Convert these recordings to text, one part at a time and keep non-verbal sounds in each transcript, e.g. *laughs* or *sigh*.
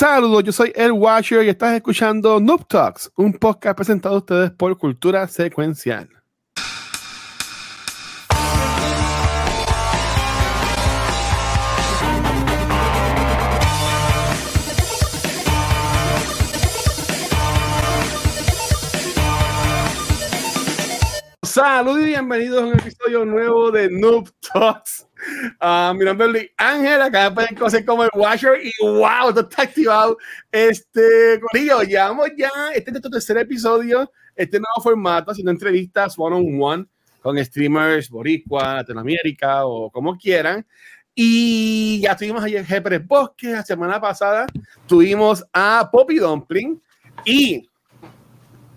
Saludos, yo soy El Watcher y estás escuchando Noob Talks, un podcast presentado a ustedes por Cultura Secuencial. Saludos y bienvenidos a un episodio nuevo de Noob Talks. Uh, mi nombre es Luis Ángel, acá pueden conocer como el Watcher y wow, esto está activado. Este, conmigo, llevamos ya, este es nuestro tercer episodio, este nuevo formato, haciendo entrevistas one on one con streamers boricua, Latinoamérica o como quieran. Y ya tuvimos ayer Jepres Bosque, la semana pasada tuvimos a Poppy Dumpling y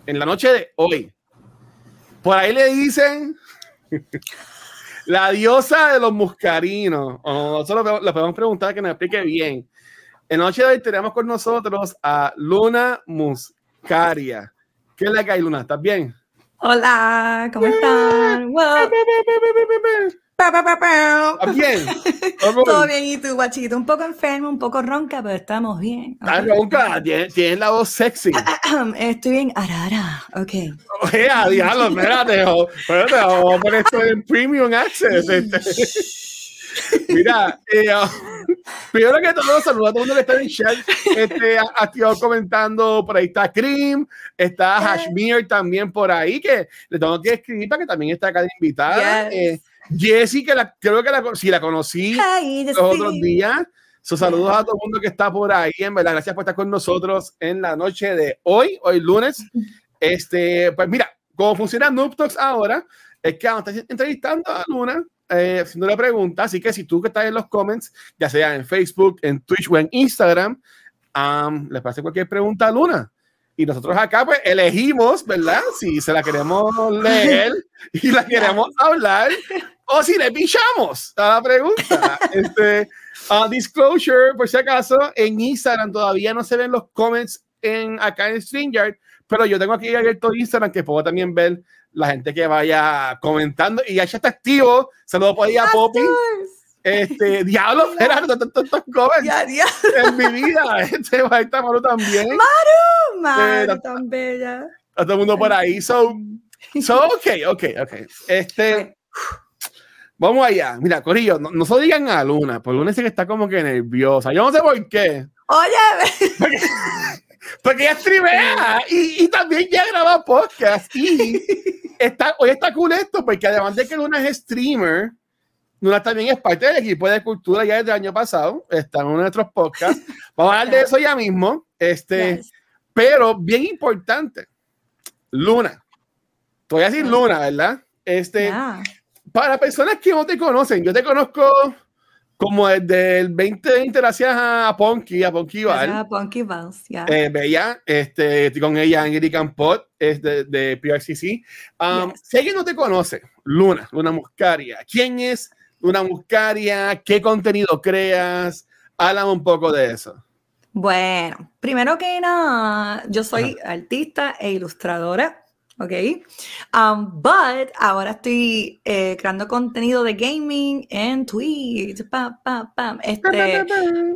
en la noche de hoy, por ahí le dicen la diosa de los muscarinos. O nosotros le podemos preguntar que nos explique bien. En noche de hoy tenemos con nosotros a Luna Muscaria. ¿Qué es la que hay, Luna? ¿Estás bien? Hola, ¿cómo están? Bien. *laughs* Todo bien, y tú, guachito, un poco enfermo, un poco ronca, pero estamos bien. ¿Estás ronca? ¿Tienes, la voz sexy. *clears throat* Estoy bien, arara, ok. Oye, diablo, espérate, espérate, vamos a poner esto en Premium Access. Este. *laughs* Mira, eh, ah, primero que todo, saludos a todo el mundo que está en el chat, este, activado comentando, por ahí está Cream, está Hashmir también por ahí, que le tengo que escribir para que también está acá de invitada. Eh, Jessie, que la, creo que la, si la conocí los otros días. So, saludos a todo el mundo que está por ahí. En verdad, gracias por estar con nosotros en la noche de hoy, hoy lunes. Este, pues mira, cómo funciona Noob Talks ahora es que vamos a estar entrevistando a Luna, eh, haciendo la pregunta. Así que si tú que estás en los comments, ya sea en Facebook, en Twitch o en Instagram, um, les pase cualquier pregunta a Luna. Y nosotros acá pues elegimos, ¿verdad? Si se la queremos leer *laughs* y la queremos hablar o si le pichamos a la pregunta. *laughs* Este, uh, disclosure, por si acaso, en Instagram todavía no se ven los comments en, acá en StreamYard, pero yo tengo aquí abierto Instagram que puedo también ver la gente que vaya comentando y ya está activo. Saludos por ahí a Poppy. Este, *laughs* diablo, era tantos ya. en mi vida. *laughs* Este, está Maru también. Maru, Maru, tan bella. A todo el mundo por ahí. So, so *laughs* ok, ok, ok. Este, vamos allá. Mira, Corillo, no, no se digan a Luna, porque Luna dice que está como que nerviosa. Yo no sé por qué. Oye, porque, porque ella streamea y, y también ya graba podcast. Y está, hoy está cool esto, porque además de que Luna es streamer, Luna también es parte del equipo de cultura ya desde el año pasado. Está en uno de nuestros podcasts. Vamos a hablar de eso ya mismo. Este, Yes. Pero bien importante, Luna. Te voy a decir Luna, ¿verdad? Este, ya. para personas que no te conocen, yo te conozco como desde el 2020 gracias a Ponky, a Ponky Val. Ah, Punky Balls, ya. Eh, Bella, este, estoy con ella en Eric Pot, es de, de PRCC. Um, Yes. Si alguien no te conoce, Luna, Luna Muscaria, ¿quién es Luna Muscaria? ¿Qué contenido creas? Háblame un poco de eso. Bueno, primero que nada, yo soy artista e ilustradora, ¿ok? Um, but ahora estoy eh, creando contenido de gaming en Twitch. Pam, pam, pam. Este,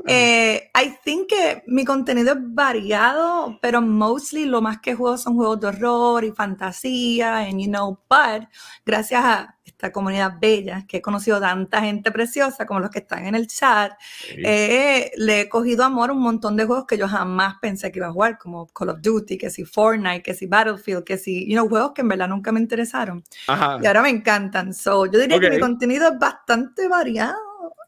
eh, I think que mi contenido es variado, pero mostly lo más que juego son juegos de horror y fantasía, and you know, but gracias a esta comunidad bella que he conocido tanta gente preciosa como los que están en el chat, eh, le he cogido amor a un montón de juegos que yo jamás pensé que iba a jugar, como Call of Duty, que si Fortnite, que si Battlefield, que si, you know, juegos que en verdad nunca me interesaron. Ajá. Y ahora me encantan. So, yo diría que Ok. mi contenido es bastante variado.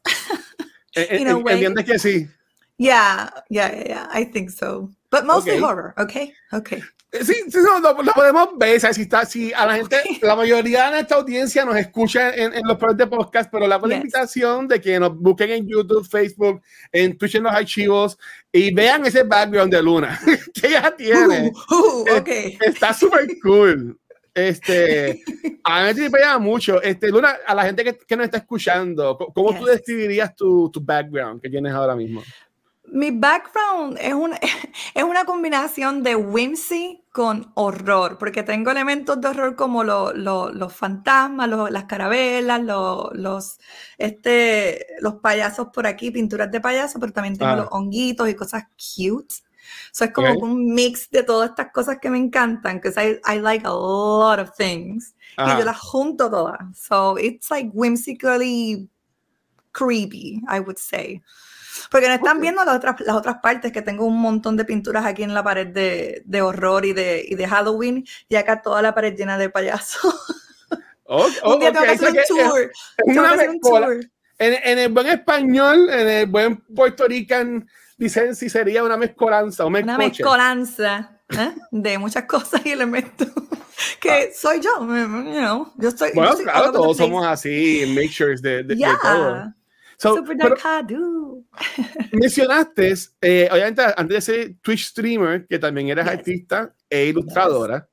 *laughs* Eh, eh, way. ¿Entiendes que sí? Yeah, yeah, yeah, I think so. But mostly horror, okay? Okay. Eh, Sí, sí, no, lo, lo podemos ver, ¿sabes? Si, está, si a la gente, la mayoría de nuestra audiencia nos escucha en, en los programas de podcast, pero la Yes. invitación de que nos busquen en YouTube, Facebook, en Twitch en los archivos y vean ese background de Luna *laughs* que ella tiene. Uh, uh, Eh, okay. Está súper cool. Este, a mí me pega mucho. Este, Luna, a la gente que, que nos está escuchando, ¿cómo tú Yes. describirías tu, tu background que tienes ahora mismo? Mi background es una, *laughs* es una combinación de whimsy con horror, porque tengo elementos de horror como los fantasmas, las carabelas, los, este, los payasos por aquí, pinturas de payasos, pero también tengo ah. los honguitos y cosas cute. So es como un mix de todas estas cosas que me encantan, because I, I like a lot of things. Y yo las junto todas. So it's like whimsically creepy, I would say. Porque no están viendo las otras, las otras partes, que tengo un montón de pinturas aquí en la pared de, de horror y de, y de Halloween, y acá toda la pared llena de payasos. *laughs* un día tengo que hacer un tour. Tengo que hacer un tour. En, en, el buen español, en el buen Puerto Rican, dicen si sería una mezcolanza. Una, una mezcolanza ¿eh? de muchas *laughs* cosas y elementos *laughs* que ah. soy yo. You know, yo estoy, bueno, claro, todos somos así, mixtures de, de, de todo. Super pero, *laughs* mencionaste, eh, obviamente, antes de ser Twitch streamer, que también eres artista e ilustradora.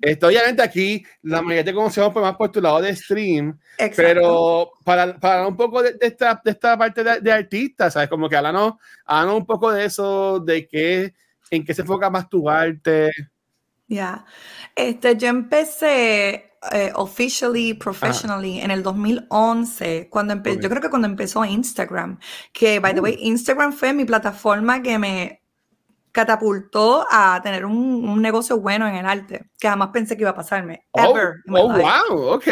Esto, obviamente aquí la mayoría te conocemos más por tu lado de stream, pero para, para un poco de, esta, de esta parte de, de, artista, ¿sabes? Como que háblanos, háblanos un poco de eso, de qué, en qué se enfoca más tu arte. Ya, este, yo empecé eh, officially, professionally en el 2011, cuando yo creo que cuando empezó Instagram, que by the way, uh. Instagram fue mi plataforma que me catapultó a tener un, un, negocio bueno en el arte, que jamás pensé que iba a pasarme. Oh, ever oh wow, ok.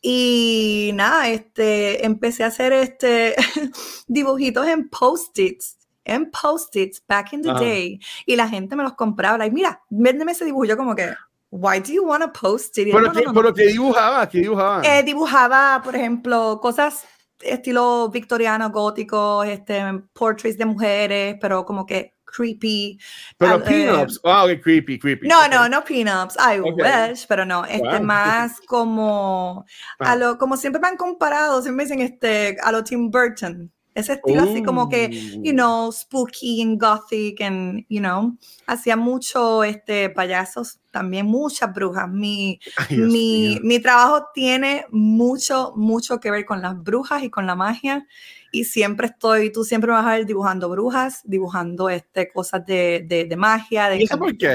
Y nada, este, empecé a hacer este *laughs* dibujitos en post-its en post-its back in the day y la gente me los compraba. Like, mira, véndeme ese dibujo. Yo como que, why do you want to post it? ¿Pero, qué, no, dibujaba? ¿Qué dibujaba? Eh, dibujaba, por ejemplo, cosas estilo victoriano, gótico, este, portraits de mujeres, pero como que creepy. Pero uh, pinups, wow, oh, creepy, creepy. No, no, no pinups, I wish, pero no, este más como, a lo, como siempre me han comparado, siempre me dicen este, a lo Tim Burton. Ese estilo así como que, you oh. know, spooky and gothic and, you know, hacía mucho este payasos, también muchas brujas. Mi, *laughs* mi, mi, trabajo tiene mucho, mucho que ver con las brujas y con la magia y siempre estoy, tú siempre vas a ver dibujando brujas, dibujando este, cosas de, de, de magia, de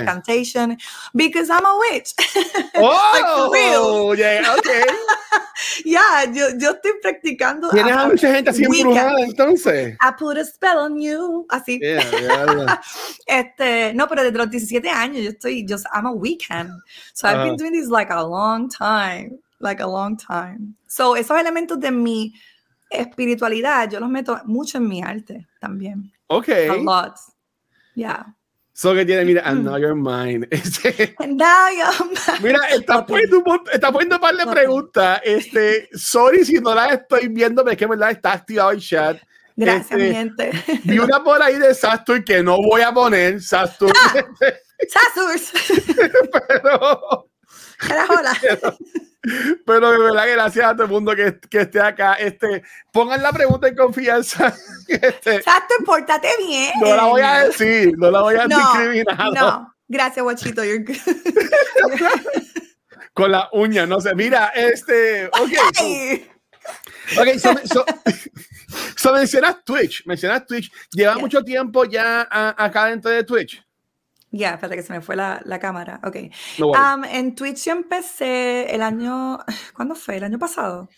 cantation, because I'm a witch. *laughs* Oh, like yeah, okay. *laughs* yeah, yo, yo estoy practicando. Tienes a, mucha gente así embrujada entonces. I put a spell on you, así. Yeah, yeah, *laughs* este, no, pero desde los 17 años yo estoy, just, I'm a weekend. So I've been uh-huh. doing this like a long time, like a long time. So esos elementos de mi espiritualidad, yo los meto mucho en mi arte también. Ok. A lot. Yeah. So que tiene, mira, and now you're mine. *laughs* and now you're mine. Mira, está poniendo, está poniendo un par de preguntas. Este, sorry si no las estoy viendo, pero es que verdad está activado el chat. Gracias, este, gente. Vi una por ahí de Sastur que no voy a poner. Sastur. Ah, *laughs* *laughs* pero. Hola. *laughs* Pero de verdad, gracias a todo el mundo que, que esté acá. Este, pongan la pregunta en confianza. *laughs* Este, Exacto, pórtate bien. No la voy a decir, no la voy a no, discriminar. No, gracias, guachito. *laughs* Con la uña, no sé. Mira, este. Ok. Ok, so, so, so, mencionas Twitch. Mencionas Twitch. Lleva mucho tiempo ya acá dentro de Twitch. Ya, espérate que se me fue la, la cámara. Ok. Um, en Twitch yo empecé el año. *sighs* ¿Cuándo fue? ¿El año pasado?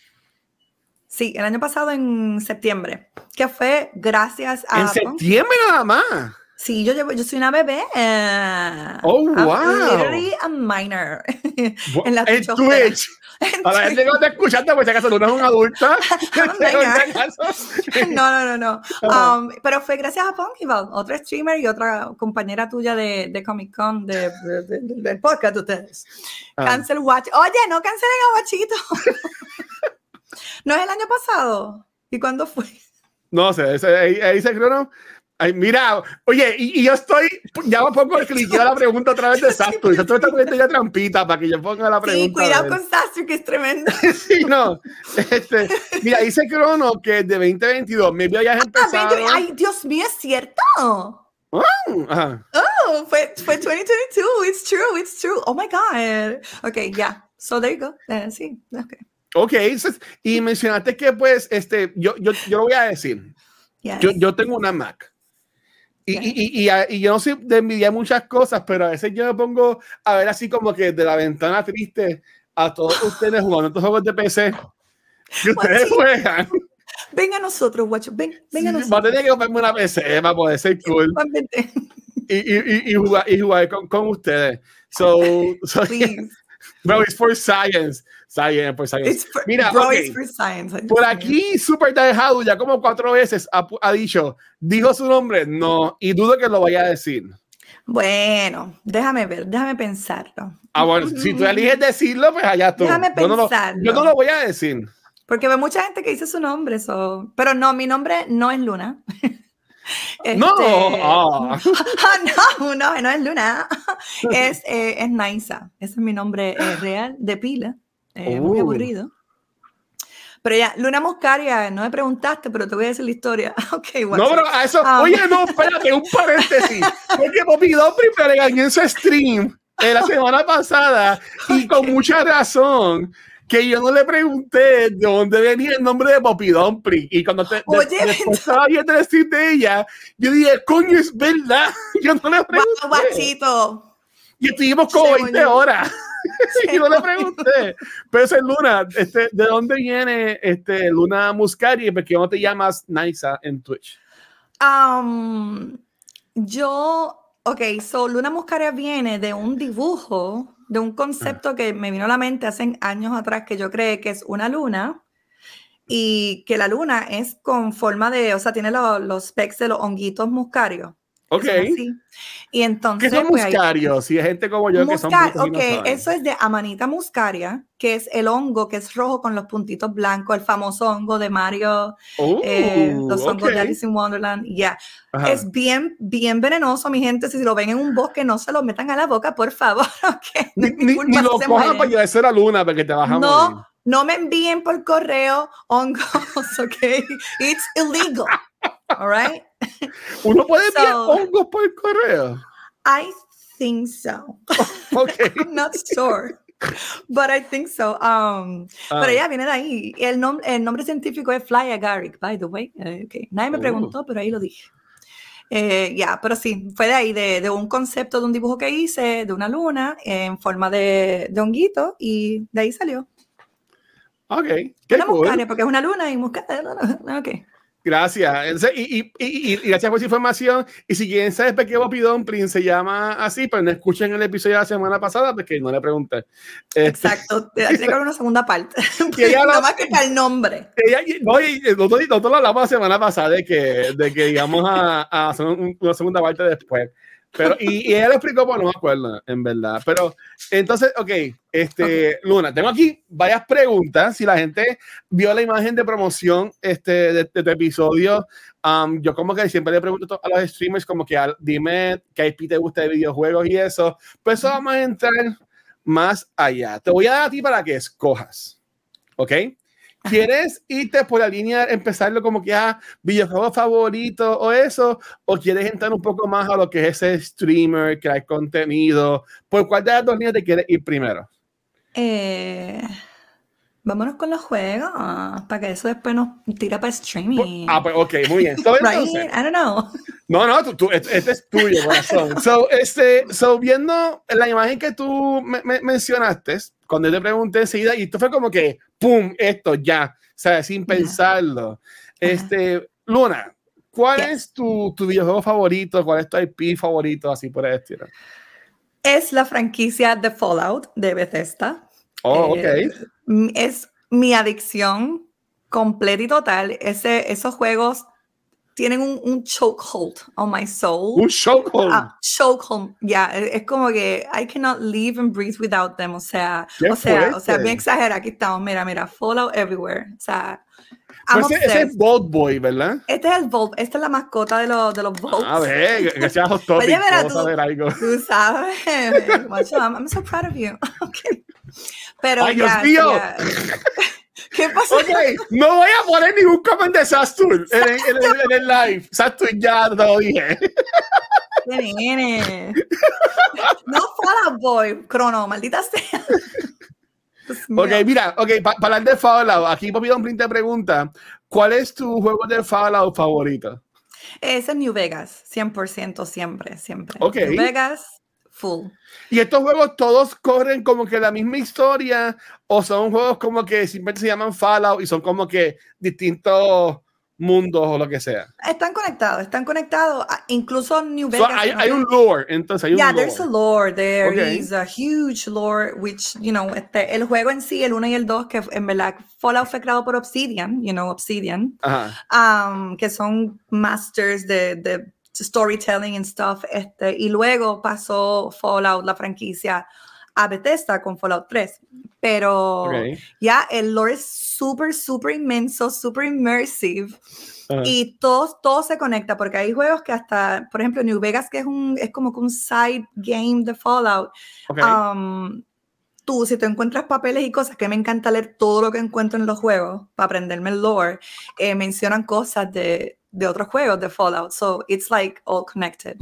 Sí, el año pasado en septiembre. Que fue gracias a. ¿En septiembre nada más? Sí, yo, llevo, yo soy una bebé. oh, wow. literally a minor. *laughs* en la Twitch. Twitch. A la gente que no te escuchando, pues si acaso tú no eres un adulto. *laughs* *laughs* no, no, no, no. Um, pero fue gracias a Punkyval, otro streamer y otra compañera tuya de, de Comic Con, de, de, del podcast de ustedes. Ah. Cancel Watch. Oye, no cancelen a Watchito. ¿No es el año pasado? ¿Y cuándo fue? No sé, ahí, ahí se crono. Ay, mira, oye, y, yo estoy, ya pongo el cliqueo la pregunta otra vez de *laughs* Sastro. Yo estoy poniendo ya trampita para que yo ponga la pregunta. Sí, cuidado con Sastro, que es tremendo. *laughs* sí, no. Este, mira, dice Crono que de 2022 me vio ya empezado. Ay, Dios mío, es cierto. Oh, oh fue, fue 2022. It's true, it's true. Oh my God. Ok, ya. Yeah. So there you go. Uh, sí, ok. Ok, y mencionaste que pues, este, yo, yo, yo lo voy a decir. Yo, yo tengo una Mac. Y, y, y, y, yo no soy de envidiar muchas cosas, pero a veces yo me pongo a ver así como que de la ventana triste a todos ustedes jugando estos juegos de PC que ustedes juegan. Venga a nosotros, guacho. Ven, venga a nosotros. Va a tener que comprarme una PC para poder ser cool. y, jugar, y jugar con, con ustedes. So, so bro, *laughs* it's for science. Science, for science. For, Mira, bro, okay. for science. Por aquí, Super Dejado ya como cuatro veces ha, ha, dicho, dijo su nombre, no, y dudo que lo vaya a decir. Bueno, déjame ver, déjame pensarlo. Ah, bueno, si tú eliges decirlo, pues allá tú. Déjame pensarlo. Yo no lo, yo no lo voy a decir. Porque ve mucha gente que dice su nombre, so... pero no, mi nombre no es Luna. *laughs* Este, no, oh. *laughs* no, no, no es Luna, *laughs* es, eh, es Naisa, ese es mi nombre eh, real de pila, eh, muy aburrido. Pero ya, Luna Muscaria, no me preguntaste, pero te voy a decir la historia. *laughs* Okay, no, pero a eso, um, oye, no, espérate, un paréntesis. Porque Poppy Dumpling me regañó en su stream la semana pasada y con mucha razón que yo no le pregunté de dónde venía el nombre de Poppy Dumpling. Y cuando te, Oye, de, estaba viendo el stream de ella, yo dije, coño, es verdad. *laughs* Yo no le pregunté. Guachito. Y estuvimos como 20 horas. *laughs* y no le pregunté. Pero es Luna, este, ¿de dónde viene este, Luna Muscari? ¿Por qué no te llamas Naisa en Twitch? Um, yo, ok, so Luna Muscaria viene de un dibujo de un concepto que me vino a la mente hace años atrás que yo creé que es una luna y que la luna es con forma de, o sea, tiene los specs de los honguitos muscarios. Ok. Y entonces. ¿Qué son pues, muscarios? Si hay gente como yo que son Ok, eso es de Amanita muscaria, que es el hongo que es rojo con los puntitos blancos, el famoso hongo de Mario, eh, oh, los hongos de Alice in Wonderland. Ya. Es bien, bien venenoso, mi gente. Si lo ven en un bosque, no se lo metan a la boca, por favor. *laughs* Okay. Ni, ni, ni lo cojan para llevarse a la luna, porque te vas a no, morir. No me envíen por correo hongos, *laughs* ok? It's illegal. All right. *laughs* Uno puede enviar hongos por correo. I think so. *laughs* Okay. *laughs* I'm not sure. But I think so. Um, Pero ah. ya viene de ahí. El, nom el nombre científico es Fly agaric, by the way. Uh, okay. Nadie me oh. preguntó, pero ahí lo dije. Eh, ya, pero sí, fue de ahí, de, de, un concepto de un dibujo que hice, de una luna en forma de, de honguito, y de ahí salió. Ok. Qué una cool. porque es una luna y muscaria. Ok. Gracias. Y, y, y, y, gracias por su información. Y si quieren saber por qué Bobby Dumpling se llama así, pues no escuchen el episodio de la semana pasada porque no le pregunté. Este, Exacto. Tiene que haber *laughs* una segunda parte. *laughs* Nada más que el nombre. Ella, no, y nosotros, nosotros lo hablamos la semana pasada de que, de que íbamos a, a hacer una segunda parte después. Pero, y, y ella lo explicó, pues no me acuerdo, en verdad. Pero entonces, ok, este, Luna, tengo aquí varias preguntas. Si la gente vio la imagen de promoción este, de, este episodio, um, yo como que siempre le pregunto a los streamers como que dime qué IP te gusta de videojuegos y eso. Pues eso vamos a entrar más allá. Te voy a dar a ti para que escojas. ¿Ok? ¿Quieres irte por la línea, empezarlo como que a videojuego favorito o eso? ¿O quieres entrar un poco más a lo que es ese streamer, crear contenido? ¿Por cuál de las dos líneas te quieres ir primero? Eh, vámonos con los juegos, para que eso después nos tira para streaming. Ah, pues ok, muy bien. *laughs* right? I don't know. No, no, tú, tú, este, este es tuyo, corazón. So, este, so, viendo la imagen que tú me, me mencionaste, cuando yo te pregunté enseguida, y esto fue como que, ¡pum! Esto ya, o sea, sin pensarlo. Este, Luna, ¿cuál es tu, tu, videojuego favorito? ¿Cuál es tu IP favorito? Así por el estilo. Es la franquicia de Fallout de Bethesda. Oh, eh, ok. es mi adicción completa y total. Ese, esos juegos tienen un, un chokehold on my soul. Un chokehold. Ah, chokehold, ya. Yeah. Es como que I cannot live and breathe without them. O sea, o sea, o sea, bien exagera. Aquí estamos. Mira, mira, follow everywhere. O sea, ese, ese, es Vault Boy, ¿verdad? Este es el Vault, esta es la mascota de los, de los Vaults. *laughs* A ver, gracias a Hot Topic, Oye, tú, saber algo. Tú sabes, *laughs* macho, I'm, I'm, so proud of you. *laughs* Okay. Pero ¡Ay, ya, Dios mío! Ya, ¿Qué pasa? Okay, no voy a poner ningún comment de Sastur en, en, en, en, el live. Sastur ya lo dije. ¿Qué viene? No Fallout Boy, Crono, maldita sea. Ok, mira, ok, para pa hablar de Fallout, aquí Papi Dumpling te pregunta, ¿cuál es tu juego de Fallout favorito? Ese es New Vegas, 100% siempre, siempre. Ok. New Vegas, full. ¿Y estos juegos todos corren como que la misma historia o son juegos como que simplemente se llaman Fallout y son como que distintos mundos o lo que sea? Están conectados, están conectados. Incluso New So, Vegas. hay, ¿no? hay un lore, entonces hay un Yeah, lore. there's a lore. There Okay. is a huge lore, which, you know, este, el juego en sí, el 1 y el 2, que en verdad Fallout fue creado por Obsidian, you know, Obsidian, um, que son masters de, de storytelling and stuff. Este, y luego pasó Fallout, la franquicia, a Bethesda con Fallout 3. Pero ya el lore es súper, súper inmenso, súper immersive. Y todo, todo se conecta porque hay juegos que hasta, por ejemplo, New Vegas, que es, un, es como que un side game de Fallout. Um, tú, si te encuentras papeles y cosas, que me encanta leer todo lo que encuentro en los juegos para aprenderme el lore, eh, mencionan cosas de, de otros juegos de Fallout. So it's like all connected.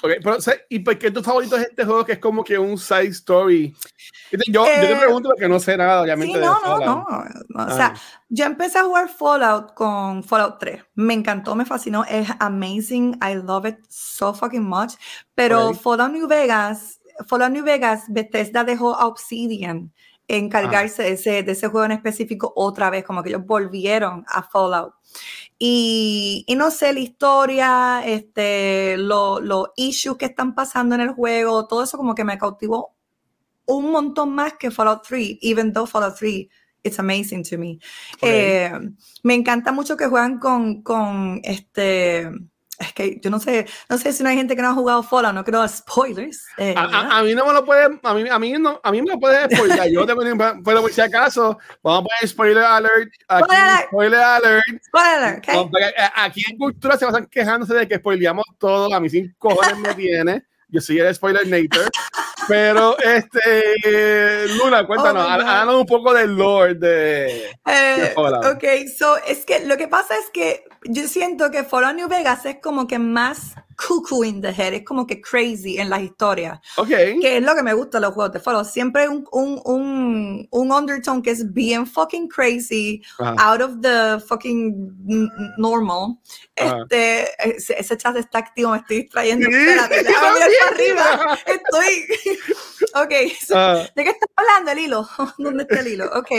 Ok, pero. ¿y por qué tu favorito es este juego que es como que un side story? Yo, yo te Eh, pregunto porque no sé nada, obviamente. Sí, de no, no, Fallout. no, no, O Ah. sea, yo empecé a jugar Fallout con Fallout 3. Me encantó, me fascinó. Es amazing. I love it so fucking much. Pero Ok. Fallout New Vegas, Fallout New Vegas, Bethesda dejó a Obsidian encargarse de, ese, de ese juego en específico otra vez, como que ellos volvieron a Fallout. Y, y no sé, la historia, este, los los issues que están pasando en el juego, todo eso como que me cautivó un montón más que Fallout 3, even though Fallout 3 it's amazing to me. Eh, me encanta mucho que juegan con, con este. Es que yo no sé, no sé si no hay gente que no ha jugado Fallout, no dar spoilers. eh, A, a- a mí no me lo puede, a mí, a mí no, a mí me lo puede spoiler. Yo tengo, pero por si acaso, vamos a poner spoiler alert. Aquí, Spoiler. spoiler alert. Spoiler, ¿ok? No, porque, eh, Aquí en cultura se pasan quejándose de que spoileamos todo. A mí sin cojones me tiene. Yo soy el spoiler nator. Pero, este, Luna, cuéntanos, Oh un poco del lore de. Eh, Fallout. ok, so es que lo que pasa es que yo siento que Fallout New Vegas es como que más cuckoo in the head, es como que crazy en las historias. Ok. que es lo que me gusta de los juegos de Fallout. Siempre un, un, un, un undertone que es bien fucking crazy, Ajá. out of the fucking normal. Ajá. Este, ese, ese chat está activo, me estoy distrayendo. Sí, Espérate, *laughs* déjame mirar para arriba. Estoy. *laughs* ok, so, Ah, ¿de qué estás hablando el hilo? *laughs* ¿Dónde está el hilo? Ok.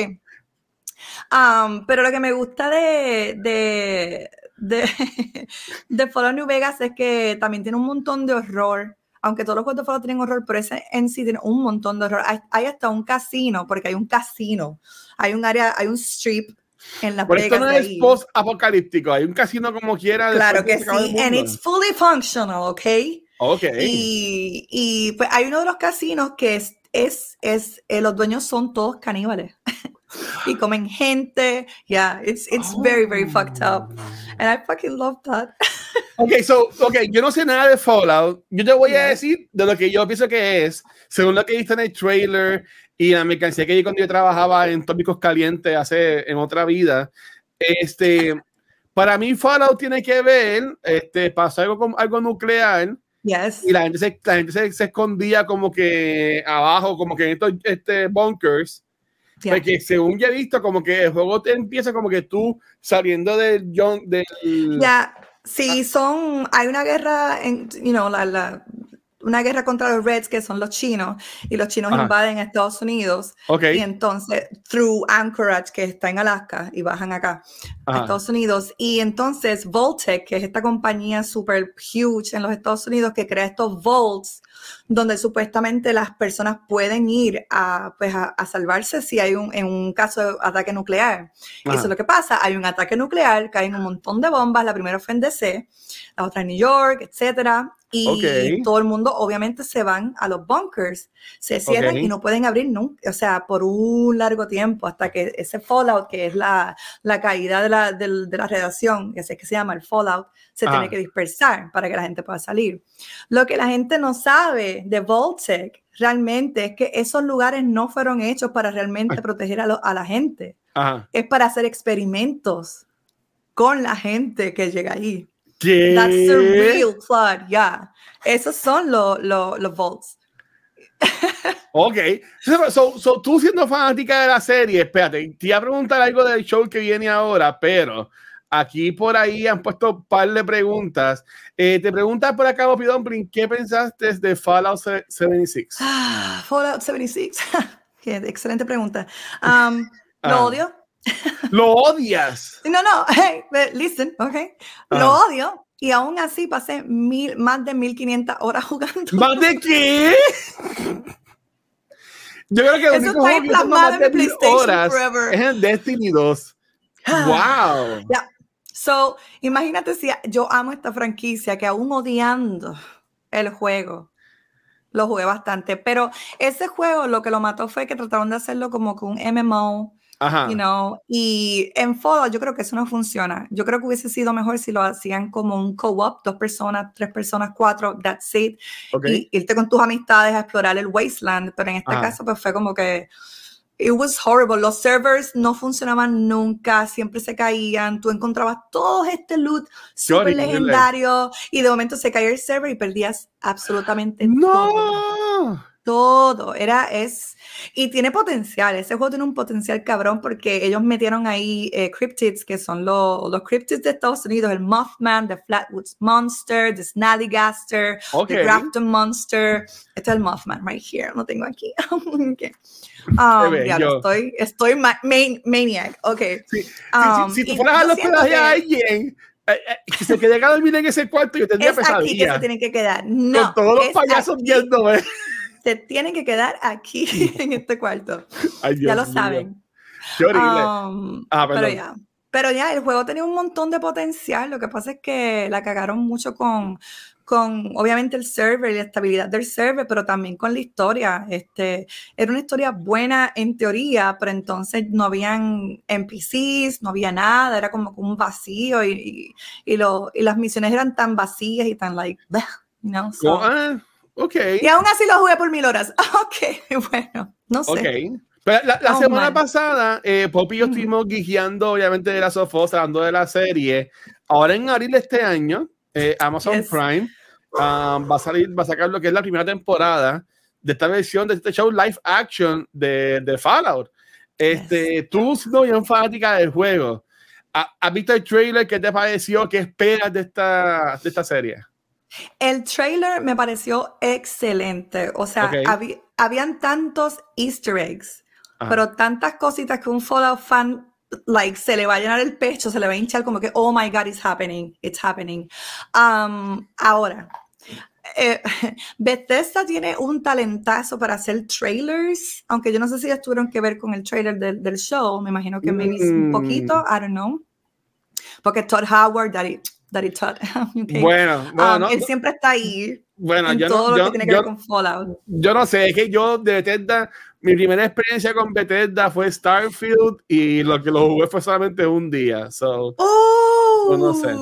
Um, pero lo que me gusta de, de, de, *laughs* de Fallout New Vegas es que también tiene un montón de horror. Aunque todos los juegos de Fallout tienen horror, pero ese en sí tiene un montón de horror. Hay, hay hasta un casino, porque hay un casino. Hay un área, hay un strip en Las por esto Vegas. no de es post-apocalíptico. Hay un casino como quiera. Claro que sí. And it's fully functional, ¿ok? Ok. Y, y, pues hay uno de los casinos que es, es, es eh, los dueños son todos caníbales *laughs* y comen gente. Yeah, it's, it's very, very fucked up. And I fucking love that. *laughs* Ok, so, ok, yo no sé nada de Fallout. Yo te voy a Yeah. decir de lo que yo pienso que es, según lo que viste en el trailer y la mercancía que yo cuando yo trabajaba en tópicos calientes hace en otra vida. Este, para mí Fallout tiene que ver, este, pasó algo con algo nuclear Yes. y la gente se, la gente se, se escondía como que abajo, como que en estos este, bunkers. Yeah. Porque según yo he visto, como que el juego te empieza como que tú saliendo del John, del, Ya, sí, son, hay una guerra, en, you know, la, la- una guerra contra los Reds, que son los chinos, y los chinos Ajá. invaden Estados Unidos, ok, y entonces, through Anchorage, que está en Alaska, y bajan acá, a Ajá. Estados Unidos, y entonces Voltec, que es esta compañía super huge en los Estados Unidos, que crea estos vaults, donde supuestamente las personas pueden ir a, pues, a, a salvarse si hay un, en un caso de ataque nuclear. Y eso Ajá. es lo que pasa, hay un ataque nuclear, caen un montón de bombas, la primera fue en DC, la otra en New York, etcétera, y Ok. todo el mundo obviamente se van a los bunkers, se cierran Ok. y no pueden abrir nunca, o sea, por un largo tiempo, hasta que ese fallout, que es la, la caída de la, del- de la radiación, que es que se llama el fallout, se Ah. tiene que dispersar para que la gente pueda salir. Lo que la gente no sabe de Voltec realmente es que esos lugares no fueron hechos para realmente proteger a, lo- a la gente Ajá. es para hacer experimentos con la gente que llega ahí. ¿Qué? That's the real plot, yeah. Esos son los los los vaults. Ok. So, so- tú siendo fanática de la serie, espérate, te iba a preguntar algo del show que viene ahora, pero aquí por ahí han puesto un par de preguntas. Eh, te pregunta por acá, Bopi Dumpling, ¿qué pensaste de Fallout 76? Ah, Fallout 76. Qué *laughs* excelente pregunta. Um, lo Ah. odio. *laughs* ¿Lo odias? No, no, hey, but listen, ok. Lo Ah. odio y aún así pasé mil, más de 1500 horas jugando. ¿Más de qué? Yo creo que el único juego que más en de mi mil PlayStation horas forever. es el Destiny 2. ¡Wow! Ya. So, imagínate si yo amo esta franquicia que aún odiando el juego, lo jugué bastante, pero ese juego lo que lo mató fue que trataron de hacerlo como que un MMO, Ajá. you know, y en Fallout yo creo que eso no funciona. Yo creo que hubiese sido mejor si lo hacían como un co-op, dos personas, tres personas, cuatro, that's it, y irte con tus amistades a explorar el wasteland, pero en este Ajá. caso pues fue como que it was horrible, los servers no funcionaban nunca, siempre se caían, tú encontrabas todo este loot súper legendario y de momento se caía el server y perdías absolutamente. ¡No! Todo, era, es, y tiene potencial, ese juego tiene un potencial cabrón porque ellos metieron ahí eh, cryptids, que son los, los cryptids de Estados Unidos, el Mothman, the Flatwoods Monster, the Snallygaster, Ok. The Grafton Monster. Este es el Mothman, right here. Lo tengo aquí. *laughs* Ok. Um, ya estoy, estoy ma- man- maniac. Ok. Sí, si- Um, si, si tú fueras a los hospedaje a alguien eh, eh, que se quede a dormir en ese cuarto, yo tendría Es aquí que se pesadilla. tienen que quedar. No. con todos los payasos viéndome. Se tienen que quedar aquí *laughs* *laughs* en este cuarto. Ay, ya lo saben. Qué horrible. Um, Ah, pero ya. Pero ya, el juego tenía un montón de potencial. Lo que pasa es que la cagaron mucho con, con obviamente, el server y la estabilidad del server, pero también con la historia. Este, era una historia buena en teoría, pero entonces no habían NPCs, no había nada, era como un vacío y, y, y lo- y las misiones eran tan vacías y tan, like, bleh, you know, so- ah, ok. Y aún así lo jugué por mil horas. *laughs* Ok, bueno, no sé. Ok. Pero la, la Oh, semana man. pasada, eh, Poppy y yo estuvimos guiando, obviamente, de la Sofos, hablando de la serie. Ahora en abril de este año, eh, Amazon Yes. Prime um, va a salir, va a sacar lo que es la primera temporada de esta versión de este show live action de, de Fallout. Este, Tú, siendo bien fanática del juego, ¿ha- ¿has visto el trailer? ¿Qué te pareció? ¿Qué esperas de esta, de esta serie? El trailer me pareció excelente. O sea, Ok. habí- habían tantos easter eggs, Ajá. pero tantas cositas que un Fallout fan like, se le va a llenar el pecho, se le va a hinchar como que, oh my God, it's happening, it's happening. Um, ahora, eh, *laughs* Bethesda tiene un talentazo para hacer trailers, aunque yo no sé si ellos tuvieron que ver con el trailer del, del show, me imagino que maybe un Mm. poquito, I don't know. Porque Todd Howard, Daddy, Daddy *laughs* Todd, Bueno, bueno, um, no- él siempre está ahí bueno, en yo todo no, lo yo, que tiene que yo- ver con Fallout. yo no sé, es que yo de Bethesda, mi primera experiencia con Bethesda fue Starfield y lo que lo jugué fue solamente un día. So, ¡Oh! no sé.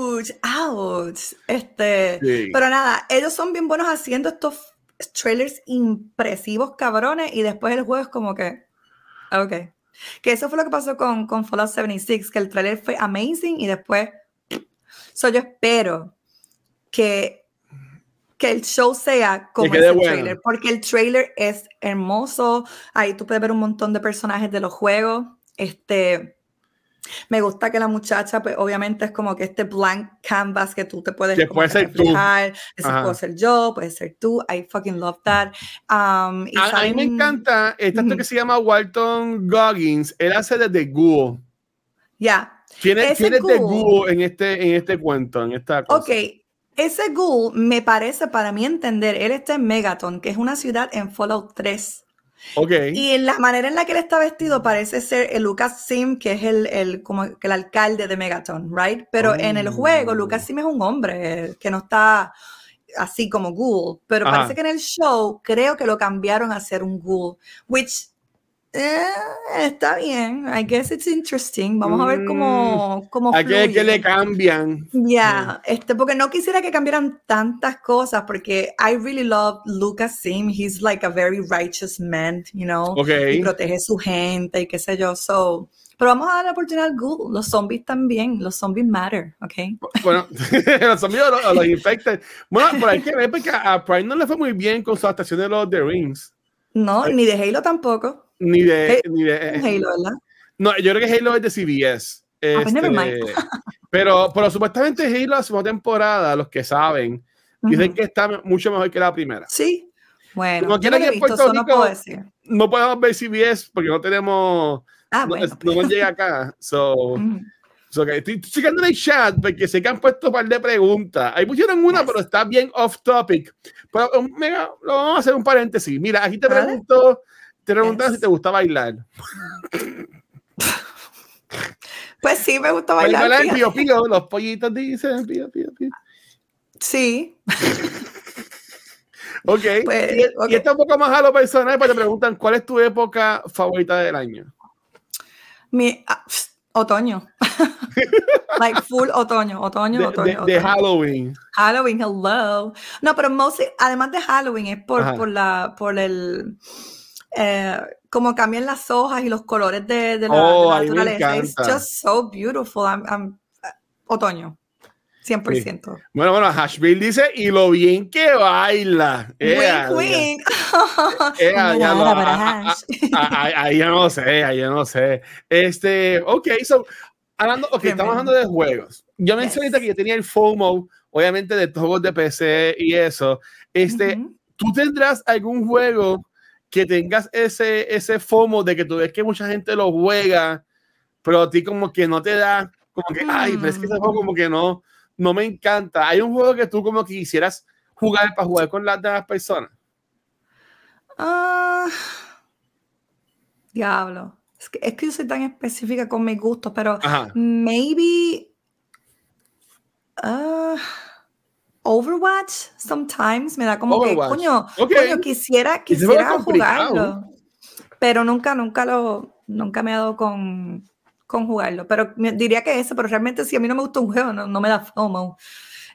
¡Ouch! Este, sí. pero nada, ellos son bien buenos haciendo estos trailers impresivos, cabrones, y después el juego es como que, ok. Que eso fue lo que pasó con, con Fallout 76, que el trailer fue amazing y después, so yo espero que, que el show sea como bueno. trailer, porque el trailer es hermoso, ahí tú puedes ver un montón de personajes de los juegos, este... Me gusta que la muchacha, pues obviamente es como que este blank canvas que tú te puedes Que puede ser tú. Eso Ajá. puedo ser yo, puede ser tú. I fucking love that. Um, y A, a mí me encanta este actor que se llama Walton Goggins. Él hace de The Ghoul. Ya. ¿Quién es, quién Ghoul. Ghoul en este, en este cuento, en esta cosa? Ok. Ese ghoul me parece, para mí entender, él está en Megaton, que es una ciudad en Fallout 3. Ok. Y en la manera en la que él está vestido parece ser el Lucas Sim, que es el, el- como el alcalde de Megaton, right? Pero en el Oh. juego, Lucas Sim es un hombre que no está así como ghoul. Pero Ajá. parece que en el show creo que lo cambiaron a ser un ghoul, which eh, está bien. I guess it's interesting. Vamos a ver cómo, cómo Aquí es que fluye. le cambian. Ya, este, porque no quisiera que cambiaran tantas cosas, porque I really love Lucas Sim. He's like a very righteous man, you know, Ok. y protege su gente y qué sé yo. So, pero vamos a dar la oportunidad al Ghoul. Los zombies también, los zombies matter, ¿ok? Bueno, *laughs* los zombies o los, o los infected. Bueno, por ahí que ver porque a Prime no le fue muy bien con su adaptación de los The Rings. No, Ay. ni de Halo tampoco. Ni de. Hey, ni de Halo, ¿verdad? no, yo creo que Halo es de CBS. Ah, pues Este, Pero, pero supuestamente Halo, la segunda temporada, los que saben, dicen que está mucho mejor que la primera. Sí. Bueno, no, no, que Puerto Rico, no, puedo decir. no podemos ver CBS porque no tenemos. Ah, no, bueno. no nos llega acá. So, so okay. Estoy checando en el chat porque sé que han puesto un par de preguntas. Ahí pusieron una, Yes. pero está bien off topic. Pero um, mira, lo vamos a hacer un paréntesis. Mira, aquí te Vale. pregunto, te preguntan Yes. si te gusta bailar. *laughs* Pues sí, me gusta Bailar, pío pío, los pollitos dicen pío pío pío. Sí. *laughs* Ok. Pues, y, ok. y está un poco más a lo personal, pero te preguntan cuál es tu época favorita del año. Mi, ah, otoño. *laughs* like full otoño, otoño, De, otoño. de-. Halloween. Halloween, hello. No, pero mostly, además de Halloween, es por, Ajá. por la, por el, eh, como cambian las hojas y los colores de, de la, Oh, de la naturaleza. It's just so beautiful. I'm- I'm- uh, otoño, 100%. Bueno, bueno, Hashville dice, y lo bien que baila. Ea, wink, ya ah, ah, ah, ah, Ahí yo no sé, ahí yo no sé. Este, ok, so, hablando, ok, estamos hablando de juegos. Yo mencioné Yes. que yo tenía el FOMO, obviamente de juegos de PC y eso. Este. ¿tú tendrás algún juego que tengas ese, ese FOMO de que tú ves que mucha gente lo juega, pero a ti como que no te da, como que, ay, pero es que ese juego como que no, no me encanta. Hay un juego que tú como que quisieras jugar para jugar con las demás personas. Ah, diablo. Es que, es que yo soy tan específica con mis gustos, pero Ajá. maybe ah, Overwatch sometimes me da como Overwatch. que, coño, Ok. coño, quisiera, quisiera jugarlo. Pero nunca, nunca lo, nunca me ha dado con, con jugarlo. Pero me- diría que ese, pero realmente si a mí no me gusta un juego, no, no me da FOMO.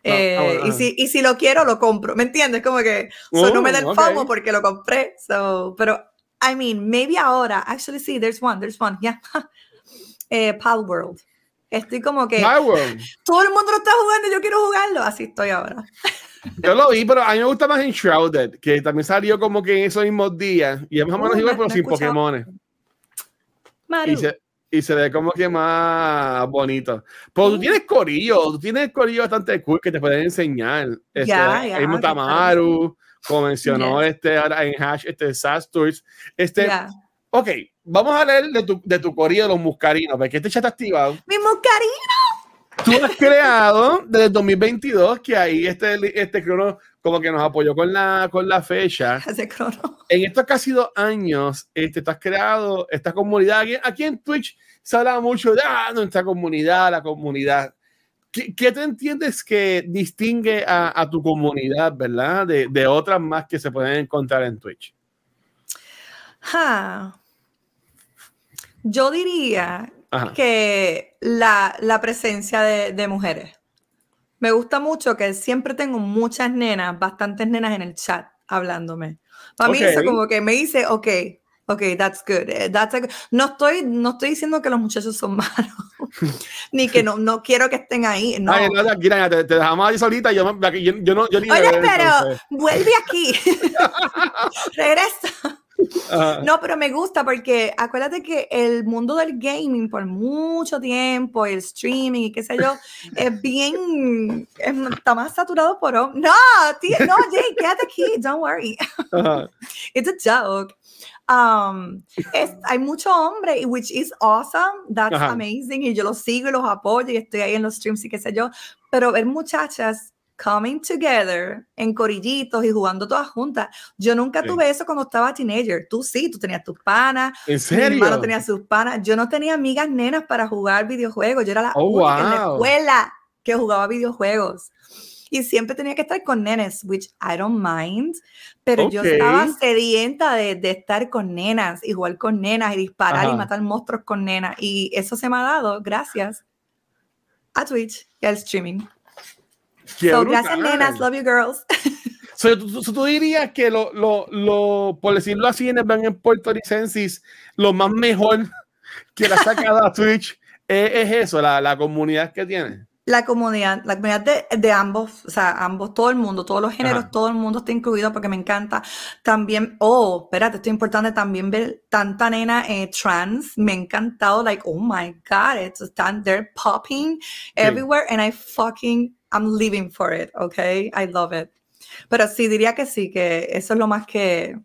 Eh, ah, bueno, y, si, y si lo quiero, lo compro. ¿Me entiendes? Como que so, no me da el FOMO porque lo compré. So, pero, I mean, maybe ahora, actually, sí, there's one, there's one, yeah. *laughs* eh, Pal World. Estoy como que *laughs* todo el mundo lo está jugando, yo quiero jugarlo. Así estoy ahora. Yo lo vi, pero a mí me gusta más Enshrouded, que también salió como que en esos mismos días. Y es más o menos Uh, igual, pero sin. Pokémon. Y se, y se ve como que más bonito. Pero tú tienes corillo, tú tienes corillo bastante cool que te pueden enseñar. Este, Ya, ya. Mutamaru, como mencionó este ahora en Hash, este Sasturs. Este, Ya. ok, vamos a leer de tu, de tu de los muscarinos, porque este chat está activado. Mi muscarino. Tú has creado desde el 2022, que ahí este, este crono como que nos apoyó con la, con la fecha. *laughs* Ese crono. En estos casi dos años, este, tú has creado esta comunidad. Aquí, aquí en Twitch se habla mucho de ah, nuestra comunidad, la comunidad. ¿Qué, qué te entiendes que distingue a, a tu comunidad, verdad? De, de otras más que se pueden encontrar en Twitch. Ja. Yo diría Ajá. que la, la presencia de, de mujeres. Me gusta mucho que siempre tengo muchas nenas, bastantes nenas en el chat hablándome. Para mí eso como que me dice, ok, ok, that's good. eh, that's good". No, estoy, no estoy diciendo que los muchachos son *laughs* malos, ni que no, no quiero que estén ahí. No. Ay, no, tranquila, te, te dejamos ahí solita. Yo, yo, yo no, yo ni Oye, pero vuelve aquí. *laughs* *laughs* Regresa. Ajá. No, pero me gusta porque acuérdate que el mundo del gaming por mucho tiempo, el streaming y qué sé yo, es *laughs* bien, es- está más saturado por No, tío, no, Jay, *laughs* quédate aquí, don't worry. *laughs* It's a joke. Um, es- hay mucho hombre, which is awesome, that's amazing, y yo los sigo y los apoyo y estoy ahí en los streams y qué sé yo, pero ver muchachas coming together en corillitos y jugando todas juntas. Yo nunca Sí. tuve eso cuando estaba teenager. Tú sí, tú tenías tus panas, ¿En mi serio? hermano tenía sus panas. Yo no tenía amigas nenas para jugar videojuegos. Yo era la Oh, única en la wow. escuela que jugaba videojuegos. Y siempre tenía que estar con nenes, which I don't mind. Pero yo Ok. estaba sedienta de, de estar con nenas y jugar con nenas y disparar Ajá. y matar monstruos con nenas. Y eso se me ha dado gracias a Twitch y al streaming. So, gracias, nenas. Love you, girls. *laughs* So, tú, tú- tú dirías que lo, lo, lo, por decirlo así, en el Ban en Puerto Ricensis, lo más mejor *laughs* que la sacada a Twitch es, es eso, la, la comunidad que tiene. la comunidad, la comunidad de, de, ambos, o sea, ambos, todo el mundo, todos los géneros, Ajá. todo el mundo está incluido porque me encanta. También, oh, espérate, esto es importante también ver tanta nena eh, trans, me ha encantado, like, oh my God, it's they're popping everywhere and I fucking, I'm living for it, okay? I love it. Pero sí, diría que sí, que eso es lo más que,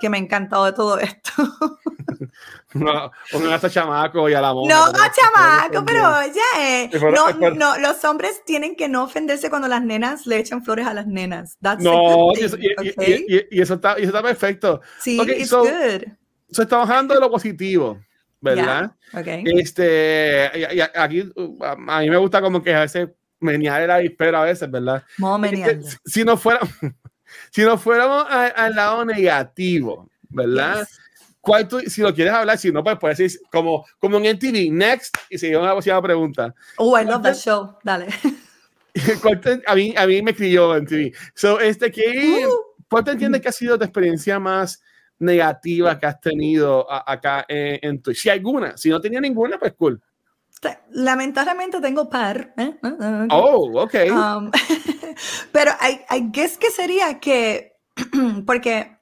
que me ha encantado de todo esto. *laughs* no, no a chamaco y a la mujer. No, a chamaco, pero ya no, no, los hombres tienen que no ofenderse cuando las nenas le echan flores a las nenas. That's no, y eso, y, okay? y, y, eso está, y eso está perfecto. Sí, okay, it's so, good. So estamos hablando de lo positivo. ¿Verdad? Yeah. Okay. Este, aquí a mí me gusta como que a veces menear la avispero a veces, ¿verdad? Este, si no fuera *laughs* si nos fuéramos al lado negativo, ¿verdad? Yes. ¿Cuál tú, si lo quieres hablar, si no, pues puedes decir como, como en MTV, next, y seguimos la próxima pregunta. Oh, I love that show, dale. *laughs* Te, a, mí, a mí me escribió en TV. So, este, ¿qué, uh. ¿Cuál te entiendes que ha sido tu experiencia más negativa que has tenido a, acá en, en Twitch? Si alguna, si no tenía ninguna, pues cool. Lamentablemente tengo par. ¿eh? Okay. Oh, ok. Um, *laughs* pero I, I guess que sería que, *clears throat* porque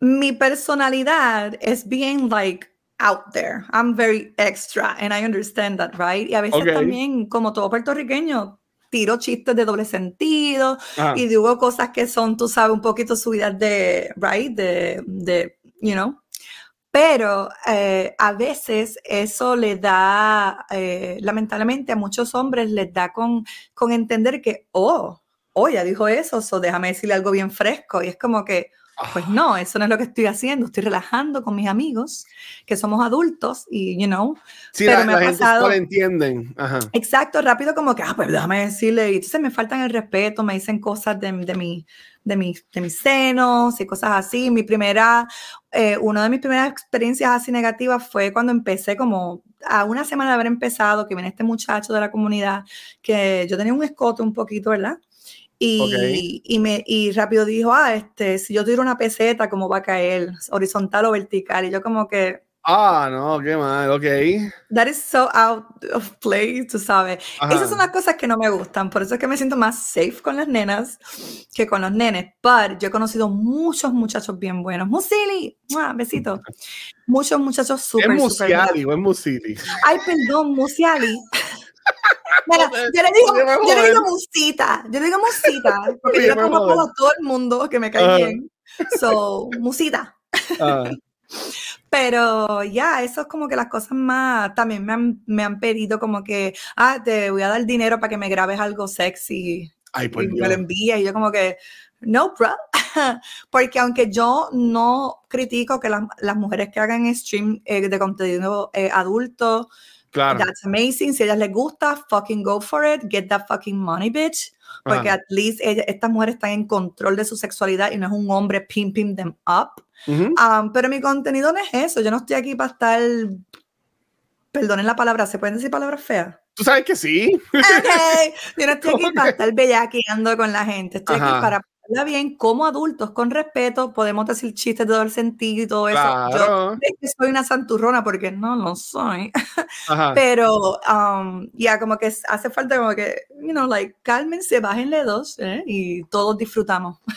mi personalidad es bien like out there. I'm very extra and I understand that, right? Y a veces okay. también, como todo puertorriqueño, tiro chistes de doble sentido ah. y digo cosas que son, tú sabes, un poquito subidas de, right? De, de you know, pero eh, a veces eso le da, eh, lamentablemente a muchos hombres les da con, con entender que, oh, oh, ya dijo eso, so déjame decirle algo bien fresco. Y es como que, pues no, eso no es lo que estoy haciendo. Estoy relajando con mis amigos, que somos adultos y, you know. Sí, pero la, me ha la pasado, gente entienden. Ajá. Exacto, rápido como que, ah, pues déjame decirle. Y entonces me faltan el respeto, me dicen cosas de, de mi de, mi, de mis senos y cosas así. Mi primera, eh, una de mis primeras experiencias así negativas fue cuando empecé como a una semana de haber empezado, que viene este muchacho de la comunidad, que yo tenía un escote un poquito, ¿verdad? Y, okay. y, me, y rápido dijo, ah, este, si yo tiro una peseta, ¿cómo va a caer? Horizontal o vertical. Y yo como que, Ah, no, qué mal, ok. That is so out of place, tú sabes. Ajá. Esas son las cosas que no me gustan, por eso es que me siento más safe con las nenas que con los nenes. Pero yo he conocido muchos muchachos bien buenos. Musili, besito. Muchos muchachos súper, Es Musiali o es Musili. Ay, perdón, Musiali. *laughs* Mira, yo le digo, yo le digo musita, yo le digo musita, porque yo le pongo a todo el mundo que me cae uh. bien. So, musita. Uh. *laughs* Pero ya, eso es como que las cosas más, también me han, me han pedido como que, ah, te voy a dar dinero para que me grabes algo sexy. Ay, y me lo envía y yo como que, no, bro. *laughs* Porque aunque yo no critico que las, las mujeres que hagan stream eh, de contenido eh, adulto, claro. that's amazing. Si a ellas les gusta, fucking go for it. Get that fucking money, bitch. Porque Ajá. at least ella, estas mujeres están en control de su sexualidad y no es un hombre pimping them up. Uh -huh. um, pero mi contenido no es eso. Yo no estoy aquí para estar. Perdonen la palabra, ¿se pueden decir palabras feas? Tú sabes que sí. Okay. Yo no estoy aquí *laughs* para estar bellaqueando con la gente. Estoy Ajá. aquí para pasarla bien como adultos, con respeto. Podemos decir chistes de todo el sentido y todo eso. Claro. Yo que soy una santurrona porque no lo soy. Ajá. *laughs* Pero um, ya como que hace falta como que, you know, like, cálmense, bájenle dos ¿eh? y todos disfrutamos. *laughs*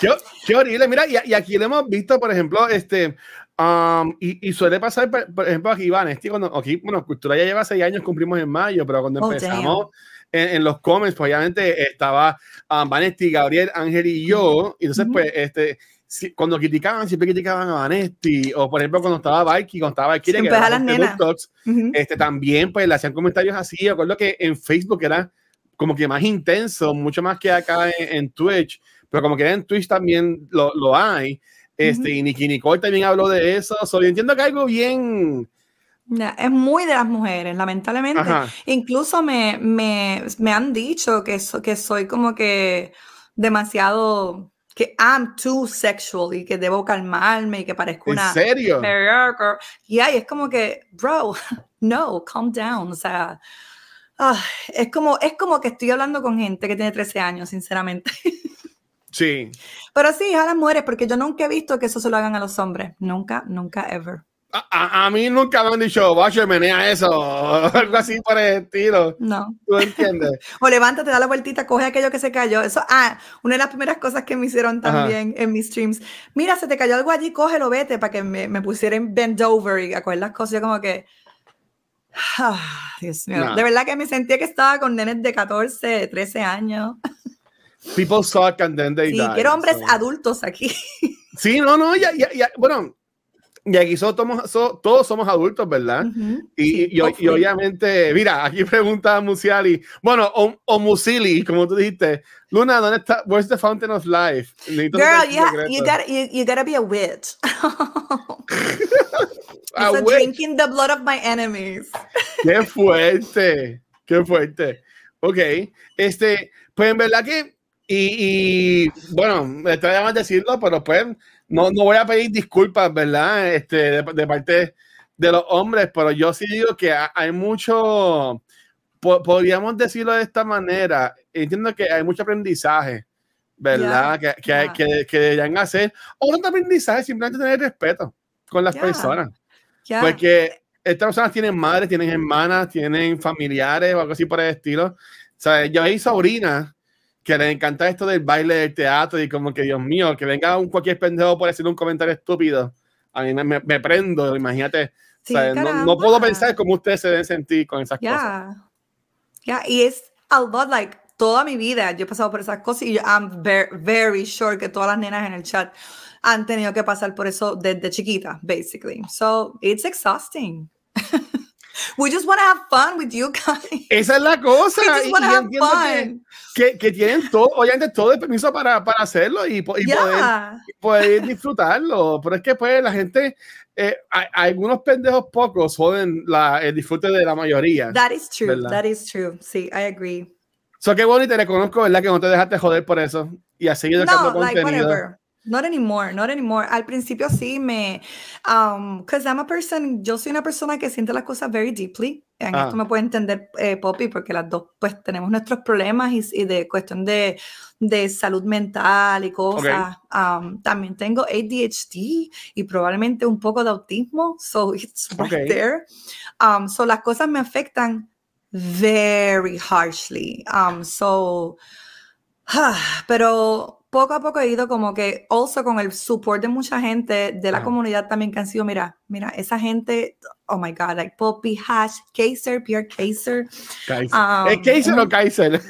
Qué, qué, horrible, mira, y, y, aquí lo hemos visto, por ejemplo, este, um, y, y, suele pasar, por, por, ejemplo, aquí Iván, este, cuando, aquí, bueno, Cultura ya lleva seis años, cumplimos en mayo, pero cuando oh, empezamos en, en, los comments, pues obviamente estaba um, Vanesti, Gabriel, Ángel y yo, y entonces, uh -huh. pues, este, si, cuando criticaban, siempre criticaban a Vanesti, o por ejemplo, cuando estaba Vikey, cuando estaba Valkyrie, que era las Talks, uh -huh. este, también, pues, le hacían comentarios así, yo recuerdo que en Facebook era como que más intenso, mucho más que acá en, en Twitch, pero como que en Twitch también lo, lo hay. Este, uh -huh. Y Nicky Nicole también habló de eso. So, yo entiendo que algo bien. Es muy de las mujeres, lamentablemente. Ajá. Incluso me, me, me, han dicho que, so, que soy como que demasiado que I'm too sexual y que debo calmarme y que parezco una. ¿En serio? Y yeah, es como que, bro, *laughs* no, calm down. O sea, ah, es, como, es como que estoy hablando con gente que tiene 13 años, sinceramente. *laughs* Sí. Pero sí, a las mujeres, porque yo nunca he visto que eso se lo hagan a los hombres. Nunca, nunca, ever. A, a, mí nunca me han dicho, vaya, menea eso, *laughs* algo así por el estilo. No. ¿Tú entiendes? *laughs* o levántate, da la vueltita, coge aquello que se cayó. Eso, ah, una de las primeras cosas que me hicieron también en mis streams. Mira, se te cayó algo allí, cógelo, vete, para que me, me pusieran bend over y a coger las cosas. Yo como que, ah, Dios mío. De verdad que me sentía que estaba con nenes de 14, 13 años. People suck and then they sí, quiero hombres adultos aquí. Sí, no, no, ya, ya, ya, bueno, y aquí somos, todos somos adultos, ¿verdad? y, y, obviamente, mira, aquí pregunta Musiali, bueno, o, o, Musili, como tú dijiste, Luna, ¿dónde está? Where's the fountain of life? Girl, you, ha, you, gotta, you, you, gotta be a witch. *laughs* *laughs* a so drinking the blood of my enemies. *laughs* Qué fuerte, qué fuerte. Ok, este, pues en verdad que, y, y bueno, me está más decirlo, pero pues no, no voy a pedir disculpas, ¿verdad? Este, de, parte de los hombres, pero yo sí digo que hay mucho, podríamos decirlo de esta manera, entiendo que hay mucho aprendizaje, ¿verdad? que, que, hay, que, que, deberían hacer, o no aprendizaje, simplemente tener respeto con las personas. Porque estas personas tienen madres, tienen hermanas, tienen familiares o algo así por el estilo. O sea, yo hay sobrinas que les encanta esto del baile del teatro y como que, Dios mío, que venga un cualquier pendejo por decir un comentario estúpido. A mí me, me, prendo, imagínate. no, no, puedo pensar cómo ustedes se deben sentir con esas cosas. Ya, y es a lot, like, toda mi vida yo he pasado por esas cosas y yo, I'm very, very sure que todas las nenas en el chat han tenido que pasar por eso desde chiquita, basically. So, it's exhausting. *laughs* We just want to have fun with you guys. Esa es la cosa. We just want to have fun. Que, que, tienen todo, obviamente todo el permiso para, para hacerlo y, y poder, poder, disfrutarlo. Pero es que pues la gente, eh, hay, algunos pendejos pocos joden la, el disfrute de la mayoría. That is true. ¿verdad? That is true. Sí, I agree. So qué bueno y te reconozco, ¿verdad? Que no te dejaste joder por eso y a seguir no, like, contenido. Whatever. Not anymore, not anymore. Al principio sí me, um, cause I'm a person, yo soy una persona que siente las cosas very deeply. En ah. esto me puede entender eh, Poppy, porque las dos pues tenemos nuestros problemas y, de cuestión de, de, salud mental y cosas. Um, también tengo ADHD y probablemente un poco de autismo, so it's right there. Um, so las cosas me afectan very harshly. Um, so, *sighs* pero poco a poco he ido como que, also con el support de mucha gente de la comunidad también que han sido, mira, mira, esa gente, oh my God, like Poppy, Hash, Kaiser, Pierre Kaiser. Kaiser. Um, ¿Es Kaiser o Kaiser?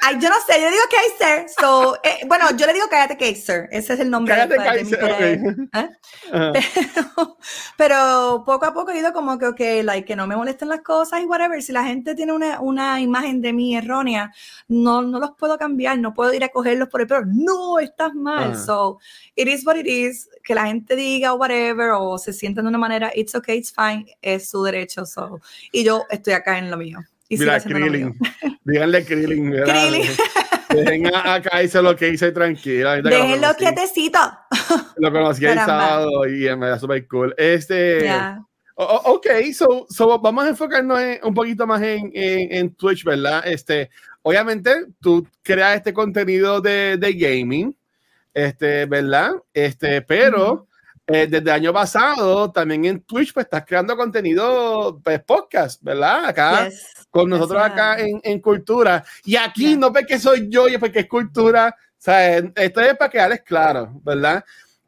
Ay, yo no sé, yo le digo Kaiser. So, eh, bueno, yo le digo Cállate Kaiser. Ese es el nombre cállate de, Kaiser, mi *laughs* ¿Eh? pero, pero, poco a poco he ido como que, ok, like, que no me molesten las cosas y whatever. Si la gente tiene una, una imagen de mí errónea, no, no los puedo cambiar. No puedo ir a cogerlos por el peor. No, estás mal. So, it is what it is. Que la gente diga whatever o se sienta de una manera, it's okay, it's fine. Es su derecho. So, y yo estoy acá en lo mío. *laughs* Mira, Krillin. Díganle Krillin. Krillin. Dejen acá hice lo que hice tranquila. Déjenlo quietecito. *laughs* Lo conocí el sábado y me da súper cool. Este. ok, so, so, vamos a enfocarnos un poquito más en, en, Twitch, ¿verdad? Este, obviamente, tú creas este contenido de, de gaming, este, ¿verdad? Este, pero eh, desde el año pasado, también en Twitch, pues estás creando contenido, pues podcast, ¿verdad? Acá, con nosotros acá en, en, Cultura. Y aquí no ves que soy yo, y porque es Cultura. O sea, esto es para quedarles claro, ¿verdad?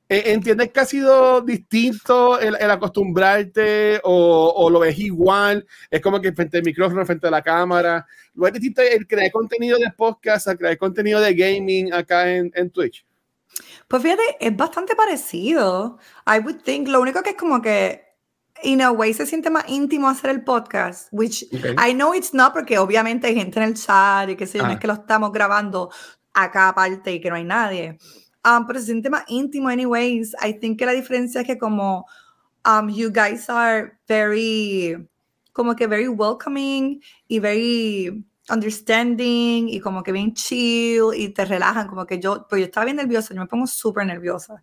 Eh, ¿Entiendes que ha sido distinto el, acostumbrarte o, o, lo ves igual? Es como que frente al micrófono, frente a la cámara. ¿Lo es distinto el crear contenido de podcast a crear contenido de gaming acá en, en Twitch? Pues fíjate, es bastante parecido. I would think, lo único que es como que, in a way, se siente más íntimo hacer el podcast, which I know it's not, porque obviamente hay gente en el chat y que sé yo, no es ah. que lo estamos grabando acá aparte y que no hay nadie. Um, pero se siente más íntimo anyways. I think que la diferencia es que como um, you guys are very, como que very welcoming y very understanding y como que bien chill y te relajan, como que yo, pues yo estaba bien nerviosa, yo me pongo súper nerviosa.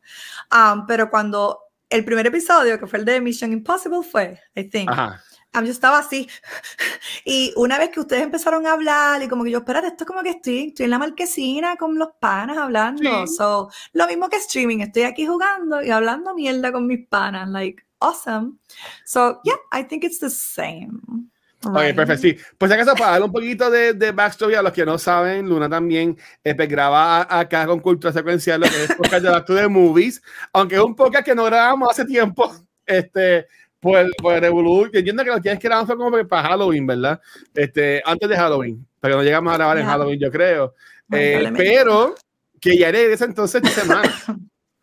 Um, pero cuando el primer episodio, que fue el de Mission Impossible, fue, I think, um, yo estaba así. *laughs* Y una vez que ustedes empezaron a hablar y como que yo, espérate, esto es como que estoy, estoy en la marquesina con los panas hablando. So, lo mismo que streaming, estoy aquí jugando y hablando mierda con mis panas, like, awesome. So yeah, I think it's the same. Right. perfecto, sí. Pues acaso para darle un poquito de, de, backstory a los que no saben, Luna también eh, pues, graba acá con Cultura Secuencial lo que es podcast de Back to the Movies, aunque es un podcast que no grabamos hace tiempo, *laughs* este, pues, pues Revolu, yo entiendo que lo tienes que grabar fue como para Halloween, ¿verdad? Este, antes de Halloween, pero no llegamos a grabar en Halloween, yo creo. Eh, pero que ya regresa entonces esta semana.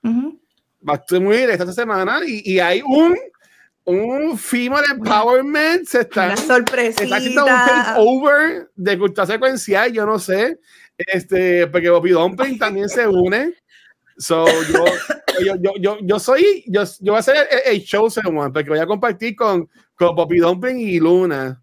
uh -huh. Va muy esta semana y, y hay un un female empowerment se está una sorpresita está haciendo un takeover de cultura secuencial yo no sé. Este porque Bobby Dumpling también se une. So yo yo, yo, yo, yo soy yo, yo voy a ser el, el chosen one porque voy a compartir con con Bobby Dumpling y Luna.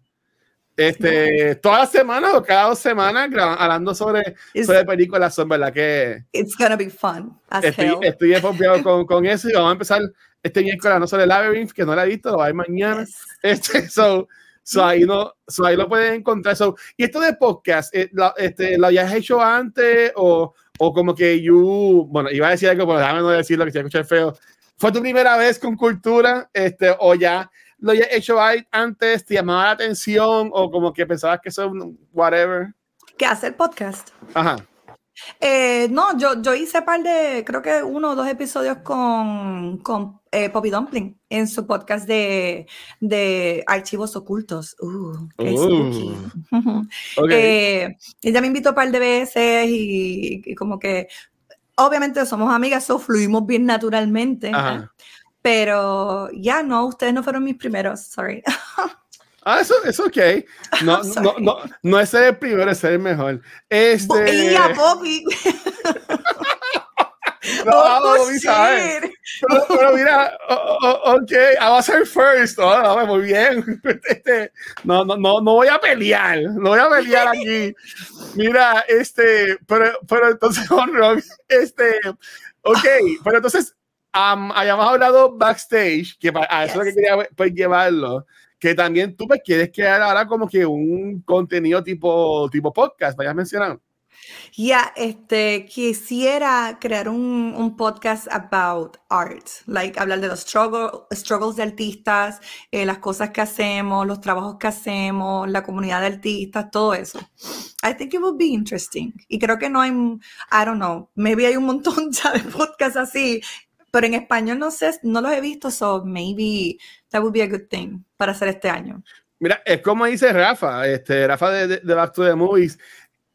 Este, todas las semanas o cada dos semanas hablando sobre, sobre películas, son verdad que it's gonna be fun as estoy, hell. estoy con, con eso y vamos a empezar este miércoles no sobre Labyrinth, que no la he visto, lo va a ver mañana. Yes. *laughs* Este, so, so, ahí, no, so, ahí lo pueden encontrar. So, y esto de podcast, eh, lo, este, ¿lo habías hecho antes o, o como que you, bueno, iba a decir algo, pero déjame no decirlo, que se escucha feo. ¿Fue tu primera vez con cultura este, o ya lo habías hecho antes, te llamaba la atención o como que pensabas que eso whatever? ¿Qué hace el podcast? Ajá. Eh, no, yo, yo hice par de, creo que uno o dos episodios con, con eh, Poppy Dumpling en su podcast de, de archivos ocultos. Uh, Uh, *laughs* ok. Eh, ella me invitó un par de veces y, y como que, obviamente somos amigas, so fluimos bien naturalmente. Pero ya no, ustedes no fueron mis primeros, sorry. *laughs* Ah, eso es ok. No, *laughs* no, no, no es ser el primero, es ser el mejor. Este. Y a Poppy. No, Oh, Bobby sabe. shit. Pero, pero mira, oh, ok, I was her first. Oh, no, muy bien. *laughs* Este, no, no, no, no voy a pelear. No voy a pelear aquí. Mira, este, pero, pero entonces, *laughs* este, ok, pero entonces, um, hayamos hablado backstage, que a eso es lo que Yes. quería pues, llevarlo, que también tú me quieres crear ahora como que un contenido tipo, tipo podcast, vayas mencionando. Ya, este, quisiera crear un, un podcast about art, like hablar de los struggle- struggles de artistas, eh, las cosas que hacemos, los trabajos que hacemos, la comunidad de artistas, todo eso. I think it would be interesting. Y creo que no hay, I don't know, maybe hay un montón *laughs* ya de podcasts así, pero en español no sé, no los he visto, so maybe that would be a good thing para hacer este año. Mira, es como dice Rafa, este, Rafa de, de, de Back to the Movies,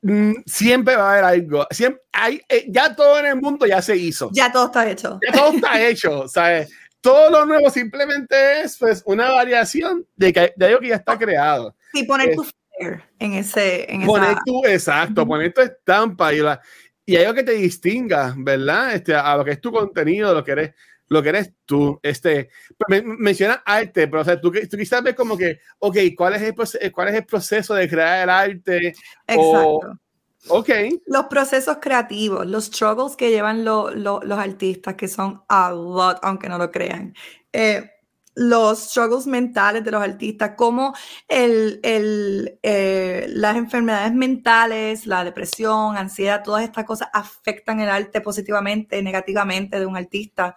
mm, siempre va a haber algo, siempre hay, eh, ya todo en el mundo ya se hizo, ya, Ya todo está *laughs* hecho. todo está hecho, ¿sabes? Todo lo nuevo simplemente es pues, una variación de, que, de algo que ya está creado. Y poner tu flair en ese, en Poner esa... tu, exacto, poner tu estampa y, la, y algo que te distinga, ¿verdad? Este, a lo que es tu contenido, lo que eres, lo que eres tú. Este, me, menciona arte, pero o sea, tú, tú quizás ves como que, ok, ¿cuál es el, proce- cuál es el proceso de crear el arte? O- Exacto. Ok, Los procesos creativos, los struggles que llevan lo- lo- los artistas, que son a lot, aunque no lo crean. Eh, los struggles mentales de los artistas, cómo el, el, eh, las enfermedades mentales, la depresión, ansiedad, todas estas cosas afectan el arte positivamente, negativamente de un artista.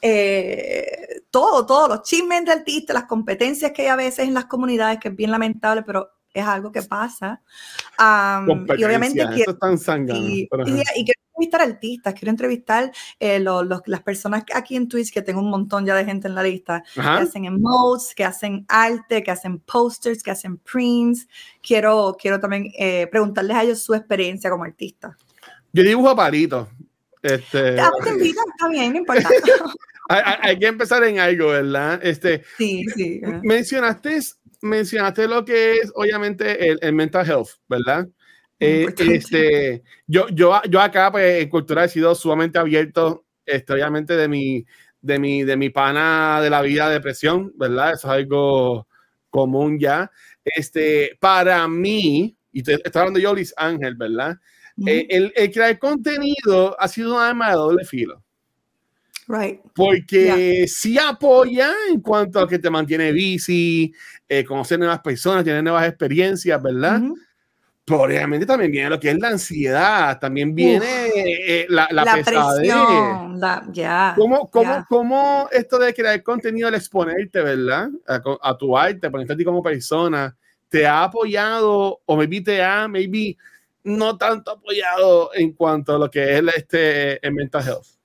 Eh, todo, todo, los chismes de artistas, las competencias que hay a veces en las comunidades, que es bien lamentable, pero es algo que pasa. Am, y obviamente quiero, y, y- y quiero entrevistar artistas, quiero entrevistar eh, lo- los- las personas que- aquí en Twitch, que tengo un montón ya de gente en la lista, que Ajá. hacen emotes, que hacen arte, que hacen posters, que hacen prints. Quiero, quiero también eh, preguntarles a ellos su experiencia como artista. Yo dibujo palitos. Este, Ah, te también, no importa. *laughs* hay, hay- que empezar en algo, ¿verdad? Este, Sí, sí. ah. mencionaste, mencionaste lo que es, obviamente, el, el mental health, ¿verdad? Eh, Importante. este, yo, yo, yo acá, pues, en cultura he sido sumamente abierto, este, obviamente, de mi, de mi, de mi pana de la vida, depresión, ¿verdad? Eso es algo común ya. Este, para mí, y te, estoy hablando yo, Luis Ángel, ¿verdad? Ujú. Eh, el, el crear contenido ha sido un arma de doble filo. Right. Porque sí apoya en cuanto a que te mantiene bici, eh, conocer nuevas personas, tener nuevas experiencias, ¿verdad? Ujú. obviamente también viene lo que es la ansiedad, también viene eh, la, la, la presión, la, ya. ¿Cómo, cómo, ¿Cómo, esto de crear contenido al exponerte, verdad? A, a, tu arte, ponerte a ti como persona, te ha apoyado o maybe te ha, maybe no tanto apoyado en cuanto a lo que es este el mental health?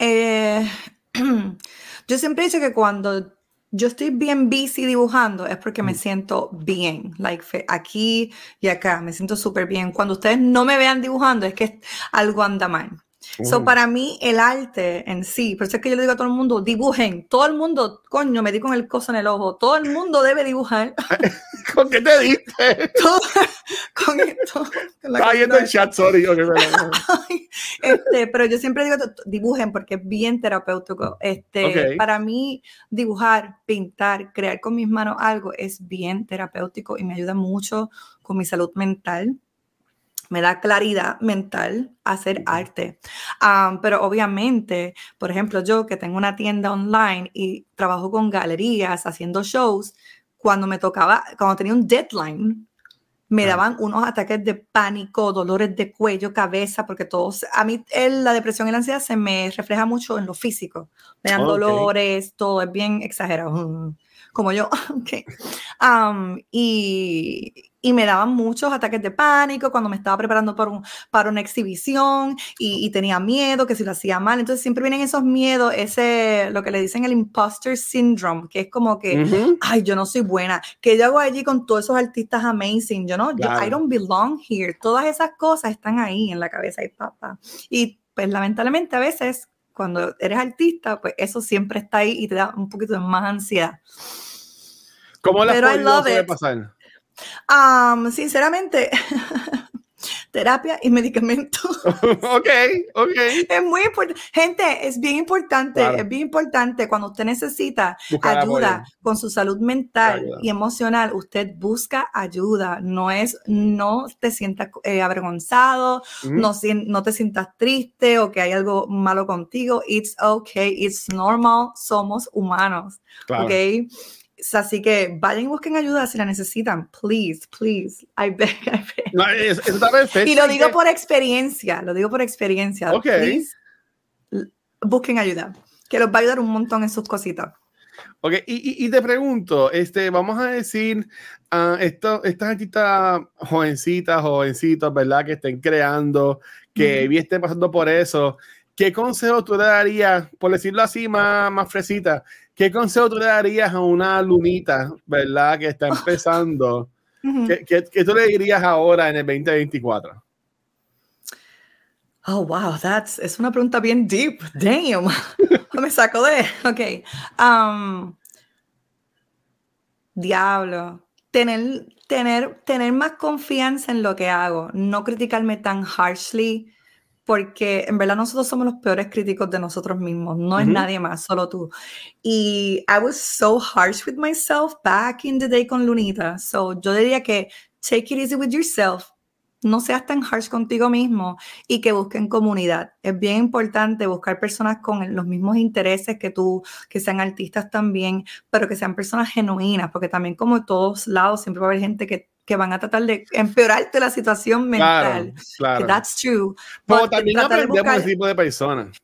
Eh, *clears throat* yo siempre he dicho que cuando yo estoy bien busy dibujando es porque me mm. siento bien, like aquí y acá, me siento súper bien. Cuando ustedes no me vean dibujando es que algo anda mal. So, para mí, el arte en sí, por eso es que yo le digo a todo el mundo, dibujen. Todo el mundo, coño, me di con el coso en el ojo. Todo el mundo debe dibujar. *laughs* ¿Con qué te diste? *laughs* con esto. Está yendo el chat, sorry. *laughs* este, pero yo siempre digo, dibujen porque es bien terapéutico. Este, Para mí, dibujar, pintar, crear con mis manos algo es bien terapéutico y me ayuda mucho con mi salud mental me da claridad mental hacer arte. pero obviamente, por ejemplo, yo que tengo una tienda online y trabajo con galerías haciendo shows, cuando me tocaba, cuando tenía un deadline, me daban unos ataques de pánico, dolores de cuello, cabeza, porque todos, a mí la depresión y la ansiedad se me refleja mucho en lo físico. Me dan dolores, todo es bien exagerado, *laughs* como yo. *laughs* Okay. y, y me daban muchos ataques de pánico cuando me estaba preparando para, un, para una exhibición y, tenía miedo que si lo hacía mal. Entonces siempre vienen esos miedos, ese, lo que le dicen el imposter syndrome, que es como que, ay, yo no soy buena, que yo hago allí con todos esos artistas amazing, yo no, I don't belong here. Todas esas cosas están ahí en la cabeza y papá. Y pues lamentablemente a veces cuando eres artista, pues eso siempre está ahí y te da un poquito de más ansiedad. ¿Cómo la puede pasar? Um, sinceramente, *laughs* terapia y medicamentos. *laughs* ok, ok. Es muy importante. Gente, es bien importante, es bien importante cuando usted necesita ayuda con su salud mental y emocional, usted busca ayuda. No es, no te sientas eh, avergonzado, no, no te sientas triste o que hay algo malo contigo. It's okay, it's normal, somos humanos. Ok Así que vayan y busquen ayuda si la necesitan. Please, please. I beg, I beg. No, eso está perfecto. Y lo digo por experiencia, lo digo por experiencia. Ok. Please, busquen ayuda, que los va a ayudar un montón en sus cositas. Ok, y, y, te pregunto, este, vamos a decir, uh, esto, estas artistas jovencitas, jovencitos, ¿verdad? Que estén creando, que bien estén pasando por eso, ¿qué consejo tú le darías, por decirlo así, más, más fresita, ¿qué consejo tú le darías a una lunita, verdad, que está empezando? *laughs* ¿Qué, qué, tú le dirías ahora en el 2024? Oh, wow, that's, es una pregunta bien deep. Damn. *laughs* Me saco de. Ok. Um, diablo. Tener, tener, tener más confianza en lo que hago. No criticarme tan harshly porque en verdad nosotros somos los peores críticos de nosotros mismos, no es nadie más, solo tú. Y I was so harsh with myself back in the day con Lunita, so yo diría que take it easy with yourself, no seas tan harsh contigo mismo y que busquen comunidad. Es bien importante buscar personas con los mismos intereses que tú, que sean artistas también, pero que sean personas genuinas, porque también como en todos lados siempre va a haber gente que que van a tratar de empeorarte la situación mental. Claro, That's true. Pero también aprendemos ese tipo de personas.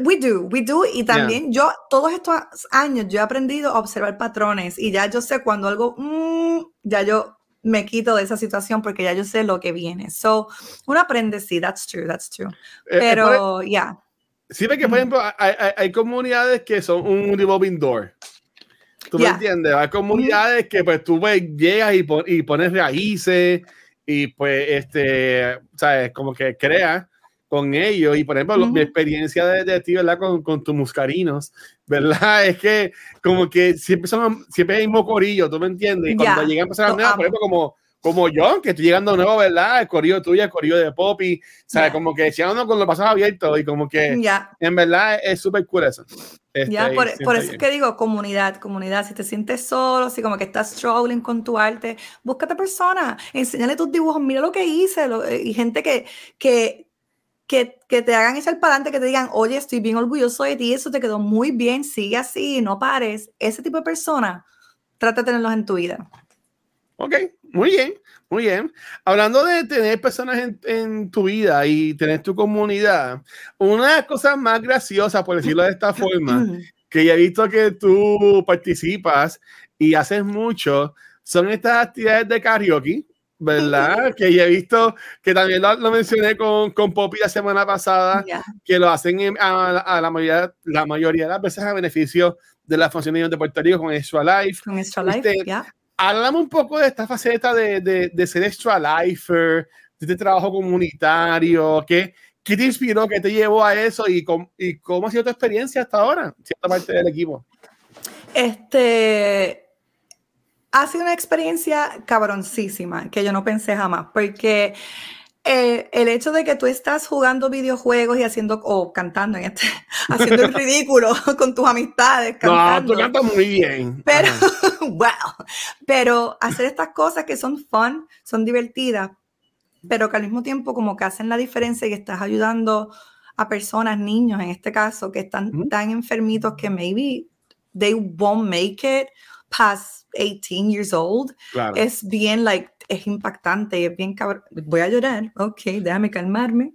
We do, we do. Y también yo, todos estos años, yo he aprendido a observar patrones y ya yo sé cuando algo, mm, ya yo me quito de esa situación porque ya yo sé lo que viene. So, uno aprende, sí, that's true, that's true. Eh, eh, Pero, ya. Yeah. Sí, que, por ejemplo, hay, hay, hay, comunidades que son un revolving door. ¿Tú me entiendes? Hay comunidades que pues tú pues, llegas y, y, pones raíces y pues, este, ¿sabes? Como que creas con ellos. Y por ejemplo, mi experiencia de, de ti, ¿verdad? Con, con, tus muscarinos, ¿verdad? *laughs* Es que como que siempre son, siempre hay mismo corillo, ¿tú me entiendes? Y cuando llegan a pasar por ejemplo, como como yo, que estoy llegando nuevo, ¿verdad? El corrido tuyo, el corrido de Poppy, o sea, como que si con los pasos abiertos y como que en verdad es súper cool eso. Este, ya, por, por eso es que digo comunidad, comunidad, si te sientes solo, si como que estás struggling con tu arte, búscate persona, enséñale tus dibujos, mira lo que hice, y gente que, que, que, que, te hagan echar para adelante, que te digan, oye, estoy bien orgulloso de ti, eso te quedó muy bien, sigue así, no pares. Ese tipo de personas, trata de tenerlos en tu vida. Ok, muy bien, muy bien. Hablando de tener personas en, tu vida y tener tu comunidad, una de las cosas más graciosas, por decirlo de esta forma, *clears throat* que ya he visto que tú participas y haces mucho, son estas actividades de karaoke, ¿verdad? *laughs* que ya he visto que también lo, mencioné con, con Poppy la semana pasada, que lo hacen a, la, mayoría, la mayoría de las veces a beneficio de la Fundación de Puerto Rico con Extra Life. Con Extra Life, ya. Háblame un poco de esta faceta de, de, de ser Extra Lifer, de este trabajo comunitario, ¿qué, ¿qué te inspiró, qué te llevó a eso y, cómo, y cómo ha sido tu experiencia hasta ahora, cierta parte del equipo? Este, ha sido una experiencia cabroncísima que yo no pensé jamás, porque eh, el hecho de que tú estás jugando videojuegos y haciendo, o cantando en este, *laughs* haciendo el ridículo *laughs* con tus amistades. Cantando, no, tú cantas muy bien. Pero, *laughs* wow, pero hacer estas cosas que son fun, son divertidas, pero que al mismo tiempo como que hacen la diferencia y que estás ayudando a personas, niños en este caso, que están tan enfermitos que maybe they won't make it past 18 years old, es bien, like, es impactante, es bien cabrón. Voy a llorar, ok, déjame calmarme.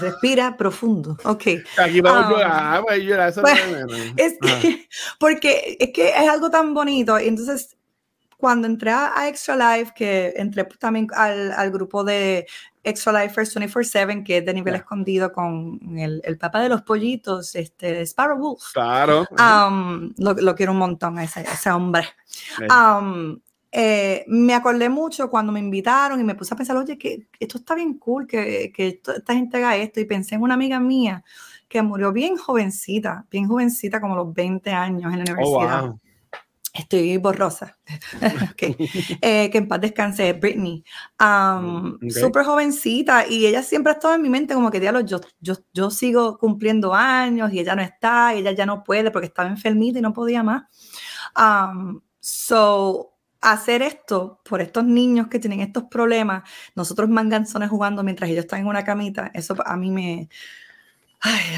Respira *laughs* profundo. Ok. Aquí vamos a llorar, voy a llorar. *laughs* es que, porque es que es algo tan bonito. Entonces, cuando entré a Extra Life, que entré también al, al grupo de Extra Life First 24-7, que es de nivel escondido con el, el, papá de los pollitos, este, Sparrow Wolf. Claro. Um, lo, lo, quiero un montón a ese, ese hombre. Um, eh, me acordé mucho cuando me invitaron y me puse a pensar, oye, que esto está bien cool, que, que esta gente haga esto. Y pensé en una amiga mía que murió bien jovencita, bien jovencita, como los 20 años en la oh, universidad. Estoy borrosa. *laughs* *laughs* Eh, que en paz descanse, Britney. Um, Súper jovencita y ella siempre ha estado en mi mente como que, diablo, yo, yo, yo sigo cumpliendo años y ella no está, y ella ya no puede porque estaba enfermita y no podía más. Um, so, hacer esto por estos niños que tienen estos problemas, nosotros manganzones jugando mientras ellos están en una camita, eso a mí me,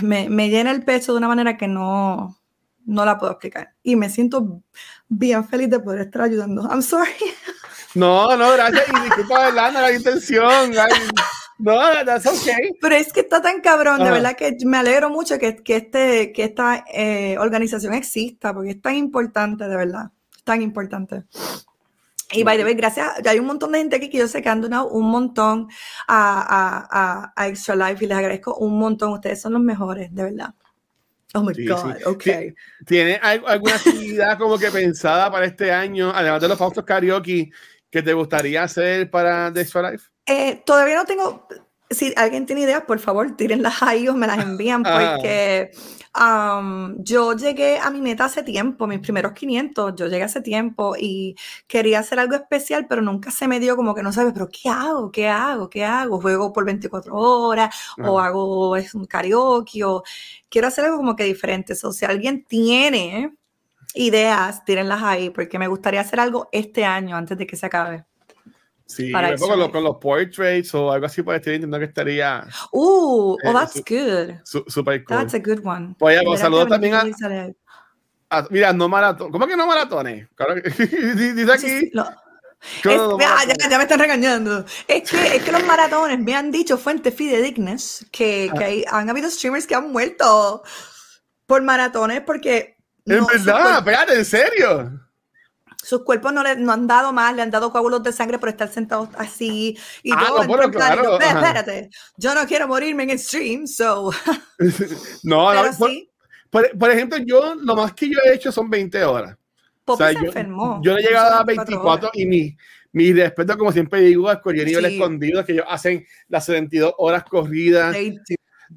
me, me llena el pecho de una manera que no, no la puedo explicar. Y me siento bien feliz de poder estar ayudando. I'm sorry. *laughs* No, no, gracias. Y disculpa, ¿verdad? No la intención. no, that's okay. Pero es que está tan cabrón, de verdad que me alegro mucho que, que, este, que esta eh, organización exista, porque es tan importante, de verdad. Tan importante. Y by the way, gracias, hay un montón de gente aquí que yo sé que han donado un montón a, a, a Extra Life y les agradezco un montón. Ustedes son los mejores, de verdad. Oh my God, ok. ¿Tiene alguna actividad como que pensada para este año, además de los faustos karaoke, que te gustaría hacer para The Extra Life? Eh, todavía no tengo. Si alguien tiene ideas, por favor, tírenlas ahí o me las envían, *laughs* ah. Porque yo llegué a mi meta hace tiempo, mis primeros 500, yo llegué hace tiempo y quería hacer algo especial, pero nunca se me dio como que no sabes, pero ¿qué hago? ¿Qué hago? ¿Qué hago? ¿Juego por 24 horas? ¿O hago es un karaoke? ¿O quiero hacer algo como que diferente? O si alguien tiene ideas, tírenlas ahí, porque me gustaría hacer algo este año antes de que se acabe. Sí, para con, los, con los portraits o algo así por estilo, entiendo que estaría. Uh, oh, eh, that's good. super cool. That's a good one. Pues, pues saludos también a, Mira, no maratón. ¿Cómo que no maratones? Dice aquí. ya, me están regañando. Es que, es que los maratones me han dicho fuentes fidedignas que, que ah. hay, han habido streamers que han muerto por maratones porque. En verdad, espérate, en serio. Sus cuerpos no le no han dado más, le han dado coágulos de sangre por estar sentados así. Y ah, todo. bueno, claro. espérate, yo no quiero morirme en el stream, so. *laughs* no, no por, por, ejemplo, yo lo más que yo he hecho son 20 horas. o sea, se yo, enfermó. Yo he llegado a 24 y mi, mi respeto, como siempre digo, a el nivel escondido, que ellos hacen las 72 horas corridas.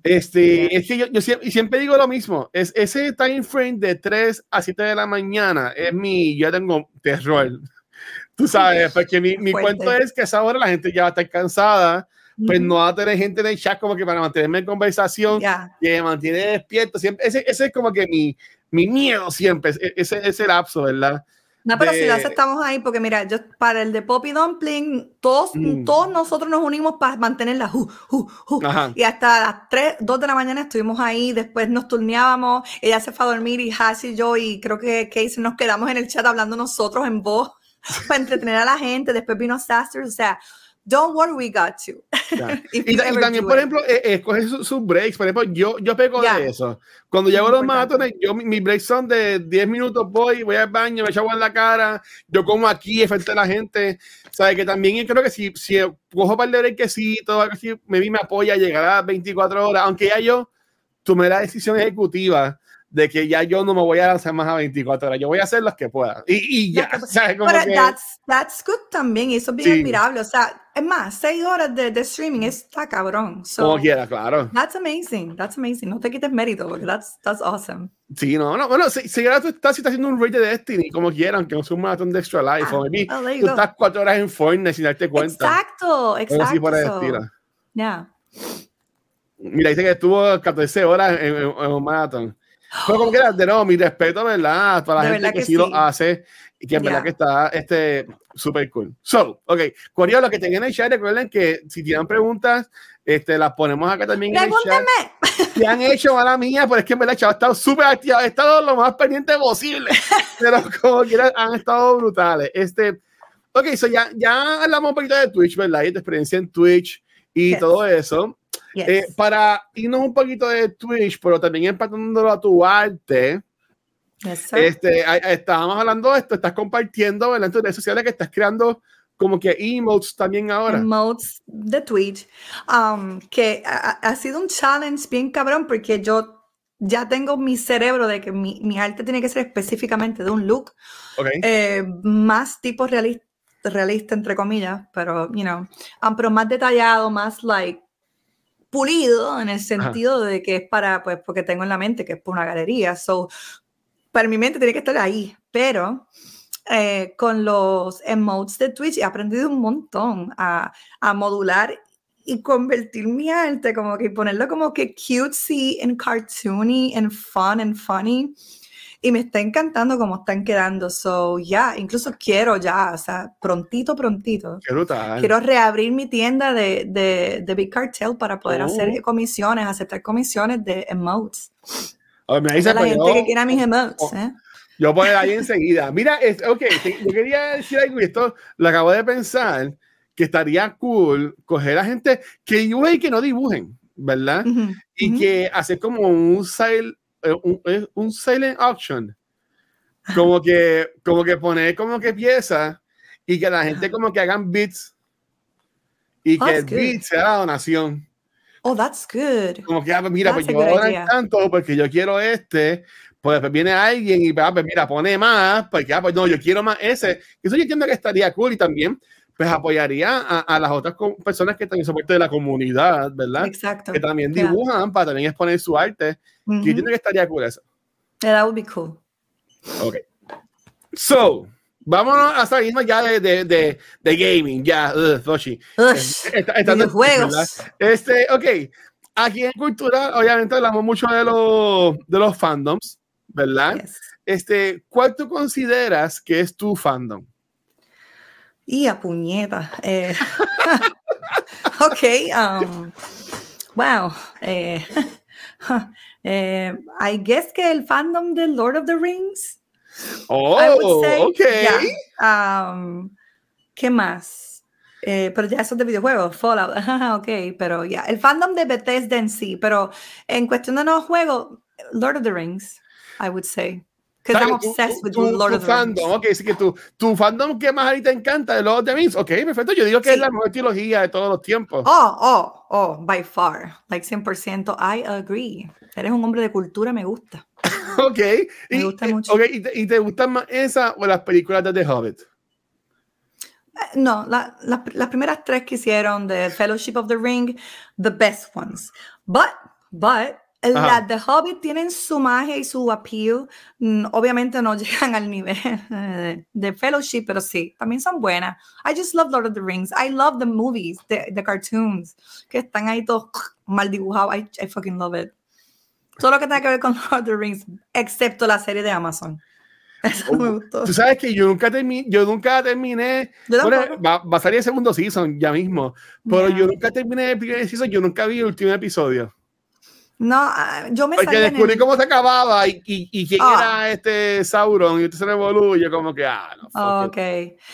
Este, es que yo, yo siempre, siempre, digo lo mismo, es ese time frame de 3 a 7 de la mañana es mi, yo tengo terror. *laughs* Tú sabes, porque mi, *laughs* mi cuento es que a esa hora la gente ya va a estar cansada, pues no va a tener gente en el chat como que para mantenerme en conversación, que me mantiene despierto. Siempre, ese, ese es como que mi, mi miedo siempre, ese, ese lapso, ¿verdad? No, pero si lo aceptamos ahí, porque mira, yo para el de Poppy Dumpling, todos, mm. todos nosotros nos unimos para mantenerla. y hasta las 3, 2 de la mañana estuvimos ahí, después nos turneábamos, ella se fue a dormir y Hash y yo, y creo que Casey nos quedamos en el chat hablando nosotros en voz *laughs* para entretener a la gente. Después vino Sasters, o sea, don't worry, we got you. *laughs* y, también, por ejemplo, eh, escoger sus breaks. Por ejemplo, yo, yo pego de eso. Cuando llego a los maratones, yo, mis breaks son de 10 minutos, voy, voy al baño, me echo agua en la cara, yo como aquí, frente a la gente. ¿Sabes? Que también creo que si, si cojo para el quesito, así, me, me apoya a llegar a 24 horas, aunque ya yo tomé la decisión ejecutiva de que ya yo no me voy a lanzar más a 24 horas, yo voy a hacer las que pueda. Y, y ya, ¿sabes? *laughs* Como Pero that's, that's good también, eso es bien admirable. O sea, es más, 6 horas de, de streaming está cabrón. como quiera, claro. That's amazing, that's amazing. No te quites mérito, porque that's, that's awesome. Sí, no, no, bueno, si, si ahora tú estás, si estás haciendo un raid de Destiny, como quieran, aunque no sea un maratón de Extra Life, ah, o maybe, oh, tú estás 4 horas en Fortnite sin darte cuenta. Exacto, exacto. Ya. Yeah. Mira, dice que estuvo 14 horas en, en, en un maratón. Pero como quieras, de nuevo, mi respeto, ¿verdad? Para la gente que, sí, lo hace y que en verdad que está este súper cool. So, ok, Corio, lo que tengan en el chat, recuerden que si tienen preguntas, este, las ponemos acá también en el chat. Si han hecho mala mía, pero es que en verdad el ha estado súper activo, ha estado lo más pendiente posible, *laughs* pero como quieran, han estado brutales. Este, ok, so ya, ya hablamos un poquito de Twitch, ¿verdad? Y de experiencia en Twitch y todo eso. Eh, para irnos un poquito de Twitch, pero también empatándolo a tu arte. este, estábamos hablando de esto, estás compartiendo en tus redes sociales que estás creando como que emotes también ahora. Emotes de Twitch, um, que ha, sido un challenge bien cabrón porque yo ya tengo mi cerebro de que mi, mi arte tiene que ser específicamente de un look eh, más tipo realista, realista, entre comillas, pero, you know, um, pero más detallado, más like pulido en el sentido de que es para, pues, porque tengo en la mente que es por una galería. So, para mi mente tiene que estar ahí, pero eh, con los emotes de Twitch he aprendido un montón a, a modular y convertir mi arte, como que ponerlo como que cutesy and cartoony and fun and funny y me está encantando cómo están quedando. So, ya, incluso quiero ya, o sea, prontito, prontito. Quiero reabrir mi tienda de, de, de Big Cartel para poder hacer oh. comisiones, aceptar comisiones de emotes. Oh, me dice, la pues, gente que quiera mis emotes. Oh, ¿eh? Yo voy ahí enseguida. Mira, es, ok, yo quería decir algo y esto lo acabo de pensar, que estaría cool coger a gente que dibujen y que no dibujen, ¿verdad? y que hacer como un sale un, un silent auction. Como que, como que poner como que pieza y que la gente como que hagan bits y que el beat sea la donación. Oh, that's good. Como que, ah, pues mira, pues yo ahora tanto porque yo quiero este, pues, pues viene alguien y ah, pues mira, pone más, porque ah, pues no, yo quiero más ese. Eso yo entiendo que estaría cool y también pues apoyaría a, a las otras personas que también son parte de la comunidad, ¿verdad? Exacto. Que también dibujan para también exponer su arte. Uh -huh. que estaría cool eso. That would be cool. Ok. So, vámonos a salirnos ya de, de, de, de gaming, ya, uh, Toshi. juegos. Este, ok. Aquí en Cultura, obviamente hablamos mucho de los, de los fandoms, ¿verdad? Este, ¿cuál tú consideras que es tu fandom? Y a puñeta. Eh, *laughs* ok. Um, wow. Eh, *laughs* eh, I guess que el fandom de Lord of the Rings. Oh, ok. Um, ¿Qué más? Eh, pero ya eso de videojuegos, Fallout, *laughs* ok, pero ya, el fandom de Bethesda en sí, pero en cuestión de nuevos juegos, Lord of the Rings, I would say. Because I'm obsessed with Lord of the Rings. Ok, así que tu, tu fandom que más ahorita encanta de Lord of the Rings, ok, perfecto. Yo digo que es la mejor trilogía de todos los tiempos. Oh, oh, oh, by far. Like 100%, I agree. Eres un hombre de cultura, me gusta. *laughs* ok. Me y, gusta mucho. Okay, ¿y, te, ¿Y te gustan más esa o las películas de The Hobbit? Eh, no, la, la, las primeras tres que hicieron de Fellowship of the Ring, the best ones. But, but, las de Hobbit tienen su magia y su appeal. Mm, obviamente no *laughs* llegan al nivel de, Fellowship, pero sí, también son buenas. I just love Lord of the Rings. I love the movies, the, the cartoons, que están ahí todos mal dibujados. I, I fucking love it. Todo lo que tenga que ver con *laughs* Lord of the Rings, excepto la serie de Amazon. *laughs* Eso me oh, gustó. Tú sabes que yo nunca, terminé, yo nunca terminé. va, va, a salir el segundo season ya mismo. Pero yeah. yo nunca terminé el primer season, yo nunca vi el último episodio. No, ah, yo me Porque descubrí cómo se acababa y, y, y quién Ah. era este Sauron y este se yo como que, ah, no. Ok.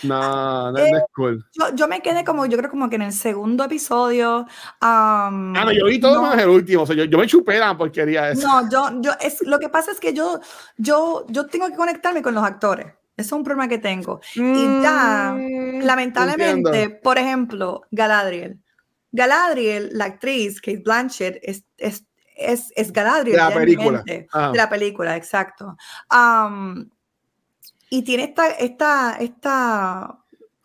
no, no, Eh, no es cool. Yo, yo me quedé como, yo creo como que en el segundo episodio. am, Ah, no, yo vi todo no. menos el último, o sea, yo, yo me chupé la porquería esa. No, yo, yo, es, lo que pasa es que yo, yo, yo tengo que conectarme con los actores. Eso es un problema que tengo. Y ya, Mm, lamentablemente, entiendo. por ejemplo, Galadriel. Galadriel, la actriz, Kate Blanchett, es, es, es, es Galadriel. De la película. mente. De la película, exacto. Am, y tiene esta, esta, esta,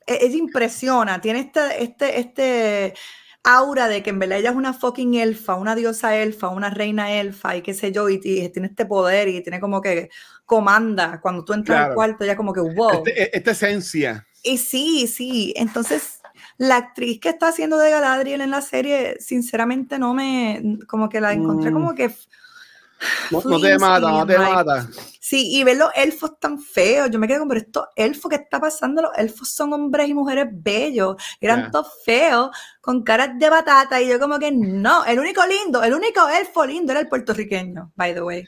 e- ella impresiona, tiene este, este, este aura de que en verdad ella es una fucking elfa, una diosa elfa, una reina elfa y qué sé yo, y, y tiene este poder y tiene como que comanda. Cuando tú entras al Claro. cuarto, ella como que wow. Este- esta esencia. Y sí, sí. Entonces, la actriz que está haciendo de Galadriel en la serie, sinceramente no me, como que la encontré Mm. como que, No, no te mata, no te mata. sí, y ver los elfos tan feos, yo me quedé como, pero estos elfos que está pasando, los elfos son hombres y mujeres bellos, eran Ya. todos feos, con caras de batata, y yo como que no, el único lindo, el único elfo lindo era el puertorriqueño, by the way.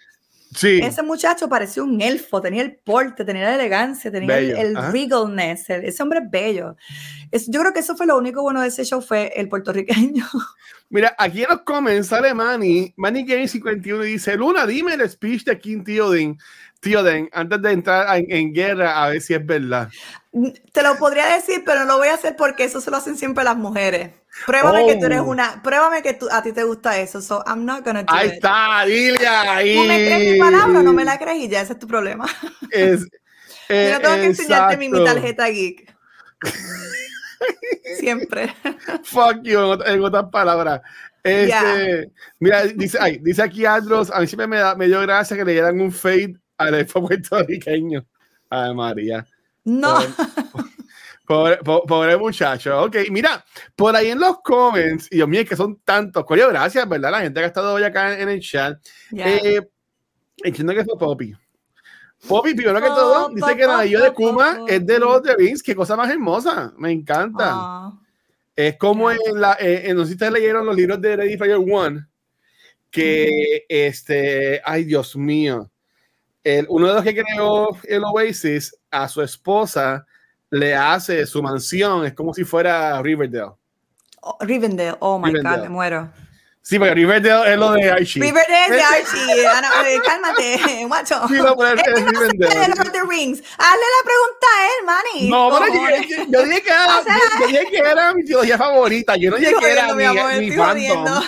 Sí. Ese muchacho parecía un elfo, tenía el porte, tenía la elegancia, tenía el, Bello, el regalness, el- ese hombre es bello. Es- yo creo que eso fue lo único bueno de ese show, fue el puertorriqueño. *laughs* Mira, aquí en los comments sale Manny, Manny Game 51 y dice, Luna, dime el speech de King Theoden, Theoden antes de entrar en, en guerra a ver si es verdad. Te lo podría decir, pero no lo voy a hacer porque eso se lo hacen siempre las mujeres. Pruébame que tú eres Oh. una, pruébame que tú, a ti te gusta eso, so I'm not gonna do Ahí it. está, Lilia. Ahí. ¿Tú me crees mi palabra no me la crees? Y ya ese es tu problema. Es, *laughs* Yo no tengo que enseñarte mi, mi tarjeta geek. *laughs* Siempre. *laughs* Fuck you, en, ot- en otras palabras. Este, Mira, dice, ay, dice aquí Andros, a mí siempre me, da, me dio gracia que le dieran un fade al elfo puertorriqueño. Ay, María. No. Pobre, po- pobre muchacho. Ok, mira, por ahí en los comments, y Dios mío, que son tantos. Coño, gracias, ¿verdad? La gente que ha estado hoy acá en, en el chat. Ya. Eh, entiendo que fue Poppy. Poppy, primero que todo, dice que el anillo de Kuma es de los de Vince. Qué cosa más hermosa. Me encanta. Ah. Es como en la. eh, en- no sé si ustedes leyeron los libros de Ready Player One. Que este. Ay, Dios mío. El, uno de los que creó el Oasis a su esposa le hace su mansión. Es como si fuera Riverdale. Oh, Rivendell, oh my Rivendell. God, me muero. Sí, porque Riverdale es lo de Archie. Riverdale es de Archie. Ana, eh, cálmate, *laughs* guacho. Sí, no, no se Rivendell. de Lord the Rings. Hazle la pregunta a él, Manny. No, pero yo, dije que era, *laughs* O sea, yo, yo dije que era mi teología favorita. Yo no dije que era mi amor, mi, fandom.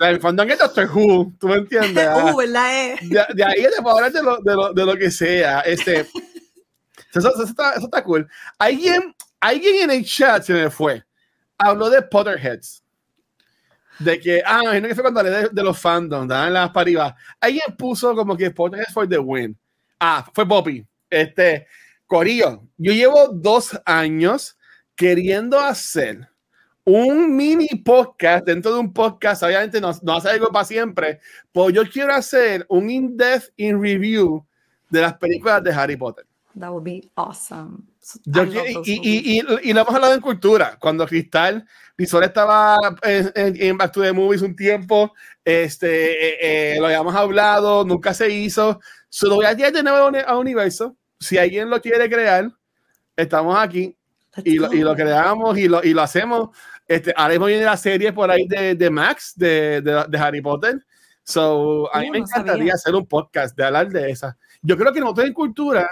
El fandom es Doctor Who. ¿Tú me entiendes? Ah, *laughs* Uh, ¿verdad? eh? de, de ahí te puedo hablar de lo, de, lo, de lo que sea. Este, eso, eso está, eso está cool. Alguien, alguien en el chat se me fue. Habló de Potterheads. De que, ah, imagino que fue cuando hablé de, de los fandoms, daban las para arriba. Alguien puso como que Potterheads for the win. Ah, fue Poppy. Este, Corillo, yo llevo dos años queriendo hacer un mini podcast dentro de un podcast, obviamente no, no hace algo para siempre, pues yo quiero hacer un in-depth in review de las películas de Harry Potter. That would be awesome. Yo y, y, y, y lo hemos hablado en cultura, cuando Cristal Risol estaba en, en, en Back to the Movies un tiempo, este, eh, eh, lo habíamos hablado, nunca se hizo, se lo voy a de nuevo a uni- a Universo, si alguien lo quiere crear, estamos aquí, y lo, y lo creamos y lo, y lo hacemos. Este, ahora mismo viene la serie por ahí de, de Max, de, de, de Harry Potter. So, a mí Uh, me no encantaría sabía. hacer un podcast de hablar de esa. Yo creo que nosotros en cultura,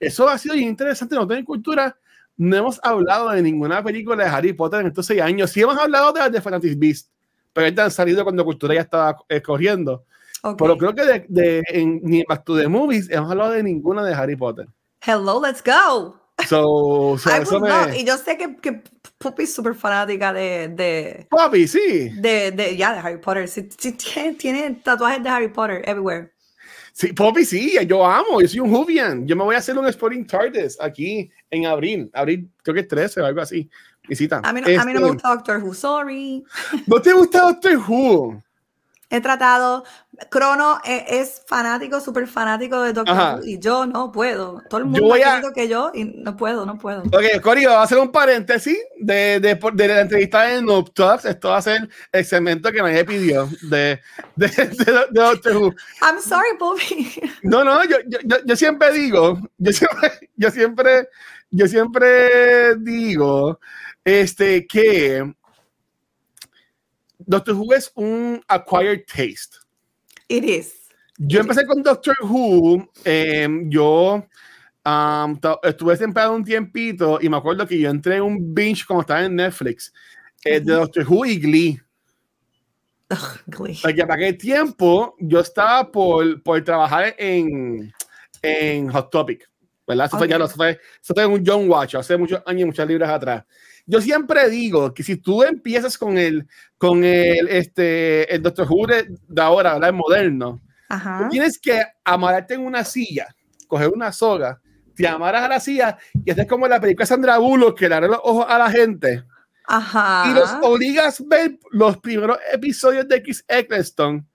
eso ha sido interesante. Nosotros en cultura no hemos hablado de ninguna película de Harry Potter en estos seis años. Sí hemos hablado de las de Fantastic Beasts, pero estas han salido cuando cultura ya estaba eh, corriendo. Ok. Pero creo que de, de, en, ni en Back to the Movies hemos hablado de ninguna de Harry Potter. Hello, let's go. So, so *laughs* I eso me... Y yo sé que, que Puppy es súper fanática de, de, Papi, sí. de, de, ya, de Harry Potter. Sí, sí, tiene, tiene tatuajes de Harry Potter everywhere. Sí, Poppy, sí, yo amo, yo soy un Juvian. Yo me voy a hacer un Sporting TARDIS aquí en abril, abril, creo que es 13 o algo así. Visita. A mí, no, a mí no me Este, gusta Doctor Who, sorry. ¿No te gusta Doctor Who? He tratado. Crono e- es, fanático, súper fanático de Doctor. Who y yo no puedo. Todo el mundo voy ha a- que yo y no puedo, no puedo. Ok, Corio, va a hacer un paréntesis de, de, de la entrevista de Noob Talks. Esto va a ser el segmento que nadie pidió de, de, Doctor Who. I'm sorry, Bobby. No, no, yo, yo, yo, yo siempre digo, yo siempre, yo siempre, yo siempre digo, este, que Doctor Who es un acquired taste. It is. Yo empecé con Doctor Who, em, yo to- estuve temprano un tiempito y me acuerdo que yo entré en un binge cuando estaba en Netflix eh, de. Doctor Who y Glee. Glee. Porque para aquel tiempo yo estaba por, por trabajar en, en Hot Topic, ¿verdad? Eso, fue, ya eso fue, eso fue un John Watch hace muchos años, muchas libras atrás. Yo siempre digo que si tú empiezas con el, con el, este, el Doctor Who de, ahora, ¿verdad? El moderno, Ajá. tú tienes que amarrarte en una silla, coger una soga, te amarras a la silla y haces como en la película Sandra Bullock que le abre los ojos a la gente Ajá. y los obligas a ver los primeros episodios de X Eccleston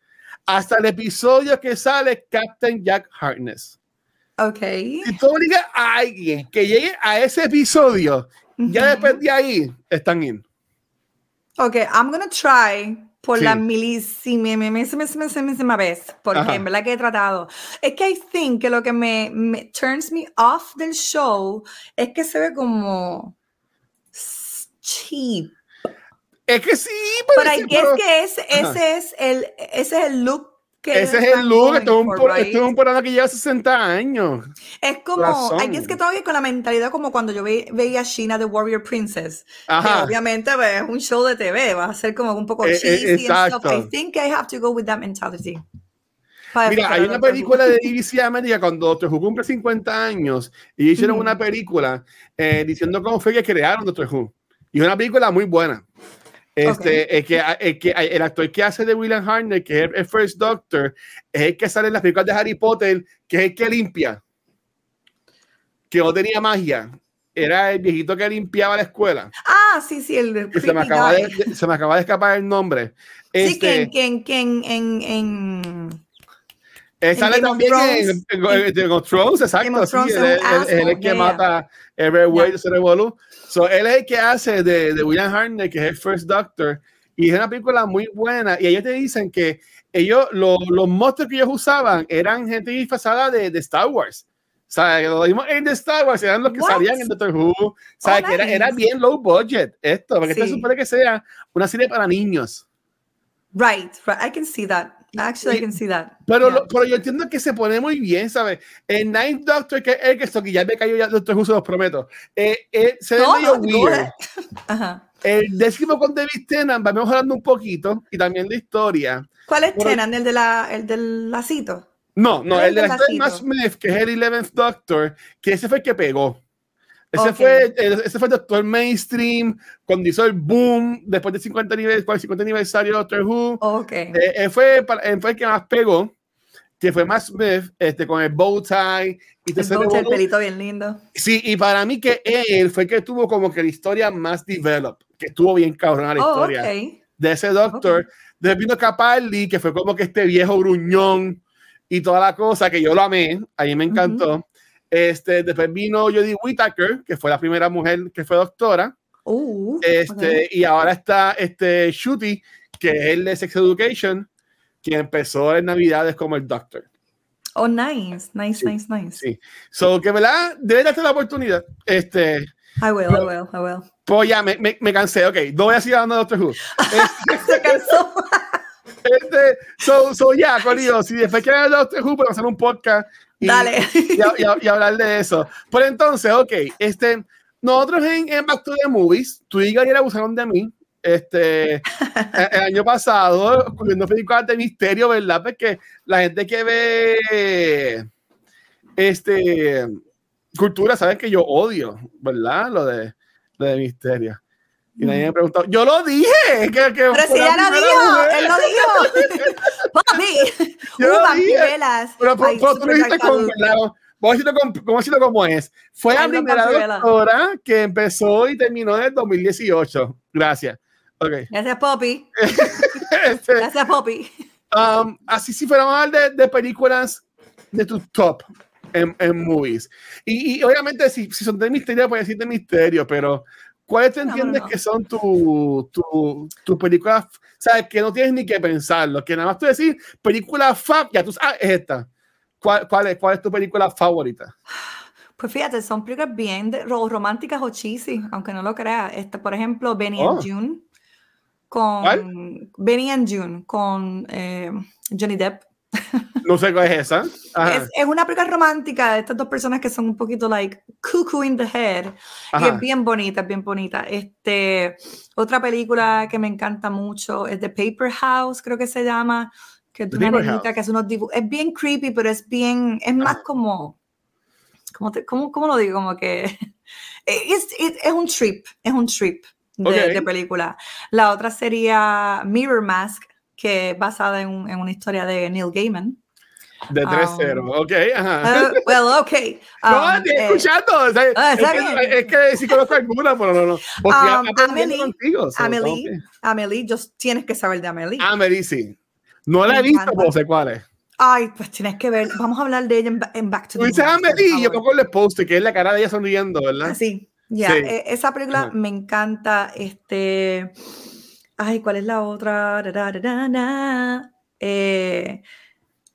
hasta el episodio que sale Captain Jack Harkness. Ok. Si tú obligas a alguien que llegue a ese episodio, ya después de ahí están in. Ok, I'm gonna try por Sí. la milísima vez, porque Ajá. en verdad que he tratado. Es que I think que lo que me, me turns me off del show es que se ve como cheap. Es que sí, Pero parece, I guess pero que ese, Ajá. ese es el ese es el look ese es el look. Esto es un, por- right? esto es un programa que lleva 60 años. Es como. I guess que todavía con la mentalidad como cuando yo ve- veía Sheena the Warrior Princess. que Ajá. obviamente pues, es un show de TV, va a ser como un poco Eh, eh, cheesy and stuff. exacto. I think I have to go with that mentality. Mira, hay a una película de BBC América cuando Doctor Who cumple 50 años y hicieron Ujú. una película eh, diciendo cómo fue que crearon Doctor Who. Y es una película muy buena. Este, el, que, el, que, el actor que hace de William Hartnell, que es el First Doctor, es el que sale en las películas de Harry Potter, que es el que limpia. Que no tenía magia. Era el viejito que limpiaba la escuela. Ah, sí, sí, el Que se me, acaba de, se me acaba de escapar el nombre. Sí, que, Este, en- que, en- que en, en, en- Él sale también en, Game of Thrones, exacto. Sí, es es el que yeah, mata Everywhere Cerebolu. So, él es el que hace de, de William Hartnell, que es el First Doctor. Y es una película muy buena. Y ellos te dicen que ellos, lo- los monstruos que ellos usaban eran gente disfrazada de, de Star Wars. O sea, que lo vimos en The Star Wars, eran los que What? salían en Doctor Who. O sea, Oh, que era, era bien low budget esto, porque esto Sí. supone que sea una serie para niños. Right, right. I can see that. Actually, I can see that. Pero, Yeah. lo- pero yo entiendo que se pone muy bien, ¿sabes? El Ninth Doctor, que es el que esto, que ya me cayó ya Doctor Who, se los prometo. Eh, eh, se ve No, medio weird. *laughs* Ajá. El décimo con David Tennant va mejorando un poquito y también de historia. ¿Cuál es Pero- Tenan? ¿El, de la, el del lacito? No, no, El el de la historia lacito. Smith, que es el 11th Doctor, que ese fue el que pegó. Ese, Ok. fue, ese fue el Doctor Mainstream, cuando hizo el boom, después del 50 aniversario, por el 50 aniversario de Doctor Who. Ok. Eh, él fue, él fue el que más pegó, que fue Matt Smith, este, con el bow tie y el, tercer bote, el pelito bien lindo. Sí, y para mí que él fue el que tuvo como que la historia más developed, que estuvo bien cabrona la Oh, historia ok. de ese doctor. Después vino Capaldi, que fue como que este viejo gruñón y toda la cosa, que yo lo amé, a mí me encantó. Este, después vino Jodie Whittaker, que fue la primera mujer que fue doctora. Uh, Este, ok. Y ahora está este Shooty, que es el de Sex Education, que empezó en Navidades como el doctor. Oh, nice, nice, Sí, nice, nice. Sí. So, que verdad, debe darte la oportunidad. Este, I will, I will, I will. pues ya me, me, me cansé, ok, no voy a seguir hablando de Doctor Who. *laughs* Se cansó. Este, so, so ya, Corillo, *laughs* si después quieren hablar de Doctor Who, podemos hacer un podcast y, Dale. y, y- y hablar de eso. Pero entonces, ok, este, nosotros en, en Back to the Movies, tú y Gabriel abusaron de mí. Este, *laughs* el, el año pasado, viendo películas de misterio, ¿verdad? Porque la gente que ve este cultura sabe que yo odio, ¿verdad? Lo de, lo de misterio. Y nadie me preguntó. Yo lo dije. Que, que Pero si la ya lo dijo, mujer. él lo dijo. *laughs* Papi, *laughs* Yo lo dije. vampirelas. Pero, pero, Ay, pero tú lo dijiste con. ¿verdad? Vamos a decirlo, decirlo como es. Fue la Ay, no, primera doctora que empezó y terminó en el 2018. Gracias. Ok. *laughs* Gracias, Poppy. Este, Gracias, Poppy. Um, así si fuéramos a hablar de, de películas de tu top en, en movies. Y, y obviamente si, si, son de misterio, puedes decir de misterio, pero ¿cuáles te entiendes no, no, no. que son tus tu, tu películas? ¿Sabes? Que no tienes ni que pensarlo, que nada más tú decís película fab, ya tú sabes, ah, es esta. ¿Cuál, cuál, es, ¿Cuál es tu película favorita? Pues fíjate, son películas bien de, románticas o cheesy, aunque no lo creas. Este, por ejemplo, Benny oh. and June con ¿Cuál? Benny and June con eh, Johnny Depp. No sé cuál es esa. Es, es, una película romántica de estas dos personas que son un poquito like cuckoo in the head. Ajá. Y es bien bonita, es bien bonita. Este, otra película que me encanta mucho es The Paper House, creo que se llama, que es una niñita que hace unos dibujos. Es bien creepy, pero es bien, es más Ajá. como, ¿cómo, te, cómo, ¿cómo, lo digo? Como que *laughs* es, es, es un trip, es un trip de, okay. de, película. La otra sería Mirror Mask, que es basada en, en una historia de Neil Gaiman. De 3-0, um, ok. Ajá. Uh, well, ok. *laughs* Um, no, estoy eh, escuchando. O sea, uh, es, que, es, que, sí conozco alguna, pero no, no. Porque um, Amelie, contigo, so, Amelie, okay. Amelie, just tienes que saber de Amelie. Amelie, sí. No la he visto, pero sé cuál es. Ay, pues tienes que ver. Vamos a hablar de ella en, en Back to the Dice Amelie, yo pongo el post que es la cara de ella sonriendo, ¿verdad? Ah, sí, ya. Yeah. Sí. esa película Ajá. me encanta. Este. Ay, ¿cuál es la otra? Eh,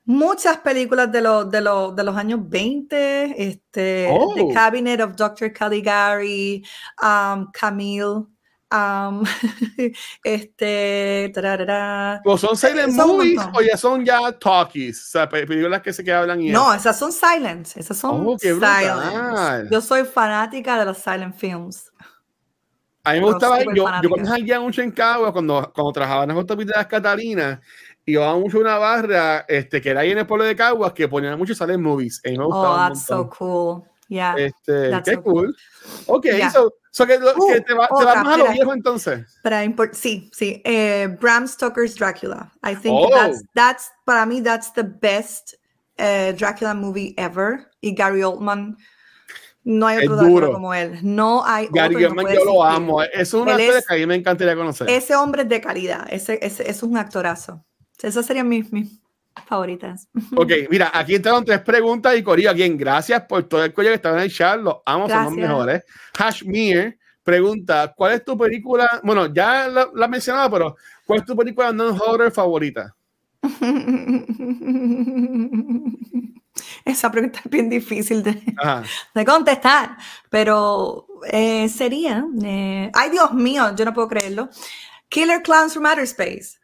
muchas películas de, lo, de, lo, de los años 20, este, oh. The Cabinet of Dr. Caligari, um, Camille, um, *laughs* este, tararara. ¿O son silent son movies o ya son ya talkies? O sea, películas que se que hablan y No, esas son silent, esas son oh, silent. Yo soy fanática de los silent films. A mí me gustaba, yo, yo cuando salía mucho en Cagua, cuando, cuando trabajaba en las autopistas Catalinas, iba mucho a una barra este, que era ahí en el pueblo de Caguas que ponían muchos silent movies. Y me oh, that's so cool. Yeah. Este, that's qué so cool. Ok, yeah. so, so que, uh, que, te, va, te vas más a lo viejo entonces. Para sí, sí. Eh, Bram Stoker's Dracula. I think oh. that's, that's, para mí, that's the best uh, Dracula movie ever. Y Gary Oldman. No hay otro Drácula como él. No hay Gary otro. No yo lo amo. Es una actor que a mí me encantaría conocer. Ese hombre es de calidad. Ese, ese, es un actorazo. Esas serían mis, mis favoritas. *laughs* Ok, mira, aquí entraron tres preguntas y Corillo, again, gracias por todo el cuello que estaban en el chat, los amo, gracias. son los mejores. Hashmir pregunta, ¿cuál es tu película? Bueno, ya la, la mencionaba, pero ¿cuál es tu película non-horror favorita? *laughs* Esa pregunta es bien difícil de, de contestar, pero eh, sería, eh, ay Dios mío, yo no puedo creerlo, Killer Clowns from Outer Space.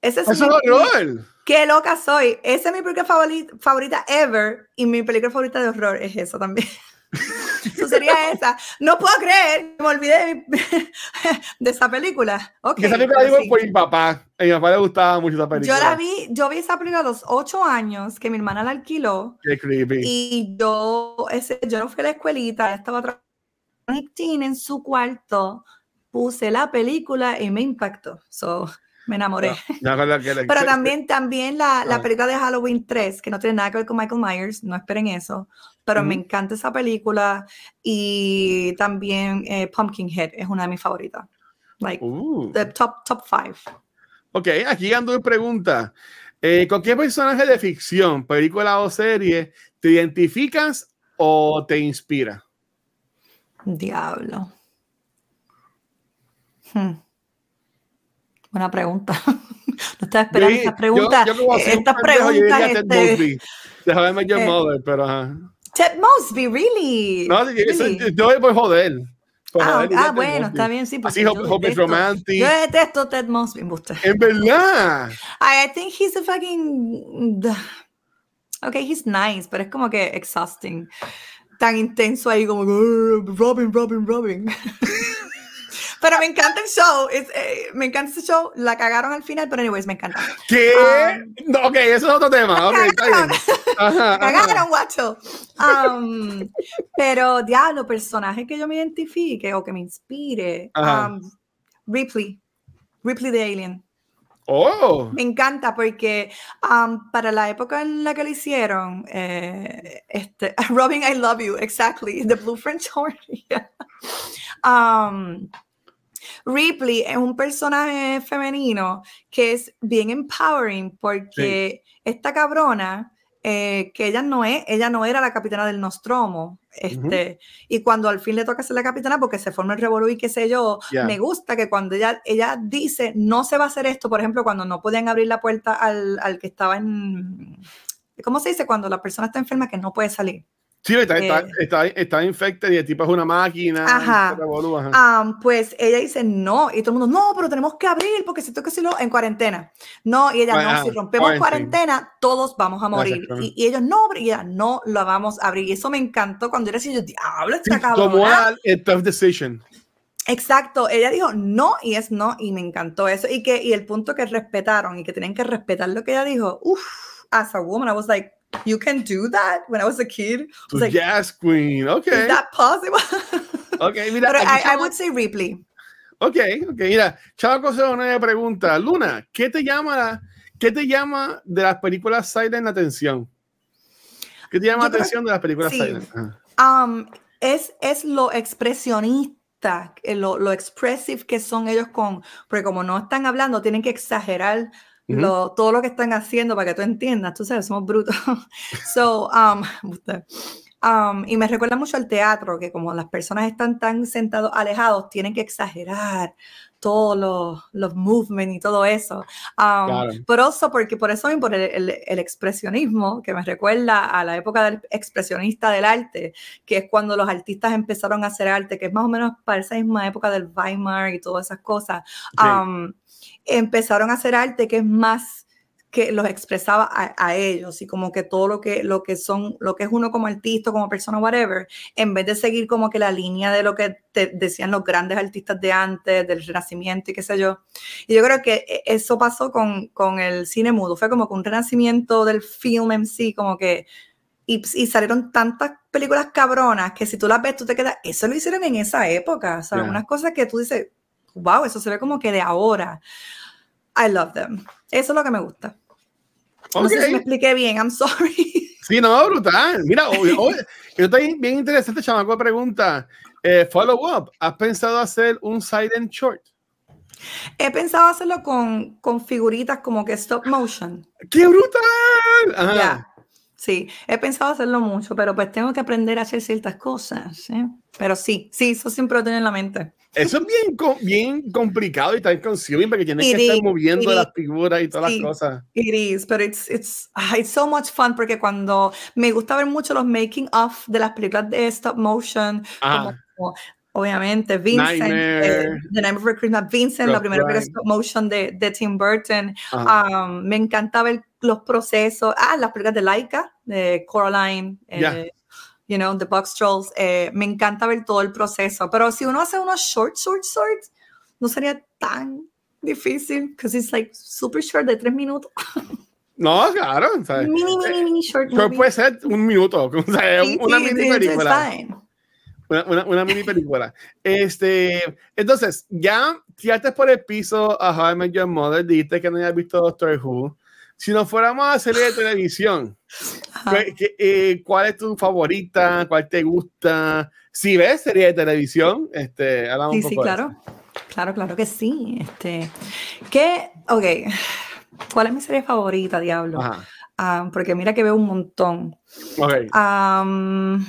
Ese es Eso mi, horror. Qué loca soy. Esa es mi película favorita, favorita ever. Y mi película favorita de horror es eso también. *laughs* Eso sería esa. No puedo creer, me olvidé de, mi, *laughs* de esa película. Okay, esa película la digo sí. por mi papá. A mi papá le gustaba mucho esa película. Yo la vi, yo vi esa película a los ocho años que mi hermana la alquiló. Qué creepy. Y yo, ese, yo no fui a la escuelita, estaba trabajando en su cuarto, puse la película y me impactó. So, me enamoré. No, no, le, Pero también, también la, la, película de Halloween 3, que no tiene nada que ver con Michael Myers, no esperen eso, pero mm. me encanta esa película y también eh, Pumpkinhead es una de mis favoritas. Like, uh. the top, top five. Ok, aquí ando en pregunta. Eh, ¿Con qué personaje de ficción, película o serie te identificas o te inspira? Diablo. Hmm. Buena pregunta. *laughs* No estaba esperando esta pregunta. Yo, yo esta pregunta. Ted este... Déjame ver eh, Mother, pero ajá. Ted Mosby, really. No, really? yo voy por joder. Ah, ah bueno, está bien, sí. Así, Hope Romantic. Yo detesto Ted Mosby. En verdad. I, I think he's a fucking. Okay, he's nice, pero es como que exhausting. Tan intenso ahí como Robin, Robin, Robin. *laughs* Pero me encanta el show. Es, eh, me encanta ese show. La cagaron al final, pero anyways, me encanta. ¿Qué? Um, no, ok, eso es otro tema. Okay, cagaron, ajá, *laughs* cagaron guacho. Um, pero, diablo, personaje que yo me identifique o que me inspire. Um, Ripley. Ripley de Alien. Oh. Me encanta porque um, para la época en la que lo hicieron, eh, este, *laughs* Robin, I love you, exactly, the Blue French Horn. *laughs* um, Ripley es un personaje femenino que es bien empowering porque esta cabrona, eh, que ella no es, ella no era la capitana del Nostromo. Este, Y cuando al fin le toca ser la capitana, porque se forma el revolú y qué sé yo, me gusta que cuando ella, ella dice no se va a hacer esto, por ejemplo, cuando no podían abrir la puerta al, al que estaba en. ¿Cómo se dice? Cuando la persona está enferma que no puede salir. Sí, está, está, eh, está, infectada y el tipo es una máquina. Ajá. pues ella dice no, y todo el mundo, no, pero tenemos que abrir porque si toca si en cuarentena. No, y ella, no, si rompemos cuarentena, todos vamos a morir. Y, y, ellos, no, y ella, no lo vamos a abrir. Y eso me encantó cuando era así, yo, diablo, está sí, Tomó el tough decision. Exacto, ella dijo no y es no, y me encantó eso. Y, que, y el punto que respetaron y que tenían que respetar lo que ella dijo, uff, as a woman, I was like, you can do that when I was a kid. Was like, jazz queen, okay. Is that possible? *laughs* okay, mira. Pero I, I, would say Ripley. Ok, ok, mira, Chavo una pregunta. Luna, ¿qué te llama, qué te llama de las películas Silent la atención? ¿Qué te llama la atención de las películas Silent? Um, es, es lo expresionista, lo, lo expressive que son ellos con, porque como no están hablando, tienen que exagerar todo lo que están haciendo para que tú entiendas, tú sabes, somos brutos. *laughs* so, um, *laughs* um, y me recuerda mucho al teatro, que como las personas están tan sentados alejados, tienen que exagerar todos los, los movements y todo eso. Um, Pero eso, porque por eso por el, el, expresionismo, que me recuerda a la época del expresionista del arte, que es cuando los artistas empezaron a hacer arte, que es más o menos para esa misma época del Weimar y todas esas cosas empezaron a hacer arte que es más que los expresaba a, ellos y como que todo lo que, lo que son, lo que es uno como artista, como persona, whatever, en vez de seguir como que la línea de lo que te decían los grandes artistas de antes, del renacimiento y qué sé yo. Y yo creo que e, eso pasó con, con el cine mudo, fue como que un renacimiento del film en sí, como que, y, y, salieron tantas películas cabronas que si tú las ves, tú te quedas, eso lo hicieron en esa época, o sea, unas cosas que tú dices, wow, eso se ve como que de ahora. I love them. Eso es lo que me gusta. No sé si me expliqué bien, I'm sorry. *laughs* Sí, no, brutal. Mira, yo estoy bien interesante, chamaco, pregunta. Eh, follow up, ¿has pensado hacer un silent short? He pensado hacerlo con, con figuritas como que stop motion. ¡Qué brutal! Ajá. Sí, he pensado hacerlo mucho, pero pues tengo que aprender a hacer ciertas cosas. ¿eh? Pero sí, sí, eso siempre lo tengo en la mente. Eso es bien, bien complicado y tan consuming porque tienes que estar moviendo las figuras y todas las cosas. It is, pero it's, it's, ah, it's so much fun porque cuando me gusta ver mucho los making of de las películas de stop motion, ah. como, obviamente Vincent, eh, The Nightmare Before Christmas, Vincent, la primera película stop motion de, de Tim Burton. Um, me encanta ver los procesos, ah, las películas de Laika, de Coraline, eh, you know, The Box Trolls, eh, me encanta ver todo el proceso, pero si uno hace unos short, short, short, no sería tan difícil, because it's like super short de tres minutos. *laughs* No, claro. Mini, mini, mini short. Short puede ser un minuto, *laughs* sea, una mini película. Una, una, una, mini película. *laughs* Este, entonces, ya tiraste por el piso a How I Met Your Mother, dijiste que no habías visto Doctor Who si nos fuéramos a serie de televisión, eh, ¿cuál es tu favorita? ¿Cuál te gusta? Si ves serie de televisión, este, hablamos sí, un poco sí, claro. Claro, claro que sí. Este, ¿qué? Ok. ¿Cuál es mi serie favorita, Diablo? Ah, porque mira que veo un montón. Okay. ahora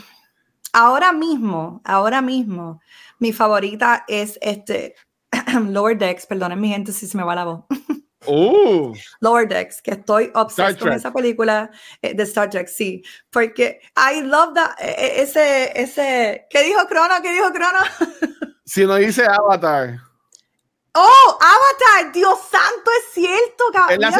mismo, ahora mismo, mi favorita es este *clears throat* Lower Decks, perdonen mi gente si se me va la voz. *laughs* Uh. Lower Decks, que estoy obsesionada con esa película eh, de Star Trek, sí, porque I love that, e, e, ese, ese, ¿qué dijo Crono? ¿Qué dijo Crono? *laughs* si no dice Avatar. Oh, Avatar, Dios santo, es cierto, cabrón. la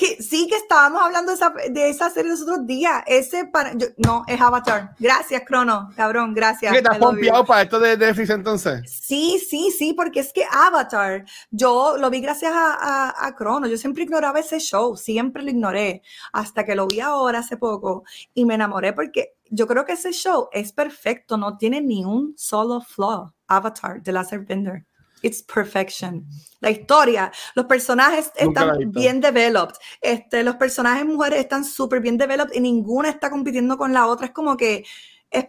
que sí que estábamos hablando de esa, de esa serie los otros días. Ese para, no, es Avatar. Gracias, Crono, cabrón, gracias. ¿Qué estás pompeado para esto de Netflix entonces? Sí, sí, sí, porque es que Avatar, yo lo vi gracias a, a, a Crono. Yo siempre ignoraba ese show, siempre lo ignoré, hasta que lo vi ahora hace poco y me enamoré porque yo creo que ese show es perfecto, no tiene ni un solo flaw. Avatar, The Last Airbender. It's perfection. La historia, los personajes están bien developed. Este, los personajes mujeres están súper bien developed y ninguna está compitiendo con la otra. Es como que es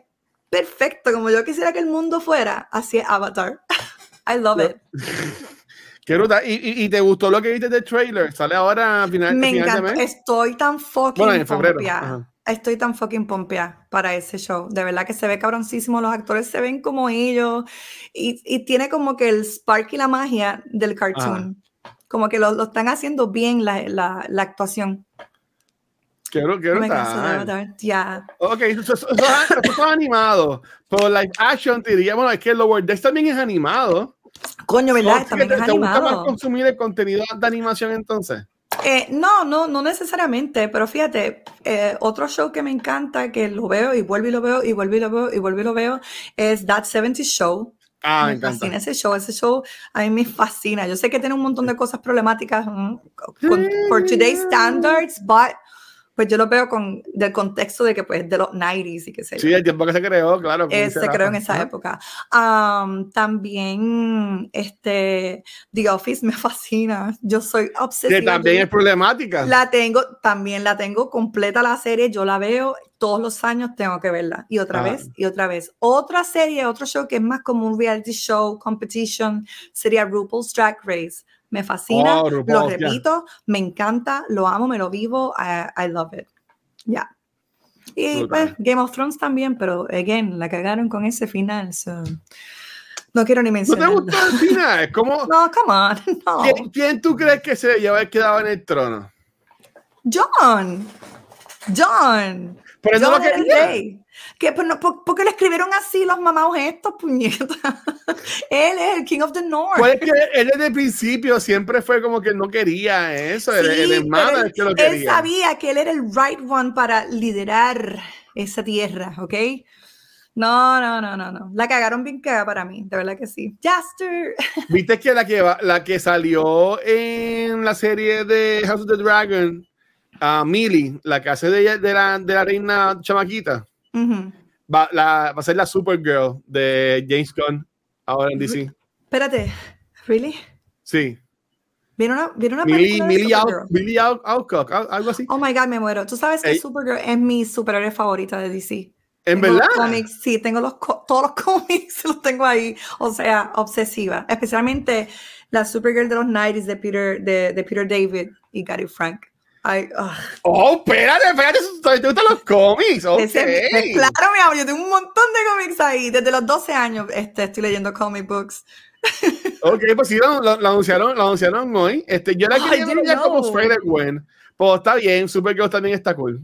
perfecto, como yo quisiera que el mundo fuera, así es Avatar. *laughs* I love it. *laughs* Qué brutal. ¿Y, y, y te gustó lo que viste del trailer? Sale ahora a final, Me final de encanta. mes. Estoy tan fucking Bueno, en febrero. Estoy tan fucking pompeada para ese show. De verdad que se ve cabroncísimo. Los actores se ven como ellos. Y, y tiene como que el spark y la magia del cartoon. Como que lo, lo están haciendo bien la, la, la actuación. Bru- qué Oh brutal. Ya. Ok, eso, eso, eso, eso es animado. Pero live action te diría, bueno, es que Lower Decks también es animado. Coño, ¿verdad? ¿Te, También te, es te gusta más animado. consumir el contenido de animación entonces? Eh, no, no, no necesariamente, pero fíjate, eh, otro show que me encanta, que lo veo y vuelvo y lo veo y vuelvo y lo veo y vuelvo y lo veo, es That 70 Show. Ah, me me encanta. fascina ese show, ese show a mí me fascina. Yo sé que tiene un montón de cosas problemáticas mm, con, por today's standards, but pues yo lo veo con del contexto de que pues de los 90s y qué sé yo. Sí, el tiempo que se creó, claro. Eh, se creó en esa época. Am, también este The Office me *laughs* fascina. Yo soy obsesiva. Que también yo- es problemática. la tengo, también la tengo completa la serie, yo la veo todos los años, tengo que verla. Y otra Ah. vez, y otra vez. Otra serie, otro show que es más como un reality show, competition, sería RuPaul's Drag Race. Me fascina, Oh, lo RuPaul, repito, me encanta, lo amo, me lo vivo, I, I love it. Ya. Y Brutal. pues, Game of Thrones también, pero again, la cagaron con ese final. so, No quiero ni ¿No te gustó el final? *laughs* ¿Cómo, No, come on. *laughs* No. ¿quién, quién tú crees que se haber quedado en el trono? John. John. Pero él no lo el quería. rey. ¿Qué? Pues no, ¿por, por qué le escribieron así los mamados estos, puñetas? *laughs* Él es el King of the North. Pues es que él desde el principio siempre fue como que no quería eso. el, el Sí, hermano pero es el que lo él, quería. él sabía que él era el right one para liderar esa tierra, ¿ok? No, no, no, no, no. La cagaron bien cagada para mí, de verdad que sí. Jaster. *laughs* Viste que la que, va- la que salió en la serie de House of the Dragon, a Millie, la que hace de, de, la, de la reina chamaquita, va, la, va a ser la Supergirl de James Gunn ahora en DC. Espérate, ¿really? Sí. ¿Vieron una, ¿vieron una Millie, película de Millie, Al- Alcock, al- algo así. Oh my God, me muero. Tú sabes que Ey. Supergirl es mi superhéroe favorita de DC. ¿En Tengo verdad? los cómics, sí, tengo los todos los *laughs* cómics, los tengo ahí. O sea, obsesiva. Especialmente la Supergirl de los 90s de Peter, de, de Peter David y Gary Frank. Ay, ugh. Oh, espérate, espérate, ¿te gustan los cómics? Ok. Ese- pues, claro, mi amor, yo tengo un montón de cómics ahí. Desde los 12 años este, estoy leyendo comic books. *laughs* Ok, pues sí, lo, lo- lo anunciaron, lo anunciaron hoy. Este, yo la Oh, quería ver como. Spider-Gwen, pero está bien, Supergirl también está cool.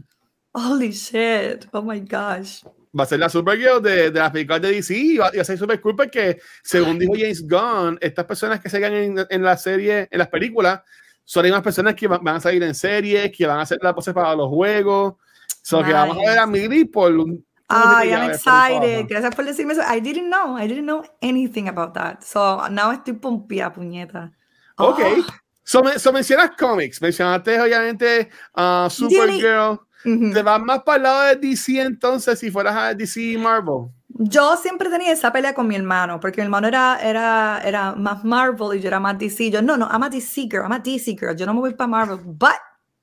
Holy shit. Oh my gosh. Va a ser la Supergirl de, de las películas de DC y va, y va a ser super cool porque, según dijo James Gunn, estas personas que salgan en, en la serie, en las películas, son las mismas personas que van, a salir en series, que van a hacer las voces para los juegos. So que vamos a ver a Millie por un. Ay, I'm por excited. Gracias por decirme eso. I didn't know. I didn't know anything about that. So now estoy pompía, puñeta. Ok. Oh. So, so mencionas cómics, mencionaste obviamente a Supergirl. Ujú. ¿Te vas más para el lado de DC entonces si fueras a DC y Marvel? Yo siempre tenía esa pelea con mi hermano, porque mi hermano era, era, era más Marvel y yo era más DC. Yo, no, no, I'm a DC girl, I'm a DC girl. Yo no me voy para Marvel. But,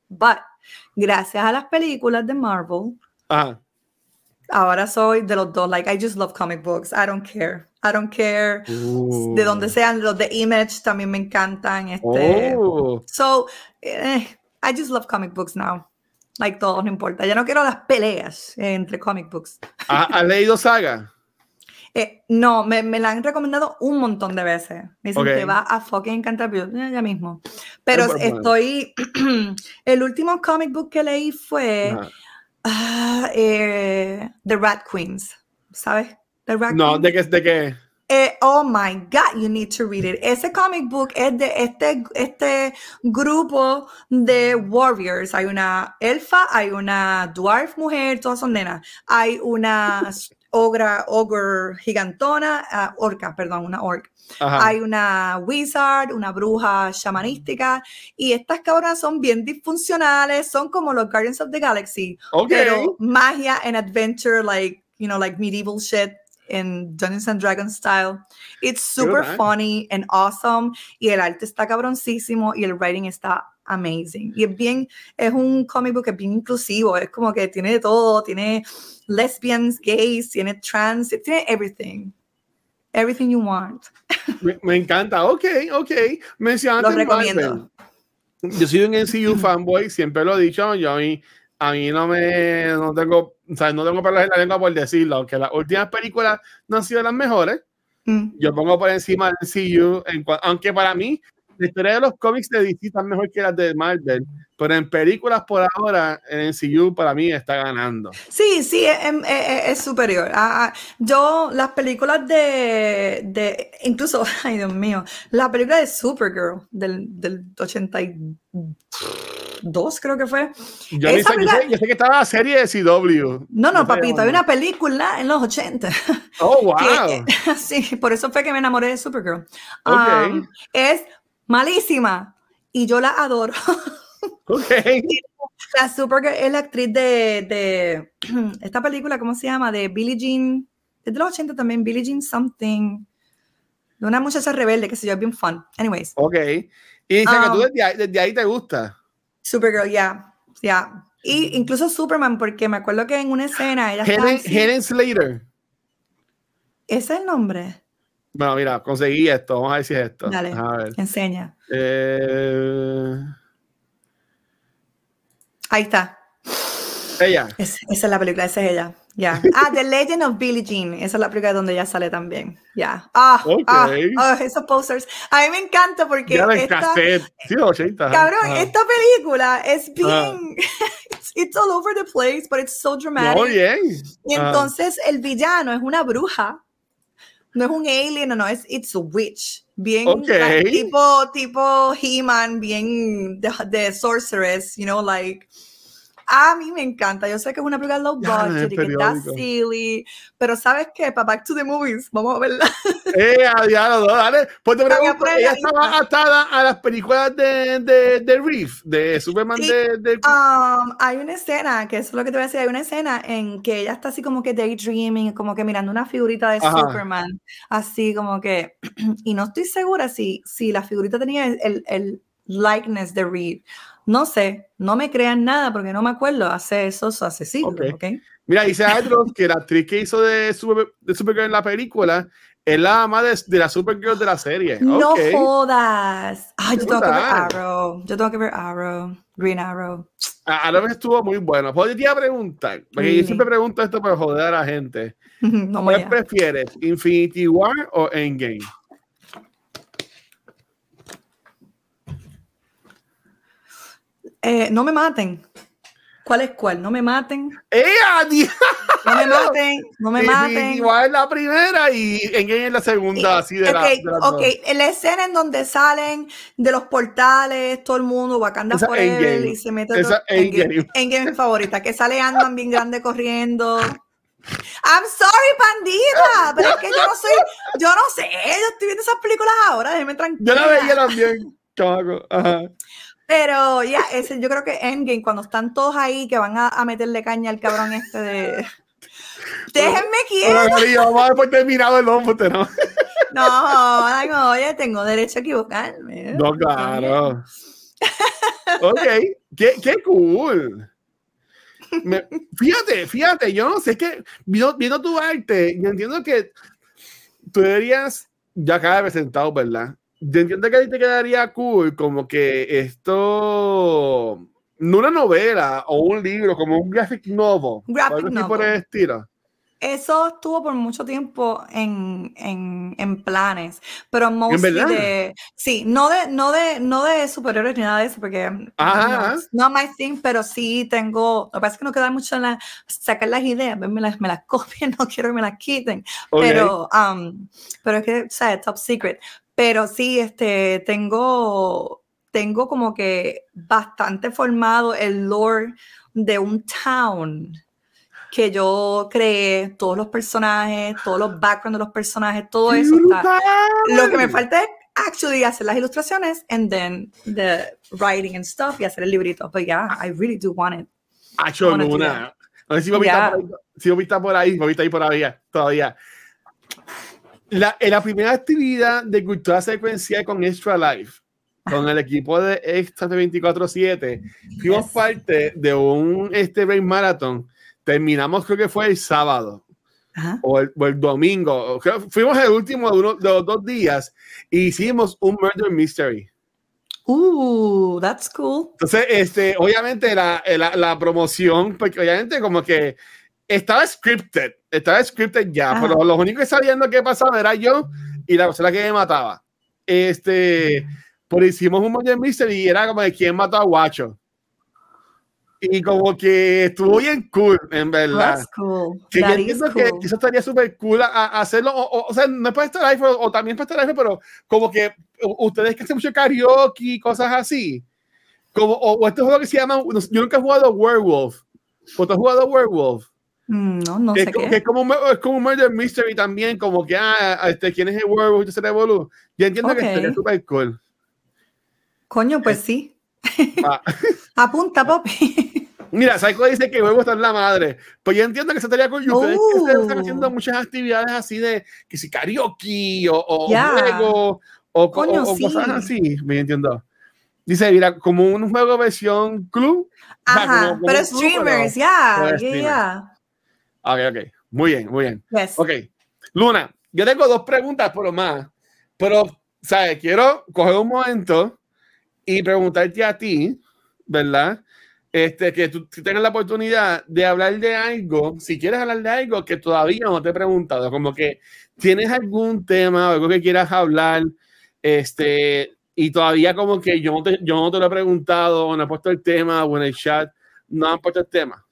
but, gracias a las películas de Marvel, Ajá. ahora soy de los dos. Like, I just love comic books. I don't care. I don't care. De donde sean, los de Image también me encantan. Este, Oh. So, eh, I just love comic books now. Like, todo, no importa. Ya no quiero las peleas eh, entre comic books. ¿Has leído Saga? *laughs* Eh, no, me, me la han recomendado un montón de veces. Me dicen Ok. te va a fucking encantar, pero eh, ya mismo. Pero estoy. *clears throat* el último comic book que leí fue ah, eh, The Rat Queens. ¿Sabes? The Rat No, Queens. ¿de qué? ¿De qué? Eh, oh my God, you need to read it. Ese comic book es de este, este grupo de warriors. Hay una elfa, hay una dwarf mujer, todas son nenas. Hay una *laughs* ogra, ogre gigantona, ah, orca, perdón, una orc. Ajá. Hay una wizard, una bruja shamanística. Y estas cabronas son bien disfuncionales, son como los Guardians of the Galaxy Ok. pero magia and adventure, like, you know, like medieval shit in Dungeons and Dragons style. It's super Good, funny and awesome. Y el arte está cabroncísimo y el writing está amazing. Y es bien, es un comic book que es bien inclusivo. Es como que tiene de todo. Tiene lesbians, gays, tiene trans, tiene everything. Everything You Want. Me, me encanta. Ok, ok. Mencionaste Lo recomiendo. Marvel. Yo soy un NCU fanboy, siempre lo he dicho. Yo a mí, a mí no me no tengo, o sea, no tengo pelos en la lengua por decirlo, aunque las últimas películas no han sido las mejores. Mm. Yo pongo por encima del NCU, en aunque para mí la historia de los cómics de DC están mejor que las de Marvel, pero en películas por ahora el NCU para mí está ganando. Sí, sí, es, es- es- superior. Ah, ah, yo, las películas de, de, incluso, *laughs* ay Dios mío, la película de Supergirl del, del 82, creo que fue. Yo, sé, yo, sé, película- yo sé que estaba la serie de CW. No, no, sé papito, hay una película en los 80. Oh, *laughs* wow. que- *laughs* sí, por eso fue que me enamoré de Supergirl. Um, es malísima y yo la adoro. *laughs* Ok. La Supergirl es la actriz de, de *clears throat* esta película, ¿cómo se llama? De Billie Jean. Es de los 80 también, Billie Jean Something. De una muchacha rebelde, que se yo, es bien fun. Anyways, Ok. Y dice que tú Um, desde ahí, desde ahí te gusta. Supergirl, ya, ya. Y incluso Superman, porque me acuerdo que en una escena ella *gasps* Helen, Helen Slater. ¿Ese es el nombre? Bueno, mira, conseguí esto. Vamos a ver si es esto. Dale. A ver. Enseña. Eh, Ahí está. ella. Es- esa es la película, esa es ella. Ya. *laughs* Ah, The Legend of Billie Jean. Esa es la película donde ella sale también. Ya. Ah, Ok. ah, ah, esos posters. A mí me encanta porque Ya esta. Sí, los 80. ajá. cabrón, Ajá. esta película es bien. *laughs* it's, it's all over the place, but it's so dramatic. Muy bien. Y entonces el villano es una bruja. No es un alien, no, no, es it's a witch. Bien Ok. like, tipo, tipo He-Man, bien de, de sorceress, you know, like. A mí me encanta. Yo sé que es una película low *laughs* budget y que está silly, pero ¿sabes qué? Para Back to the Movies, vamos a verla. *laughs* Eh, a diablo, dale. Pues te pregunto, ella estaba atada a las películas de, de, de Reef, de Superman Sí. de, de- Um, hay una escena, que eso es lo que te voy a decir, hay una escena en que ella está así como que daydreaming, como que mirando una figurita de Ajá. Superman, así como que, *clears throat* y no estoy segura si, si la figurita tenía el, el likeness de Reed. No sé, no me crean nada porque no me acuerdo, hace eso hace siglos, Ok. ¿ok? Mira, dice Andros que la actriz que hizo de, Super, de Supergirl en la película es la mamá de, de la Supergirl de la serie. No jodas. Ay, yo tengo que ver. Arrow, yo tengo que ver Arrow, Green Arrow. A, a mejor estuvo muy bueno. Pues te iba a preguntar, porque yo siempre pregunto esto para joder a la gente. *laughs* no ¿Cuál prefieres, Infinity War o Endgame? Eh, no me maten. ¿Cuál es cuál? No me maten. ¡Eh, adiós! No me maten, no me maten. War es la primera y Endgame es la segunda, así de la, ok, de ok, en la escena en donde salen de los portales, todo el mundo, Wakanda Forever, Endgame. y se mete Esa. Endgame. Endgame es mi favorita, que sale Ant-Man bien grande corriendo. I'm sorry, pandita, pero es que yo no soy, yo no sé, yo estoy viendo esas películas ahora, déjeme tranquila. Yo la veía también. Ajá. Pero ya, ese, yo creo que Endgame, cuando están todos ahí, que van a, a meterle caña al cabrón este de... *laughs* Déjenme quieto. Vamos a por terminado el hombre, ¿no? No, no, oye, tengo derecho a equivocarme. No, claro. Ok, qué, qué cool. Me- fíjate, fíjate, yo no sé, es que viendo, viendo tu arte, yo entiendo que tú deberías, ya acaba de presentado, ¿verdad? Yo entiendo que a ti te quedaría cool como que esto, no una novela o un libro, como un graphic novel. Graphic o así por novel. el estilo. Eso estuvo por mucho tiempo en, en, en planes, pero mostly verdad? de, sí, no de, no de, no de superiores ni nada de eso, porque no, no my thing, pero sí tengo, lo que pasa es que no queda mucho en la, sacar las ideas, me las, me las *laughs* copien, no quiero que me las quiten, Ok. pero, um, pero es que, ¿sabes? Top secret. Pero sí, este, tengo, tengo como que bastante formado el lore de un town que yo creé, todos los personajes, todos los backgrounds de los personajes, todo ¡Qué eso está. Lo que me falta es actually hacer las ilustraciones and then the writing and stuff y hacer el librito. But yeah, I really do want it. Honestly, Luna. No sé si Bobby Yeah. está por ahí, si Bobby está por ahí, Bobby está ahí por ahí, todavía. La, en la primera actividad de cultura secuencial con Extra Life, con el equipo de Extra 24-7, fuimos Yes. parte de un este Rain Marathon. Terminamos, creo que fue el sábado. o el, o el, domingo. Fuimos el último de, uno, de los dos días y hicimos un murder mystery. Uh, that's cool. Entonces, este, obviamente la, la, la promoción, porque obviamente como que estaba scripted, estaba scripted ya, pero lo único que sabiendo qué pasaba era yo y la persona que me mataba. Este, por hicimos un murder mystery y era como de quién mató a Guacho y como que estuvo bien cool, en verdad. That's cool. Que yo That entiendo is que cool. eso estaría súper cool a, a hacerlo, o, o, o sea, no es para este live, o, también para este live, pero como que ustedes que hacen mucho karaoke, cosas así, como, o, o este juego que se llama, yo nunca he jugado Werewolf, ¿o tú has jugado Werewolf? Mm, No, no Que sé es, como, qué. que es como un, es como un murder mystery también, como que, ah, este, ¿quién es el werewolf? Se. Yo entiendo que estaría súper cool. Coño, pues sí. Ah. *laughs* Apunta, papi. *laughs* Mira, Psycho dice que huevo está en la madre. Pues yo entiendo que se estaría con ustedes que ustedes están haciendo muchas actividades así de que si karaoke o, juego o, co- Coño, o- o cosas sí. así. Me entiendo. Dice, mira, como un juego versión club. O sea, Ajá, como- como pero club, streamers, ya, ya. Ok, ok. Muy bien, muy bien. Yes. Ok. Luna, yo tengo dos preguntas por lo más. Pero, ¿sabes? Quiero coger un momento y preguntarte a ti, ¿verdad? Este, que tú tengas la oportunidad de hablar de algo, si quieres hablar de algo que todavía no te he preguntado, como que tienes algún tema o algo que quieras hablar, este, y todavía como que yo no te, yo no te lo he preguntado, o no he puesto el tema, o en el chat, no han puesto el tema.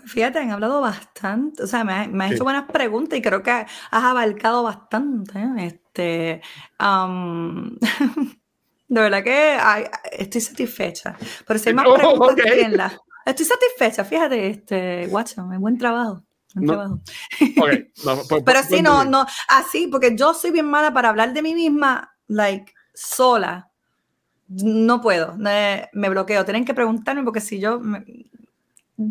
Pues Fíjate, han hablado bastante, o sea, me, ha- me has Sí. hecho buenas preguntas y creo que has abarcado bastante. ¿eh? Este, am, *laughs* de verdad que ay, estoy satisfecha. Pero si hay más *laughs* Oh, preguntas, ok. tírenlas. Estoy satisfecha, fíjate, este, Watson, buen trabajo. buen No, trabajo. Ok, *laughs* no, por- Pero por- sí, no, no, así, porque yo soy bien mala para hablar de mí misma, like, sola. No puedo, me, me bloqueo. Tienen que preguntarme porque si yo, me-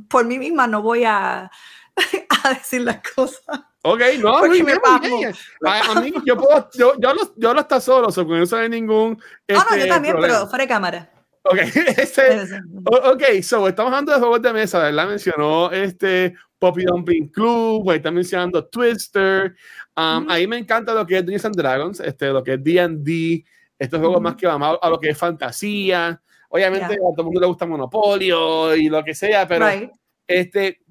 por mí misma, no voy a, *laughs* a decir las cosas. Ok, no, muy me bien, muy bien. A, a mí, yo puedo, yo, yo, lo, yo lo está solo, eso no hay ningún. Ah, no, este, yo también, problema. pero fuera de cámara. Ok, *laughs* este, o- ok, so, estamos hablando de juegos de mesa, ¿verdad? Mencionó este Poppy Dumpling Club, pues, está mencionando Twister. Um, Ujú. Ahí me encanta lo que es Dungeons and Dragons, este, lo que es D&D, estos juegos Ujú. más que van a, a lo que es fantasía. Obviamente Ya. a todo el mundo le gusta Monopolio y lo que sea, pero Right. este,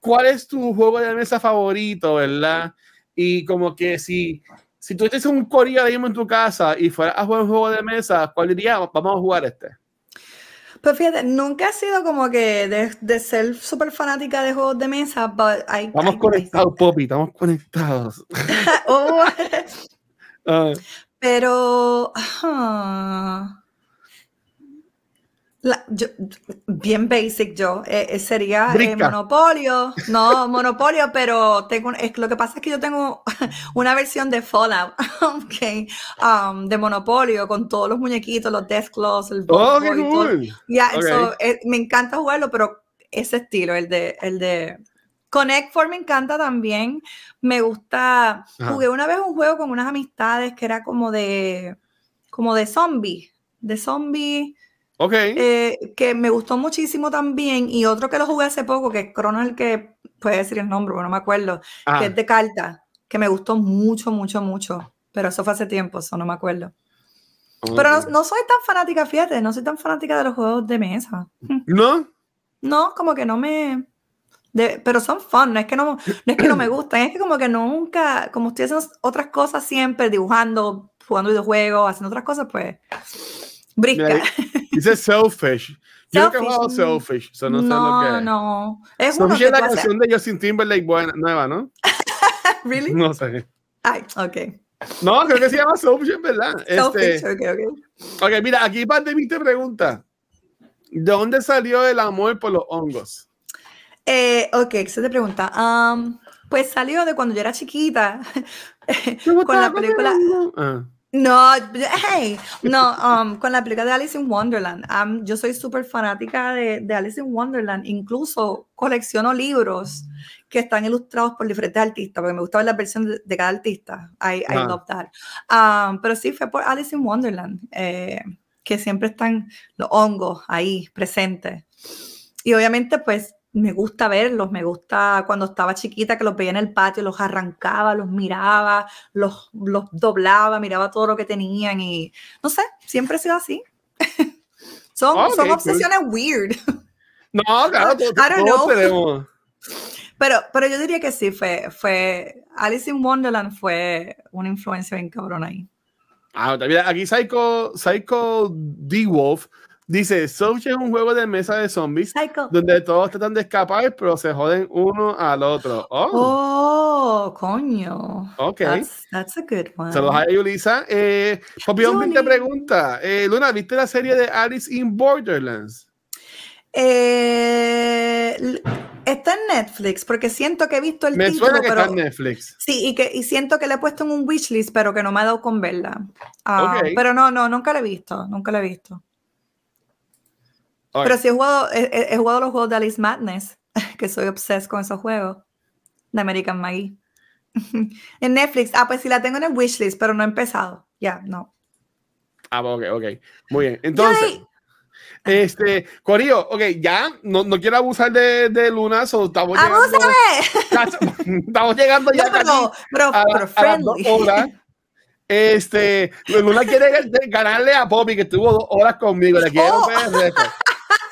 ¿cuál es tu juego de mesa favorito, verdad? Y como que si, si tú tienes un corillo de mismo en tu casa y fueras a jugar un juego de mesa, ¿cuál dirías? Vamos a jugar este. Pues fíjate, nunca he sido como que de, de ser súper fanática de juegos de mesa, but I, Estamos I- conectados, Poppy, estamos conectados. *laughs* Oh, *laughs* Ah, pero ah, la- yo- bien basic yo eh, eh, sería eh. Monopolio no Monopolio pero tengo un- es, lo que pasa es que yo tengo *laughs* una versión de Fallout *laughs* okay, um, de Monopolio con todos los muñequitos los Death Claws el oh, qué cool. Ya, Ok. so, eh, me encanta jugarlo, pero ese estilo, el de, el de Connect Four me encanta también. Me gusta. Ajá. Jugué una vez un juego con unas amistades que era como de, como de zombie, de zombie, Ok. eh, que me gustó muchísimo también. Y otro que lo jugué hace poco, que es Crono el que puede decir el nombre, pero no me acuerdo, Ah, que es de cartas, que me gustó mucho, mucho, mucho. Pero eso fue hace tiempo, eso no me acuerdo. Pero no, no soy tan fanática, fíjate, no soy tan fanática de los juegos de mesa. ¿No? No, como que no me. de- pero son fun, no es, que no, no es que no me *clears throat* gustan, es que como que nunca, como estoy haciendo otras cosas siempre, dibujando, jugando videojuegos, haciendo otras cosas, pues. Brisca. Mira, Dice Selfish. Yo nunca he jugado Selfish. Selfish, so no, sé no, lo que es. no. Es Selfish la canción de Justin Timberlake buena, nueva, ¿no? *laughs* ¿Really? No sé. Ay, ok. No, creo que se llama Selfish, en verdad. Este, Selfish, ok, ok. Ok, mira, aquí Pandemic te pregunta: ¿de dónde salió el amor por los hongos? Eh, ok, se te pregunta. um, pues salió de cuando yo era chiquita. *laughs* con la película. Ah, No, hey, no, um, con la película de Alice in Wonderland. um, yo soy súper fanática de, de Alice in Wonderland. Incluso colecciono libros que están ilustrados por diferentes artistas, porque me gusta ver la versión de, de cada artista. I, I love that. Um, pero sí, fue por Alice in Wonderland, eh, que siempre están los hongos ahí presentes. Y obviamente, pues, me gusta verlos, me gusta cuando estaba chiquita que los veía en el patio, los arrancaba, los miraba, los, los doblaba, miraba todo lo que tenían y no sé, siempre he sido así. *laughs* son, Ok, son cool. obsesiones weird. No, claro, *laughs* todos, I don't todos know. tenemos. Pero, pero yo diría que sí, fue, fue Alice in Wonderland fue una influencia bien cabrona ahí. Ah, mira, aquí Psycho, Psycho D-Wolf dice: Soch es un juego de mesa de zombies Psycho. donde todos tratan de escapar, pero se joden uno al otro. Oh, Oh, coño. ok. That's, that's a good one. Saludos a Yulisa. Eh, te pregunta: eh, Luna, ¿viste la serie de Alice in Borderlands? Eh, está en Netflix porque siento que he visto el Me título, suena que pero está en Netflix. sí, y que y siento que le he puesto en un wishlist, pero que no me ha dado con verla. Ah. Pero no, no, nunca la he visto, nunca la he visto. Pero sí he jugado, he, jugado los juegos de Alice Madness, *laughs* que soy obsessed con esos juegos de American Maggie. *laughs* en Netflix, ah, pues sí la tengo en el wishlist, pero no he empezado. Ya, no. Ah, ok, ok. Muy bien. Entonces, Yay. este, Corillo, ok, ya, no, no quiero abusar de, de Luna, so estamos llegando, ¡Abúsame! *laughs* estamos llegando ya No, casi pero, pero, a, pero a las dos horas. Este, Luna quiere ga- ganarle a Poppy, que estuvo dos horas conmigo. Le quiero Oh.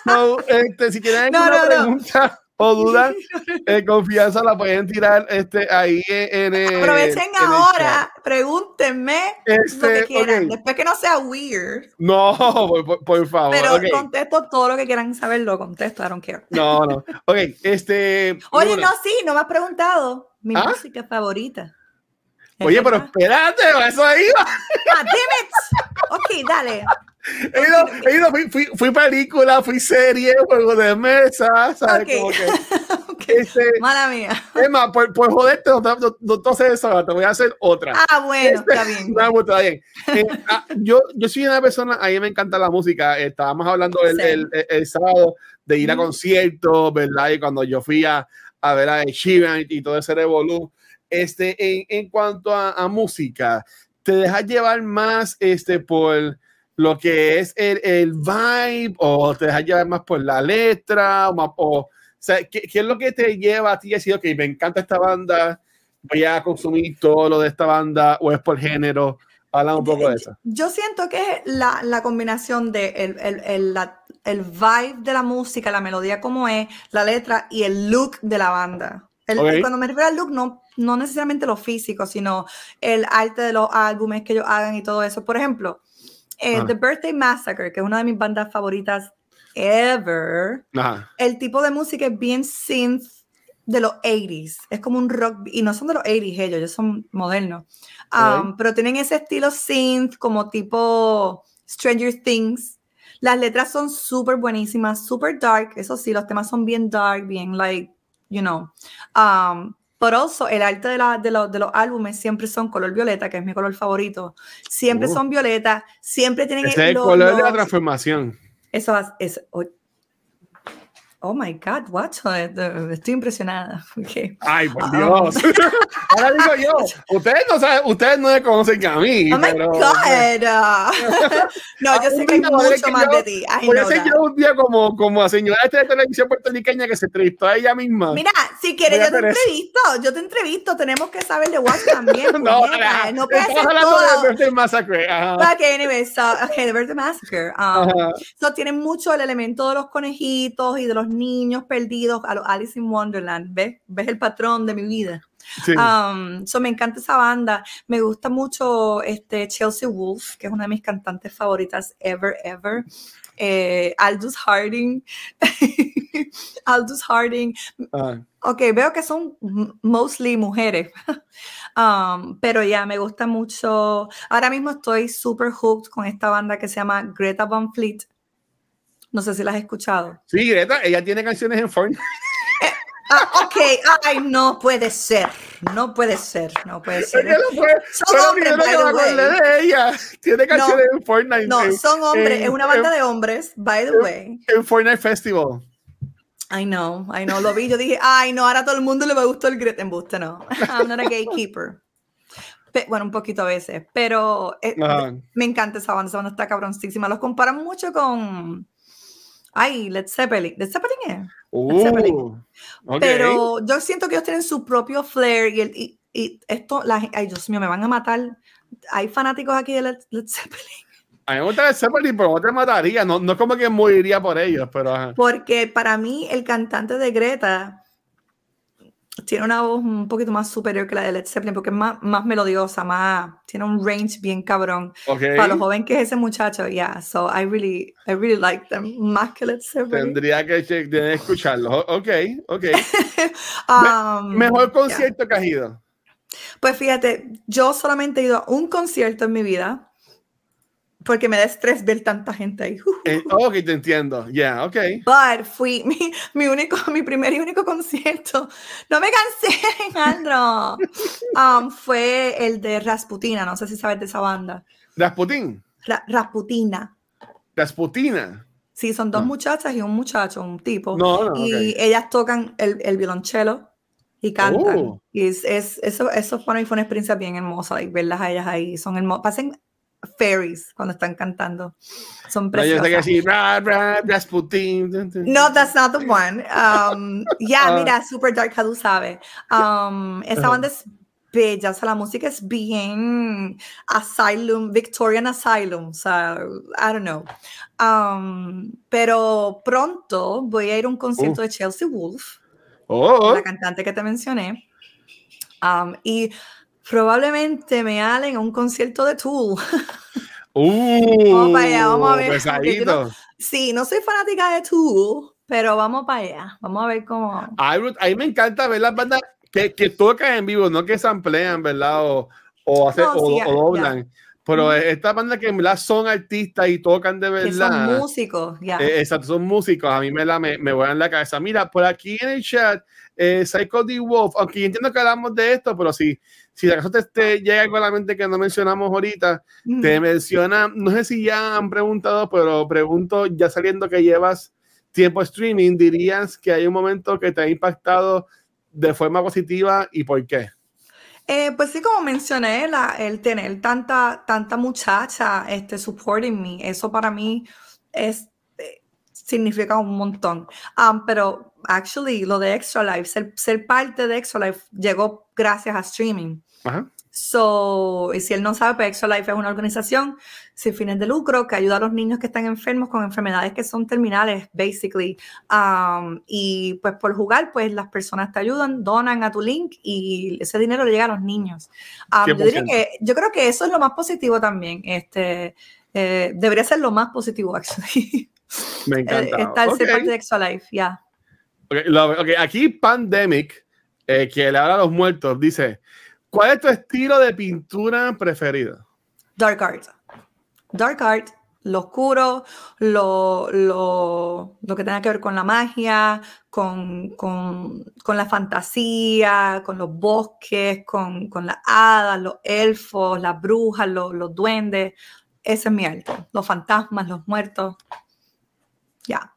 So, este, si tienen No, alguna no, no. pregunta o duda, *laughs* eh, confianza la pueden tirar este, ahí en el. Aprovechen en el ahora, pregúntenme lo Este, que quieran. ok. Después que no sea weird, No, por, favor. pero contesto todo lo que quieran saber, lo contesto, I don't care. No, no. Ok, este. Oye, no, sí, no me has preguntado mi ¿Ah? música favorita. ¿Es Oye, pero espérate, eso ahí va. Ah, damn it. Ok, dale. *laughs* He ido, he ido, fui, fui, fui película, fui serie, juego de mesa, ¿sabes? Ok. Como que, *laughs* Ok, este, Mala mía. es más, por, por joderte, no, no, no, no te haces eso, te voy a hacer otra. Ah, bueno, Este, está bien. No, pues, está bien. Eh, ah, yo, yo soy una persona, a mí me encanta la música. eh, Estábamos hablando el, Sí. el, el- el sábado de ir a Ujú. conciertos, ¿verdad? Y cuando yo fui a, a ver a Sheeran y, y todo ese revolú. Este, en, en cuanto a, a música, ¿te dejas llevar más este, por lo que es el, el vibe o te dejas llevar más por la letra? O, más- o, o sea, ¿qué, qué es lo que te lleva a ti a decir, ok, me encanta esta banda, voy a consumir todo lo de esta banda o es por género? Habla un poco de eso. Yo siento que es la, la combinación de el, el, el, la- el vibe de la música, la melodía como es, la letra y el look de la banda. Cuando me refiero al look, no, no necesariamente lo físico, sino el arte de los álbumes que ellos hagan y todo eso. Por ejemplo, eh. The Birthday Massacre, que es una de mis bandas favoritas ever. Ajá. El tipo de música es bien synth de los 80s. Es como un rock, y no son de los 80s ellos, ellos son modernos. Um. Pero tienen ese estilo synth como tipo Stranger Things. Las letras son súper buenísimas, súper dark. Eso sí, los temas son bien dark, bien like, you know. Um, pero also, el arte de, la- de, los- de los álbumes siempre son color violeta, que es mi color favorito. Siempre Uh. son violeta, siempre tienen Ese es el lo- color de la los- transformación. eso es. Oh, my God, what? *laughs* Estoy impresionada. *laughs* Okay. Ay, por Ah, Dios. *laughs* Ahora digo yo, ustedes no saben, ustedes no me conocen a mí. Oh my pero- God. no, yo sé que hay mucho más yo- de ti. I ser that. yo un día como, como a señora esta de televisión puertorriqueña que se entrevistó a ella misma. Mira, si quieres, yo te hacer eso. entrevisto. Yo te entrevisto. Tenemos que saber de Watch también. no, ajá. no puedes hablando todo. de Birthday Massacre. Ajá. Ok, anyway, so, okay, The Birthday Massacre. Um. So, tienen mucho el elemento de los conejitos y de los niños perdidos a los Alice in Wonderland. ¿Ves? ¿Ves el patrón de mi vida? Sí. Um, so me encanta esa banda. Me gusta mucho este Chelsea Wolf, que es una de mis cantantes favoritas ever, ever. Eh, Aldous Harding. *laughs* Aldous Harding. Ajá. Ok, veo que son mostly mujeres. *laughs* Um, pero ya, me gusta mucho. Ahora mismo estoy super hooked con esta banda que se llama Greta Van Fleet. No sé si la has escuchado. Sí, Greta, ella tiene canciones en Fortnite. Ah, ok, ay, no puede ser. No puede ser, no puede ser. Fue, Son hombres, by the way. de ella. Tiene canciones en Fortnite. No, en, son hombres, en- es una banda en- de hombres, by the way. en Fortnite Festival. I know, I know, lo vi, yo dije, ay, no, ahora a todo el mundo le va a gustar el Greta embuste, no. *laughs* I'm not a gatekeeper. Pe- bueno, un poquito a veces, pero eh, me encanta esa banda, esa banda está cabroncísima. Los comparan mucho con, Ay, Led Zeppelin. Led Zeppelin es. Led Uh, Zeppelin. Pero yo siento que ellos tienen su propio flair y, el, y, y esto, la, ay Dios mío, me van a matar. Hay fanáticos aquí de Led, Led Zeppelin. A mí me gusta el Zeppelin, pero no te mataría. No, no es como que moriría por ellos, pero ajá. Porque para mí el cantante de Greta tiene una voz un poquito más superior que la de Led Zeppelin porque es más, más melodiosa, más, tiene un range bien cabrón. Para lo joven que es ese muchacho, yeah. So I really, I really like them más que Led Zeppelin. Tendría que, che- tener que escucharlo. O- Ok, ok. *laughs* Um, Mejor yeah. concierto que has ido. Pues fíjate, yo solamente he ido a un concierto en mi vida porque me da estrés ver tanta gente ahí. *laughs* Eh, ok, te entiendo. Ya, ok. But fui mi, mi único, mi primer y único concierto. No me cansé, *laughs* Alejandro. Um, fue el de Rasputina, no sé si sabes de esa banda. Rasputin. Ra- Rasputina. Rasputina. Sí, son dos No. muchachas y un muchacho, un tipo. No, no, y ok. ellas tocan el, el violonchelo y cantan. Oh. Y es, es- eso, eso para mí fue una experiencia bien hermosa, like, verlas a ellas ahí. Son hermosas. Pasen fairies cuando están cantando. Son No, yo sé que preciosas. sí. No, that's not the one. Um, ya, Ah. mira, Super Dark, tú sabes. Um, esa banda es bella, o sea, la música es bien Asylum, Victorian Asylum, o sea, I don't know. Um, pero pronto voy a ir a un concierto de Chelsea Wolf, Oh, la cantante que te mencioné, Um, y probablemente me halen a un concierto de Tool. *laughs* uh, Vamos para allá, vamos a ver, Pesadito. sí, no soy fanática de Tool, pero vamos para allá, vamos a ver cómo... Ay, a mí me encanta ver las bandas que, que tocan en vivo, no que samplean, ¿verdad? O, o, hacen, No, o, sí, ya, o doblan. Pero Ujú. estas bandas que en verdad son artistas y tocan de que son verdad. músicos, ya. eh, exacto, son músicos. A mí me, la, me, me vuelan la cabeza. Mira, por aquí en el chat, eh, Psycho D. Wolf, aunque yo entiendo que hablamos de esto, pero si, si de acaso te, te llega algo a la mente que no mencionamos ahorita, te menciona, no sé si ya han preguntado, pero pregunto, ya saliendo que llevas tiempo streaming, dirías que hay un momento que te ha impactado de forma positiva y por qué. Eh, pues sí, como mencioné, la- el tener tanta, tanta muchacha este, supporting me, eso para mí es, eh, significa un montón. Um, pero, actually, lo de Extra Life, ser, ser parte de Extra Life llegó gracias a streaming. Ajá. So, y si él no sabe, pues Extra Life es una organización sin fines de lucro que ayuda a los niños que están enfermos con enfermedades que son terminales, basically. Um, y pues por jugar, pues las personas te ayudan, donan a tu link y ese dinero le llega a los niños. Um, yo, diría 100%. que, yo creo que eso es lo más positivo también. Este, eh, debería ser lo más positivo, *laughs* actually. Me Eh, encanta. Estar ser Ok. parte de Extra Life, ya. Ok, lo- ok, aquí Pandemic, eh, que le habla a los muertos, dice, ¿cuál es tu estilo de pintura preferido? Dark art. Dark art, lo oscuro, lo, lo, lo que tenga que ver con la magia, con, con, con la fantasía, con los bosques, con, con las hadas, los elfos, las brujas, los, los duendes. Ese es mi arte. Los fantasmas, los muertos. Ya.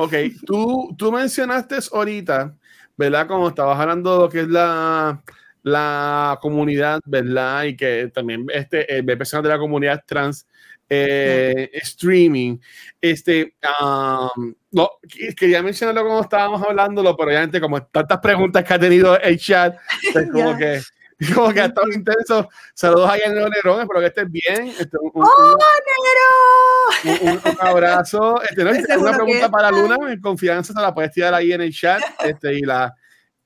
Ok, tú, tú mencionaste ahorita, ¿verdad? Como estabas hablando de lo que es la, la comunidad, ¿verdad? Y que también este, eh, personas de la comunidad trans eh, streaming. Este, um, no, qu- quería mencionarlo como estábamos hablándolo, pero obviamente como tantas preguntas que ha tenido el chat, pues *laughs* como que *laughs* como que ha estado intenso. Saludos a Yanero Nerón, espero que estés bien. Este, un, un- ¡Oh, un- un- abrazo. Este, no, *laughs* una que pregunta para. Luna, en confianza se la puedes tirar ahí en el chat este, y, la,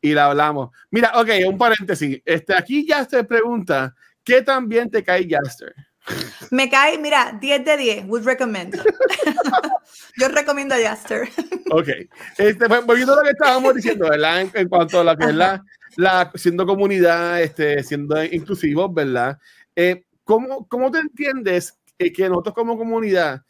y la hablamos. Mira, ok, un paréntesis. Este, aquí Jaster pregunta, ¿qué tan bien te cae Jaster? Me cae, mira, 10 de 10, would recommend. *laughs* Yo recomiendo a Jaster. Ok. Este, pues, volviendo a lo que estábamos diciendo, ¿verdad? En, en cuanto a lo que es la, la siendo comunidad, este, siendo inclusivos, ¿verdad? Eh, ¿cómo, ¿Cómo te entiendes eh, que nosotros como comunidad,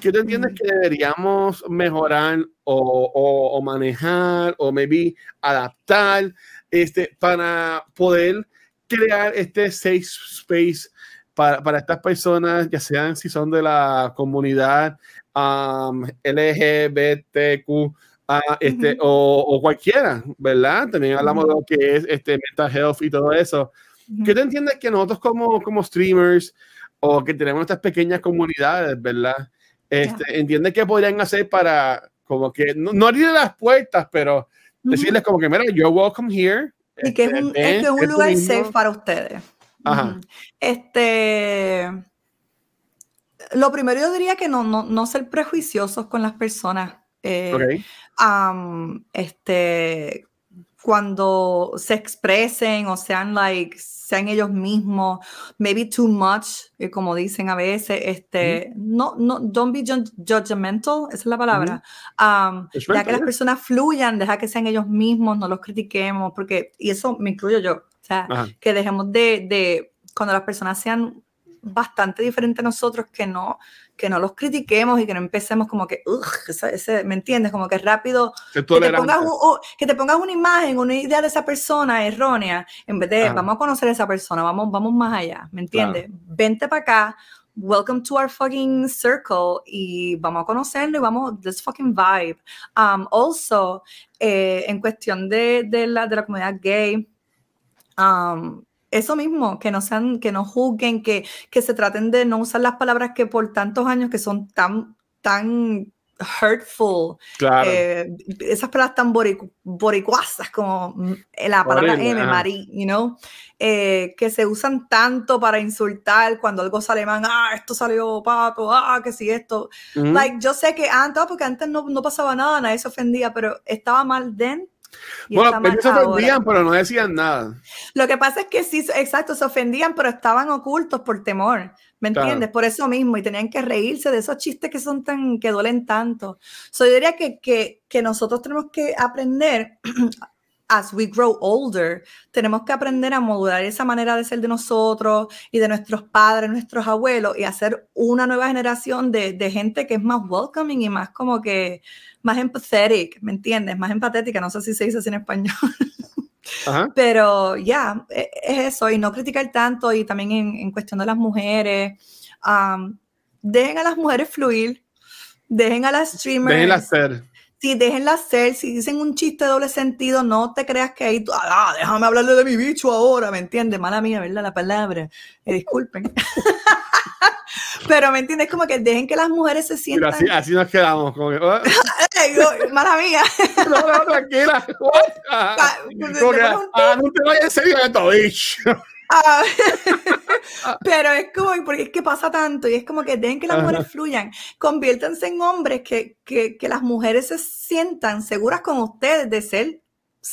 qué te entiendes que deberíamos mejorar o, o, o manejar o maybe adaptar este, para poder crear este safe space para, para estas personas, ya sean si son de la comunidad um, LGBTQ, ah, este, Ujú. o, o cualquiera, ¿verdad? También hablamos de lo que es este, mental health y todo eso. ¿Qué te entiendes que nosotros como, como streamers o que tenemos estas pequeñas comunidades, ¿verdad? este, entienden que podrían hacer para, como que, no, no abrir las puertas, pero decirles como que, mira, you're welcome here. Y que es un, es, que es un lugar safe para ustedes. Ajá. Este, lo primero yo diría que no, no, no ser prejuiciosos con las personas. Eh, Ok. um, este, cuando se expresen o sean like, sean ellos mismos, maybe too much, eh, como dicen a veces, este, no, no, don't be judgmental, esa es la palabra. Um, deja que las Judgmental, personas fluyan, deja que sean ellos mismos, no los critiquemos, porque, y eso me incluyo yo, o sea, Ajá. que dejemos de, de, cuando las personas sean bastante diferentes a nosotros, que no, que no los critiquemos y que no empecemos como que, ese, ese- ¿me entiendes? Como que rápido, que te, pongas, que te pongas una imagen, una idea de esa persona errónea, en vez de, Ajá. vamos a conocer a esa persona, vamos, vamos más allá, ¿me entiendes? Vente para acá, welcome to our fucking circle y vamos a conocerlo y vamos, let's fucking vibe. Um, also, eh, en cuestión de, de, la, de la comunidad gay, um, eso mismo, que no sean, que no juzguen, que, que se traten de no usar las palabras que por tantos años que son tan, tan hurtful, Claro. eh, esas palabras tan boricu- boricuazas como mm, la palabra Horrible, M, ajá. Mari, you know, eh, que se usan tanto para insultar cuando algo sale mal, ah, esto salió pato, ah, que si esto, Ujú. like, yo sé que antes, porque antes no, no pasaba nada, nadie se ofendía, pero estaba mal then. Y bueno, mal ellos se ahora. ofendían, pero no decían nada. Lo que pasa es que sí, exacto, se ofendían, pero estaban ocultos por temor, ¿me Claro. entiendes? Por eso mismo, y tenían que reírse de esos chistes que son tan, que duelen tanto. So, yo diría que, que, que nosotros tenemos que aprender, *clears throat* as we grow older, tenemos que aprender a modular esa manera de ser de nosotros y de nuestros padres, nuestros abuelos, y hacer una nueva generación de, de gente que es más welcoming y más como que, más empathetic, ¿me entiendes? Más empatética, no sé si se dice así en español. Ajá. *laughs* Pero ya, e- es eso, y no criticar tanto, y también en, en cuestión de las mujeres, am, dejen a las mujeres fluir, dejen a las streamers, Déjenla ser. sí, déjenlas ser, si dicen un chiste de doble sentido, no te creas que ahí, tú, ah, déjame hablarle de mi bicho ahora, ¿me entiendes? Mala mía, ¿verdad? La palabra, Eh, disculpen. *laughs* *laughs* Pero, ¿me entiendes? Como que dejen que las mujeres se Pero sientan... así, así nos quedamos. Como que, *laughs* mala mía. *laughs* no, no, tranquila. Como que, le pones un ah, no te vayas en serio de esto, bitch. Ah, pero es como, porque es que pasa tanto y es como que dejen que las mujeres fluyan, conviértanse en hombres que, que, que las mujeres se sientan seguras con ustedes de ser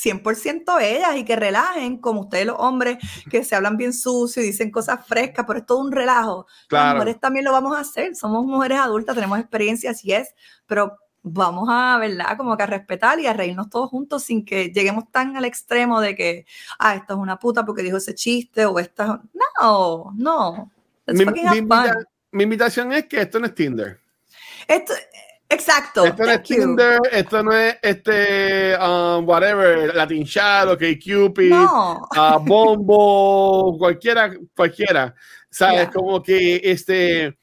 100% ellas y que relajen como ustedes los hombres que se hablan bien sucio y dicen cosas frescas, pero es todo un relajo. Las Claro. mujeres también lo vamos a hacer, somos mujeres adultas, tenemos experiencias, yes, pero vamos a, ¿verdad? Como que a respetar y a reírnos todos juntos sin que lleguemos tan al extremo de que, ah, esta es una puta porque dijo ese chiste o esta... No, no. Mi, invita- mi invitación es que esto no es Tinder. Esto, exacto. Esto no es you. Tinder, esto no es este, um, whatever, Latin Chat, OK Cupid, No. ah, Bombo, *laughs* cualquiera, cualquiera. ¿Sabes? Yeah. Como que este.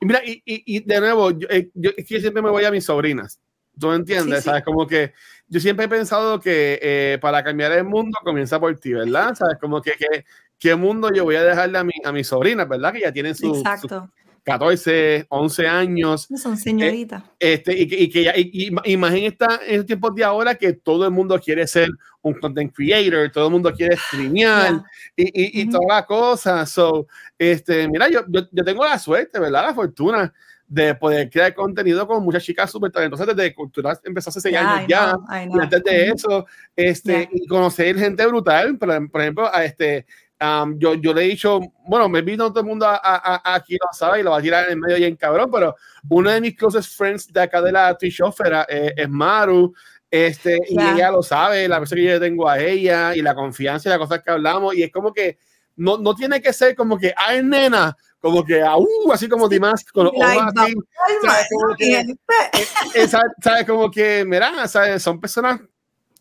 y Mira, y, y, y de nuevo, yo, eh, yo- es que yo siempre me voy a mis sobrinas. ¿Tú entiendes? Sí, sí. ¿Sabes? Como que yo siempre he pensado que eh, para cambiar el mundo comienza por ti, ¿verdad? ¿Sabes? Como que, que ¿qué mundo yo voy a dejarle a, mi, a mis sobrinas, ¿verdad? Que ya tienen sus Exacto. 14, 11 años. Son señoritas. Este, y, que- y que ya, y, y, y más en, esta, en tiempos de ahora que todo el mundo quiere ser un content creator, todo el mundo quiere streamear Ya. y, y, y Ujú. toda la cosa. So, este, mira, yo, yo, yo tengo la suerte, ¿verdad? La fortuna de poder crear contenido con muchas chicas súper talentosas desde cultura empezó hace seis Yeah, años I ya. know, I Y know. antes de eso, este, Yeah. y conocer gente brutal, por, por ejemplo, a este, um, yo, yo le he dicho, bueno, me vino todo el mundo a, a- a- aquí, lo sabe, y lo va a tirar en medio y en cabrón, pero uno de mis closest friends de acá de la Twitchófera eh, es Maru, este, y Yeah. ella lo sabe, la persona que yo tengo a ella, y la confianza y las cosas que hablamos, y es como que no, no tiene que ser como que, ay, nena, como que, ah, uh, así como Dimas, con los Like, ojos así, ¿sabes? Como que- y gente- esa, ¿sabes? Como que, mira, ¿sabes? Son personas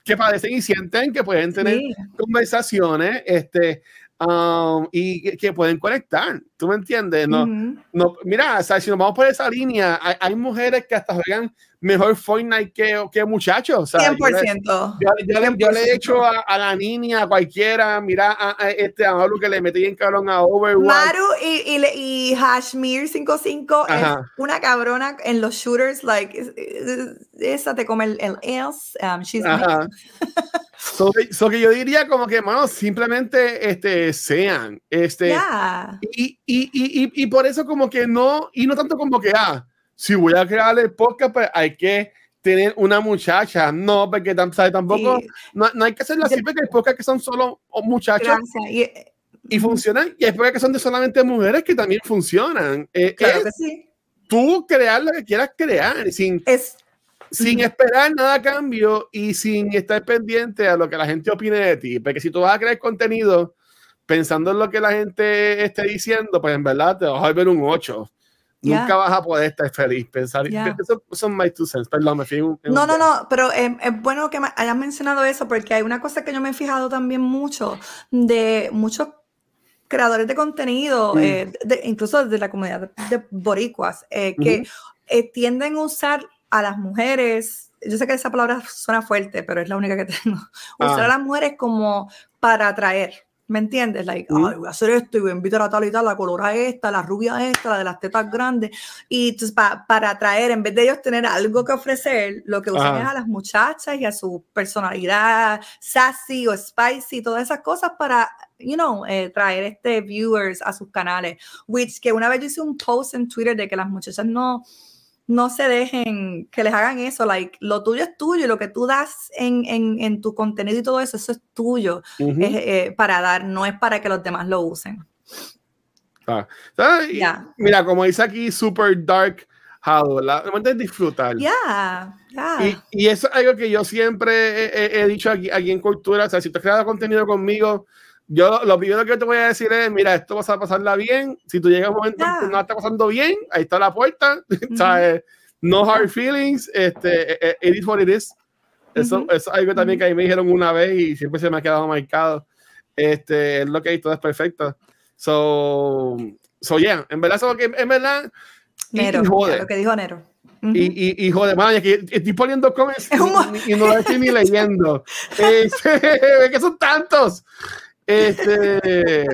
que padecen y sienten que pueden tener Sí. conversaciones, este, um, y que, pueden conectar. ¿Tú me entiendes? No, no, mira, si nos vamos por esa línea, hay, hay mujeres que hasta juegan mejor Fortnite que, que muchachos. 100%. Yo, le, he hecho a, la niña, a cualquiera, mira a, este a Maru que le metí en cabrón a Overwatch. Maru y, y, y Hashmir55 es una cabrona en los shooters, like, esa te come el, el S. Um, she's *laughs* so, que yo diría como que, mano, simplemente este, sean. Este, y, y, y, y, por eso como que no, y no tanto como que, ah, si voy a crear el podcast, pues hay que tener una muchacha. No, porque tampoco, no, no, hay que hacerlo así, porque hay podcasts que son solo muchachas. Y, y, funcionan, y hay podcasts que son de solamente mujeres que también funcionan. Eh, claro que sí. Tú crear lo que quieras crear, sin, es, sin esperar nada a cambio y sin estar pendiente a lo que la gente opine de ti. Porque si tú vas a crear contenido pensando en lo que la gente esté diciendo, pues en verdad te vas a ver un 8 Nunca vas a poder estar feliz, pensar. *laughs* Eso son my two cents. Perdón, me fui un, No, no, no, pero es bueno que hayas mencionado eso porque hay una cosa que yo me he fijado también mucho de muchos creadores de contenido, mm. eh, incluso de la comunidad de boricuas, eh, que eh, tienden a usar a las mujeres, yo sé que esa palabra suena fuerte, pero es la única que tengo, usar a ah. las mujeres como para atraer. ¿Me entiendes? Like, Ay, voy a hacer esto y voy a invitar a tal y tal, la colora esta, la rubia esta, la de las tetas grandes. Y entonces, para atraer, en vez de ellos tener algo que ofrecer, lo que usan es a las muchachas y a su personalidad sassy o spicy, todas esas cosas para, you know, eh, traer este viewers a sus canales. Which, que una vez yo hice un post en Twitter de que las muchachas no no se dejen que les hagan eso, like, lo tuyo es tuyo y lo que tú das en, en, en tu contenido y todo eso, eso es tuyo eh, para dar, no es para que los demás lo usen. Ah. Mira, como dice aquí, super dark how, la es disfrutar. Yeah, y, y, eso es algo que yo siempre he, he, dicho aquí, aquí en Cultura, o sea, si tú has creado contenido conmigo, yo lo primero que te voy a decir es, mira, esto vas a pasarla bien. Si tú llegas a un momento que no está pasando bien, ahí está la puerta. *laughs* No hard feelings. Este, eh, eh, it is what it is. Eso, es algo también que a mí me dijeron una vez y siempre se me ha quedado marcado. Este, es lo que hay, todo es perfecto. So, so yeah, en verdad, eso que, en verdad. Nero, lo que dijo Nero. y, y, joder, man, que estoy poniendo comments y, no lo estoy ni leyendo. *laughs* *laughs* Es que son tantos. Este.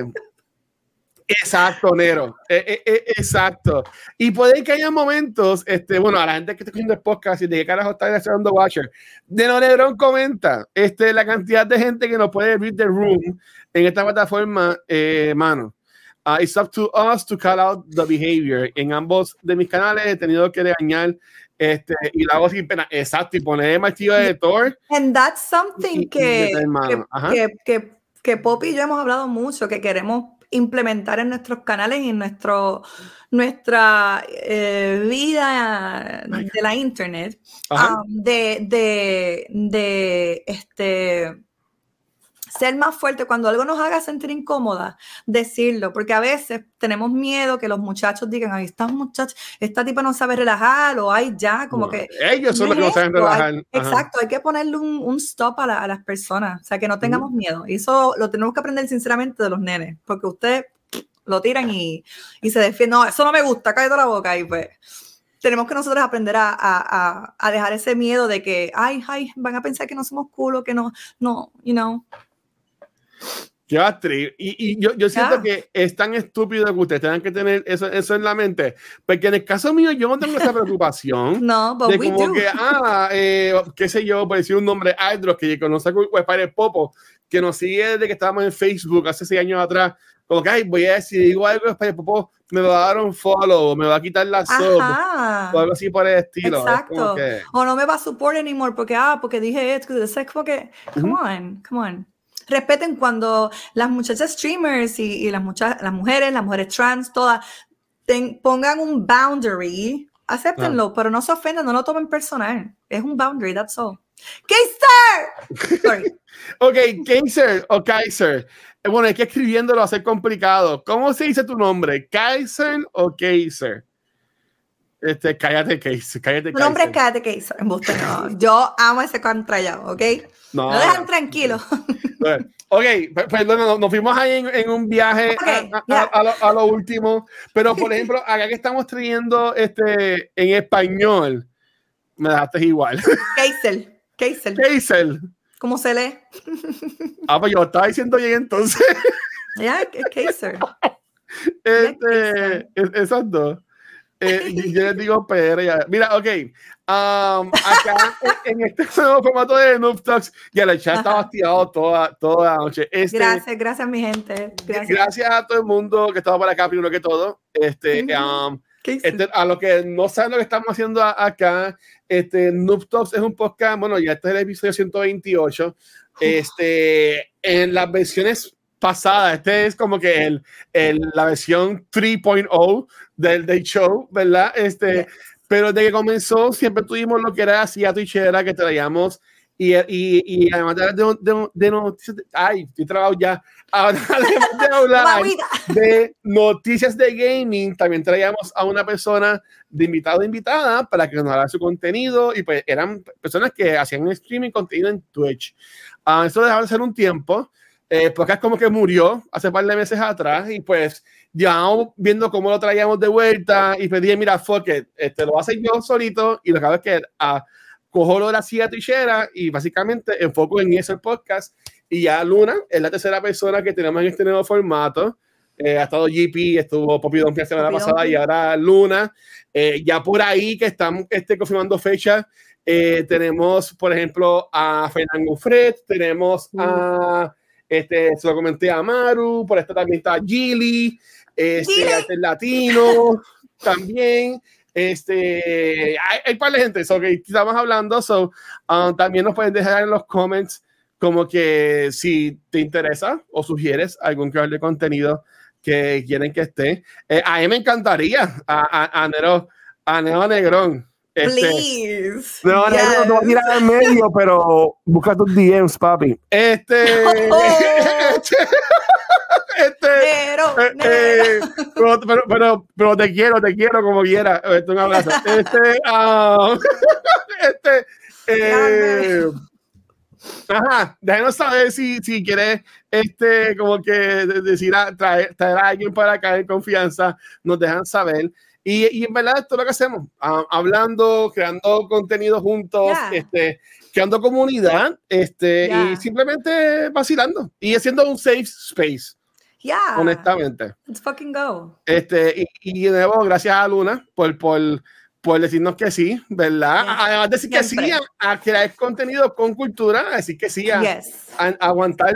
Exacto, Nero. E, e, e, exacto. Y puede que haya momentos, este, bueno, a la gente que está escuchando el podcast y de qué carajo está haciendo Watcher, de no Negrón comenta este, la cantidad de gente que no puede read the room en esta plataforma, eh, mano. Uh, it's up to us to call out the behavior. En ambos de mis canales he tenido que regañar este, y la voz sin pena. Exacto, y poner el martillo de Thor. And that's something que, que, que que Poppy y yo hemos hablado mucho, que queremos implementar en nuestros canales y en nuestro, nuestra eh, vida de la internet, um, de, de, de, este, ser más fuerte cuando algo nos haga sentir incómoda, decirlo, porque a veces tenemos miedo que los muchachos digan, ahí está muchacho, esta tipa no sabe relajar, o hay ya, como que... Ellos son los que no saben relajar. exacto, hay que ponerle un, un stop a, a, las personas, o sea, que no tengamos miedo. Y eso lo tenemos que aprender sinceramente de los nenes, porque ustedes lo tiran y, y se defienden, no, eso no me gusta, cállate la boca y pues tenemos que nosotros aprender a, a, a, dejar ese miedo de que, ay, ay, van a pensar que no somos culo, que no, no, you know. Qué actriz. Y, y yo, yo siento que es tan estúpido que ustedes tengan que tener eso, eso en la mente. Porque en el caso mío, yo no tengo esa preocupación. *laughs* no, we como que, ah, eh, qué sé yo, por decir un nombre, Aldros, que conoce pues, para Popo, que nos sigue desde que estábamos en Facebook hace seis años atrás. Como que, ay, voy a decir, digo algo, Spider Popo me va a dar un follow, me va a quitar la sub, o algo así por el estilo. Exacto. O no me va a support anymore porque, ah, porque dije esto. Es como que, come on, come on respeten cuando las muchachas streamers y, las, muchas, las mujeres, las mujeres trans, todas, pongan un boundary, acéptenlo, pero no se ofendan, no lo tomen personal. Es un boundary, that's all. ¡Kaiser! *laughs* ok, Kaiser o Kaiser. Eh, bueno, es que escribiéndolo va a ser complicado. ¿Cómo se dice tu nombre? ¿Kaiser o Kaiser? Este, cállate, Case. Cállate, Tu nombre es Cállate. No. *laughs* Yo amo ese contrallado, ¿ok? No. No dejan tranquilo. *laughs* Ok, perdón, nos fuimos ahí en, un viaje a, lo, último, pero por ejemplo, acá que estamos trayendo este, en español, me dejaste igual. *laughs* Keisel. Keisel. Keisel. ¿Cómo se lee? *laughs* Ah, pues yo estaba diciendo bien entonces. Ya, es Kaiser. Este, exacto. Eh, yo les digo PR. Mira, ok. Um, acá en, este *laughs* nuevo formato de Noob Talks, ya el chat está bastiado toda, toda la noche. Este, gracias, gracias, mi gente. Gracias. gracias. a todo el mundo que estaba por acá, primero que todo. Este, um, este, a los que no saben lo que estamos haciendo acá, este, Noob Talks es un podcast, bueno, ya este es el episodio 128. Este, en las versiones pasada. Este es como que el, el la versión 3.0 del, del show, ¿verdad? Este, Pero desde que comenzó siempre tuvimos lo que era así a Twitchera que traíamos y, y, y además de, de, de, noticias, ay, estoy trabajando ya, *laughs* además de hablar de noticias de gaming, también traíamos a una persona de invitado invitada para que nos haga su contenido y pues eran personas que hacían streaming contenido en Twitch. Uh, eso dejaba de ser un tiempo eh, porque es como que murió hace par de meses atrás y pues llevamos viendo cómo lo traíamos de vuelta y pedí, mira, fuck it, este, lo hacer yo solito y lo que hago es que ah, cojo lo de la silla trichera y básicamente enfoco en eso el podcast y ya Luna es la tercera persona que tenemos en este nuevo formato. Eh, ha estado GP, estuvo Poppy Don la semana pasada y ahora Luna. Eh, ya por ahí que están este, confirmando fechas, eh, tenemos, por ejemplo, a Fernando Fred, tenemos a este, se lo comenté a Maru, por esto también está Gilly, este, el latino *laughs* también. Este, hay, hay par de gente, so, que estamos hablando, so, um, también nos pueden dejar en los comments como que si te interesa o sugieres algún creador de contenido que quieren que esté. Eh, a mí me encantaría a, a, a Nero, a Nero Negrón este, Please. No, no, no, no, mira en medio, pero busca tus DMs, papi. Este. *laughs* este. Nero, eh, eh, pero, pero, pero, te quiero, te quiero como quiera. Este, un abrazo. *laughs* Este. Um, *laughs* este. Eh, Ajá, déjenos saber si, si quieres este, como que decir a, traer, traer a alguien para caer en confianza, nos dejan saber. Y, y en verdad esto es lo que hacemos, hablando, creando contenido juntos, este, creando comunidad este, y simplemente vacilando y haciendo un safe space. Yeah. Honestamente. Let's fucking go. Este, y, de nuevo, gracias a Luna por, por, por decirnos que sí, ¿verdad? Además de decir que sí a, crear contenido con cultura, a decir que sí a, a aguantar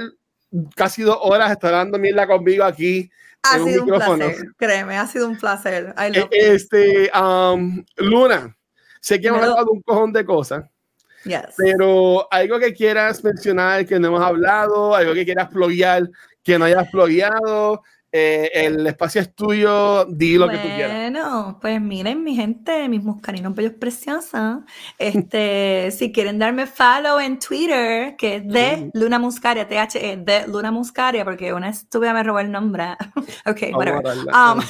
casi dos horas estar dando mierda conmigo aquí ha sido un, placer, créeme, ha sido un placer. Eh, este, um, Luna, sé que hemos hablado de un cojón de cosas, pero algo que quieras mencionar que no hemos hablado, algo que quieras ployar que no hayas ployado, eh, el espacio es tuyo, di lo que tú quieras. Bueno, pues miren, mi gente, mis muscarinos bellos preciosos. Este, *laughs* si quieren darme follow en Twitter, que es de Luna Muscaria, T-H-E, de Luna Muscaria, porque una estúpida me robó el nombre. *laughs* ok, whatever. Um,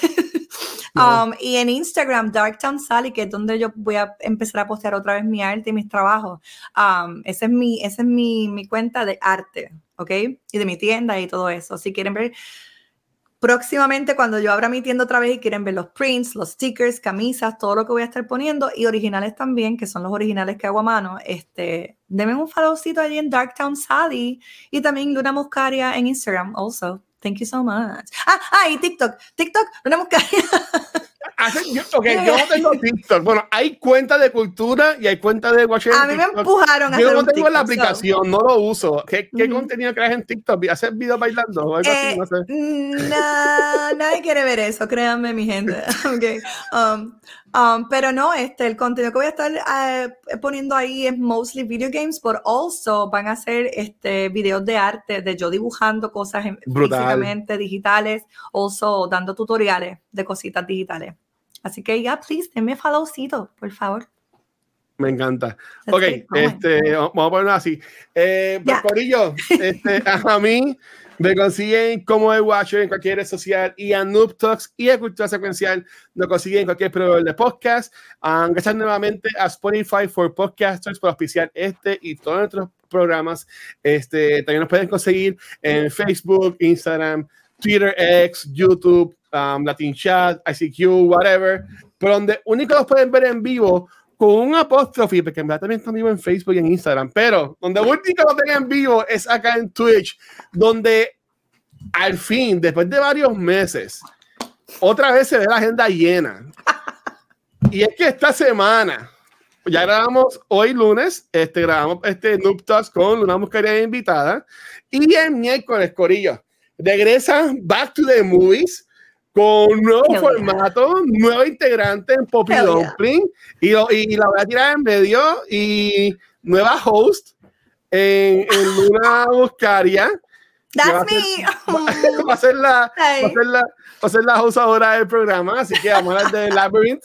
*laughs* um, y en Instagram, Darktown Sally, que es donde yo voy a empezar a postear otra vez mi arte y mis trabajos. Um, esa es, mi, esa es mi, mi cuenta de arte, ¿ok? Y de mi tienda y todo eso. Si quieren ver próximamente cuando yo abra mi tienda otra vez y quieren ver los prints, los stickers, camisas, todo lo que voy a estar poniendo y originales también, que son los originales que hago a mano, este, denme un followcito allí en Darktown Sally y también Luna Muscaria en Instagram also. Thank you so much. Ah, ah, y TikTok. TikTok, Luna Muscaria. *laughs* yo, okay, yo no tengo TikTok. Bueno, hay cuenta de cultura y hay cuenta de Washington. A mí me empujaron a Yo no tengo la aplicación, no lo uso. ¿Qué, qué contenido creas en TikTok? ¿Hacer videos bailando o algo así? No sé. Eh, nadie quiere ver eso, créanme, mi gente. *laughs* okay. Um, um, pero no, este, el contenido que voy a estar uh, poniendo ahí es mostly video games, pero also van a ser este, videos de arte, de yo dibujando cosas en, físicamente digitales, also dando tutoriales de cositas digitales. Así que ya, please, denme followcito, por favor. Me encanta. ok, este, vamos a ponerlo así. Eh, pues, Corillo, este, *laughs* a mí me consiguen como el Watcher en cualquier red social y a Noob Talks y a Cultura Secuencial nos consiguen en cualquier programa de podcast. Um, gracias nuevamente a Spotify for Podcasters por auspiciar este y todos nuestros programas. Este, también nos pueden conseguir en Facebook, Instagram, Twitter, X, YouTube, um, Latin Chat, ICQ, whatever. Pero donde único los pueden ver en vivo con un apóstrofe, porque en verdad también están vivo en Facebook y en Instagram, pero donde único lo tengan en vivo es acá en Twitch, donde al fin, después de varios meses, otra vez se ve la agenda llena. Y es que esta semana, ya grabamos hoy lunes, este, grabamos este Noob con una mujer invitada, y el miércoles, Corillo, regresa Back to the Movies con nuevo formato, nuevo integrante en Poppy Dumpling y, y, la voy a tirar en medio y nueva host en, en Luna Buscaria. That's me. *laughs* Va, a ser la, va, a ser la, va a ser la host ahora del programa, así que vamos a hablar de Labyrinth.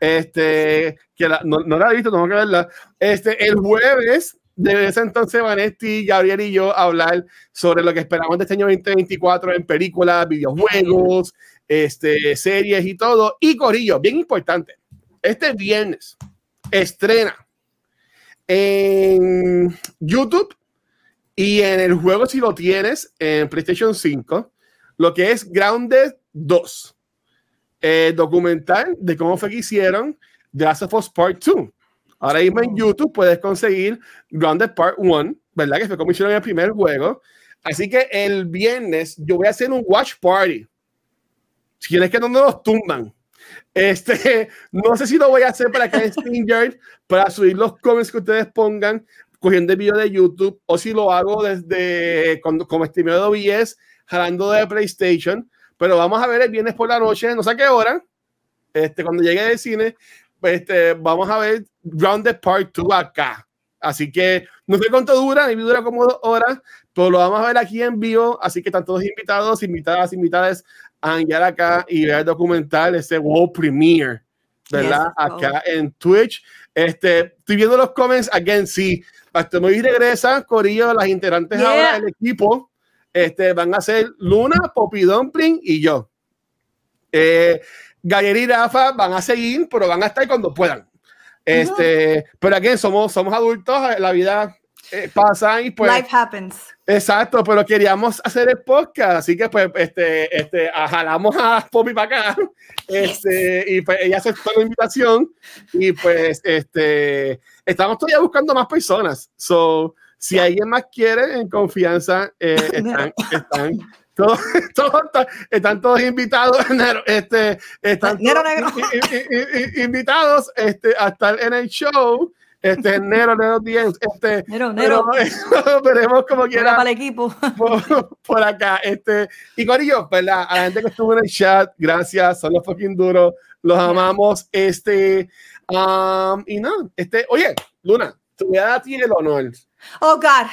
Este, que la, no, no, la he visto, tengo que verla. Este, el jueves de ese entonces Vanetti, Gabriel y yo hablar sobre lo que esperamos de este año 2024 en películas, videojuegos, este, series y todo. Y Corillo, bien importante, este viernes estrena en YouTube y en el juego, si lo tienes, en PlayStation 5, lo que es Grounded 2, eh, documental de cómo fue que hicieron The Last of Us Part 2. Ahora mismo en YouTube puedes conseguir Grounded Part 1, ¿verdad? Que fue como hicieron el primer juego. Así que el viernes yo voy a hacer un watch party si quieres que no nos tumban. Este, *laughs* no sé si lo voy a hacer para que StreamYard, para subir los comments que ustedes pongan, cogiendo el video de YouTube, o si lo hago desde cuando, como streamer de OBS, jalando de PlayStation. Pero vamos a ver el viernes por la noche, no sé a qué hora, este, cuando llegue del cine, este, vamos a ver Grounded Part 2 acá. Así que no sé cuánto dura, mi dura como dos horas, pero lo vamos a ver aquí en vivo. Así que están todos invitados, invitadas, invitadas llegar acá y ver el documental, ese World Premiere, ¿verdad? acá en Twitch. Este, estoy viendo los comments, again, sí, hasta muy regresa, Corillo, las integrantes ahora del equipo, este, van a ser Luna, Poppy Dumpling y yo. Eh, y Rafa van a seguir, pero van a estar cuando puedan. Este, pero aquí somos, somos adultos, la vida eh, pasa y pues. Life happens. Exacto, pero queríamos hacer el podcast, así que pues este, este, jalamos a Poppy para acá, este, y pues ella aceptó la invitación y pues este, estamos todavía buscando más personas. So, si alguien más quiere, en confianza, eh, *laughs* están, están todos, *laughs* todos, están todos invitados, *laughs* este, están todos invitados este, a estar en el show. Este, Nero, Nero 10. Este, Nero, Nero. *laughs* veremos como quiera. Para el equipo. *laughs* Por, por, acá. Este, y Corillo, ¿verdad? A la gente que estuvo en el chat, gracias. Son los fucking duros. Los amamos. Este, um, y no, este, oye, Luna, te voy a dar a ti el honor. Oh, God.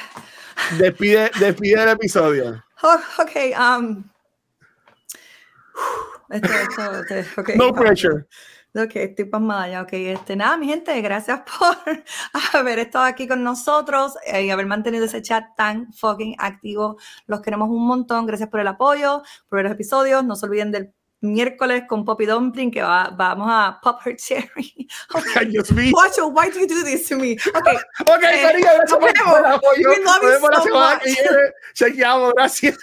Despide, despide el episodio. Oh, ok. Um, *sighs* okay. No pressure. Ok, estoy pasmada ya. Ok, este, nada, mi gente, gracias *laughs* por haber estado aquí con nosotros y haber mantenido ese chat tan fucking activo. Los queremos un montón. Gracias por el apoyo, por los episodios. No se olviden del miércoles con Poppy Dumpling que va, vamos a pop her cherry. *laughs* Okay. Dios mío. Why do you do this to me? Okay. *laughs* ok, eh, cariño, gracias por el apoyo. Viene. Chequeamos, gracias.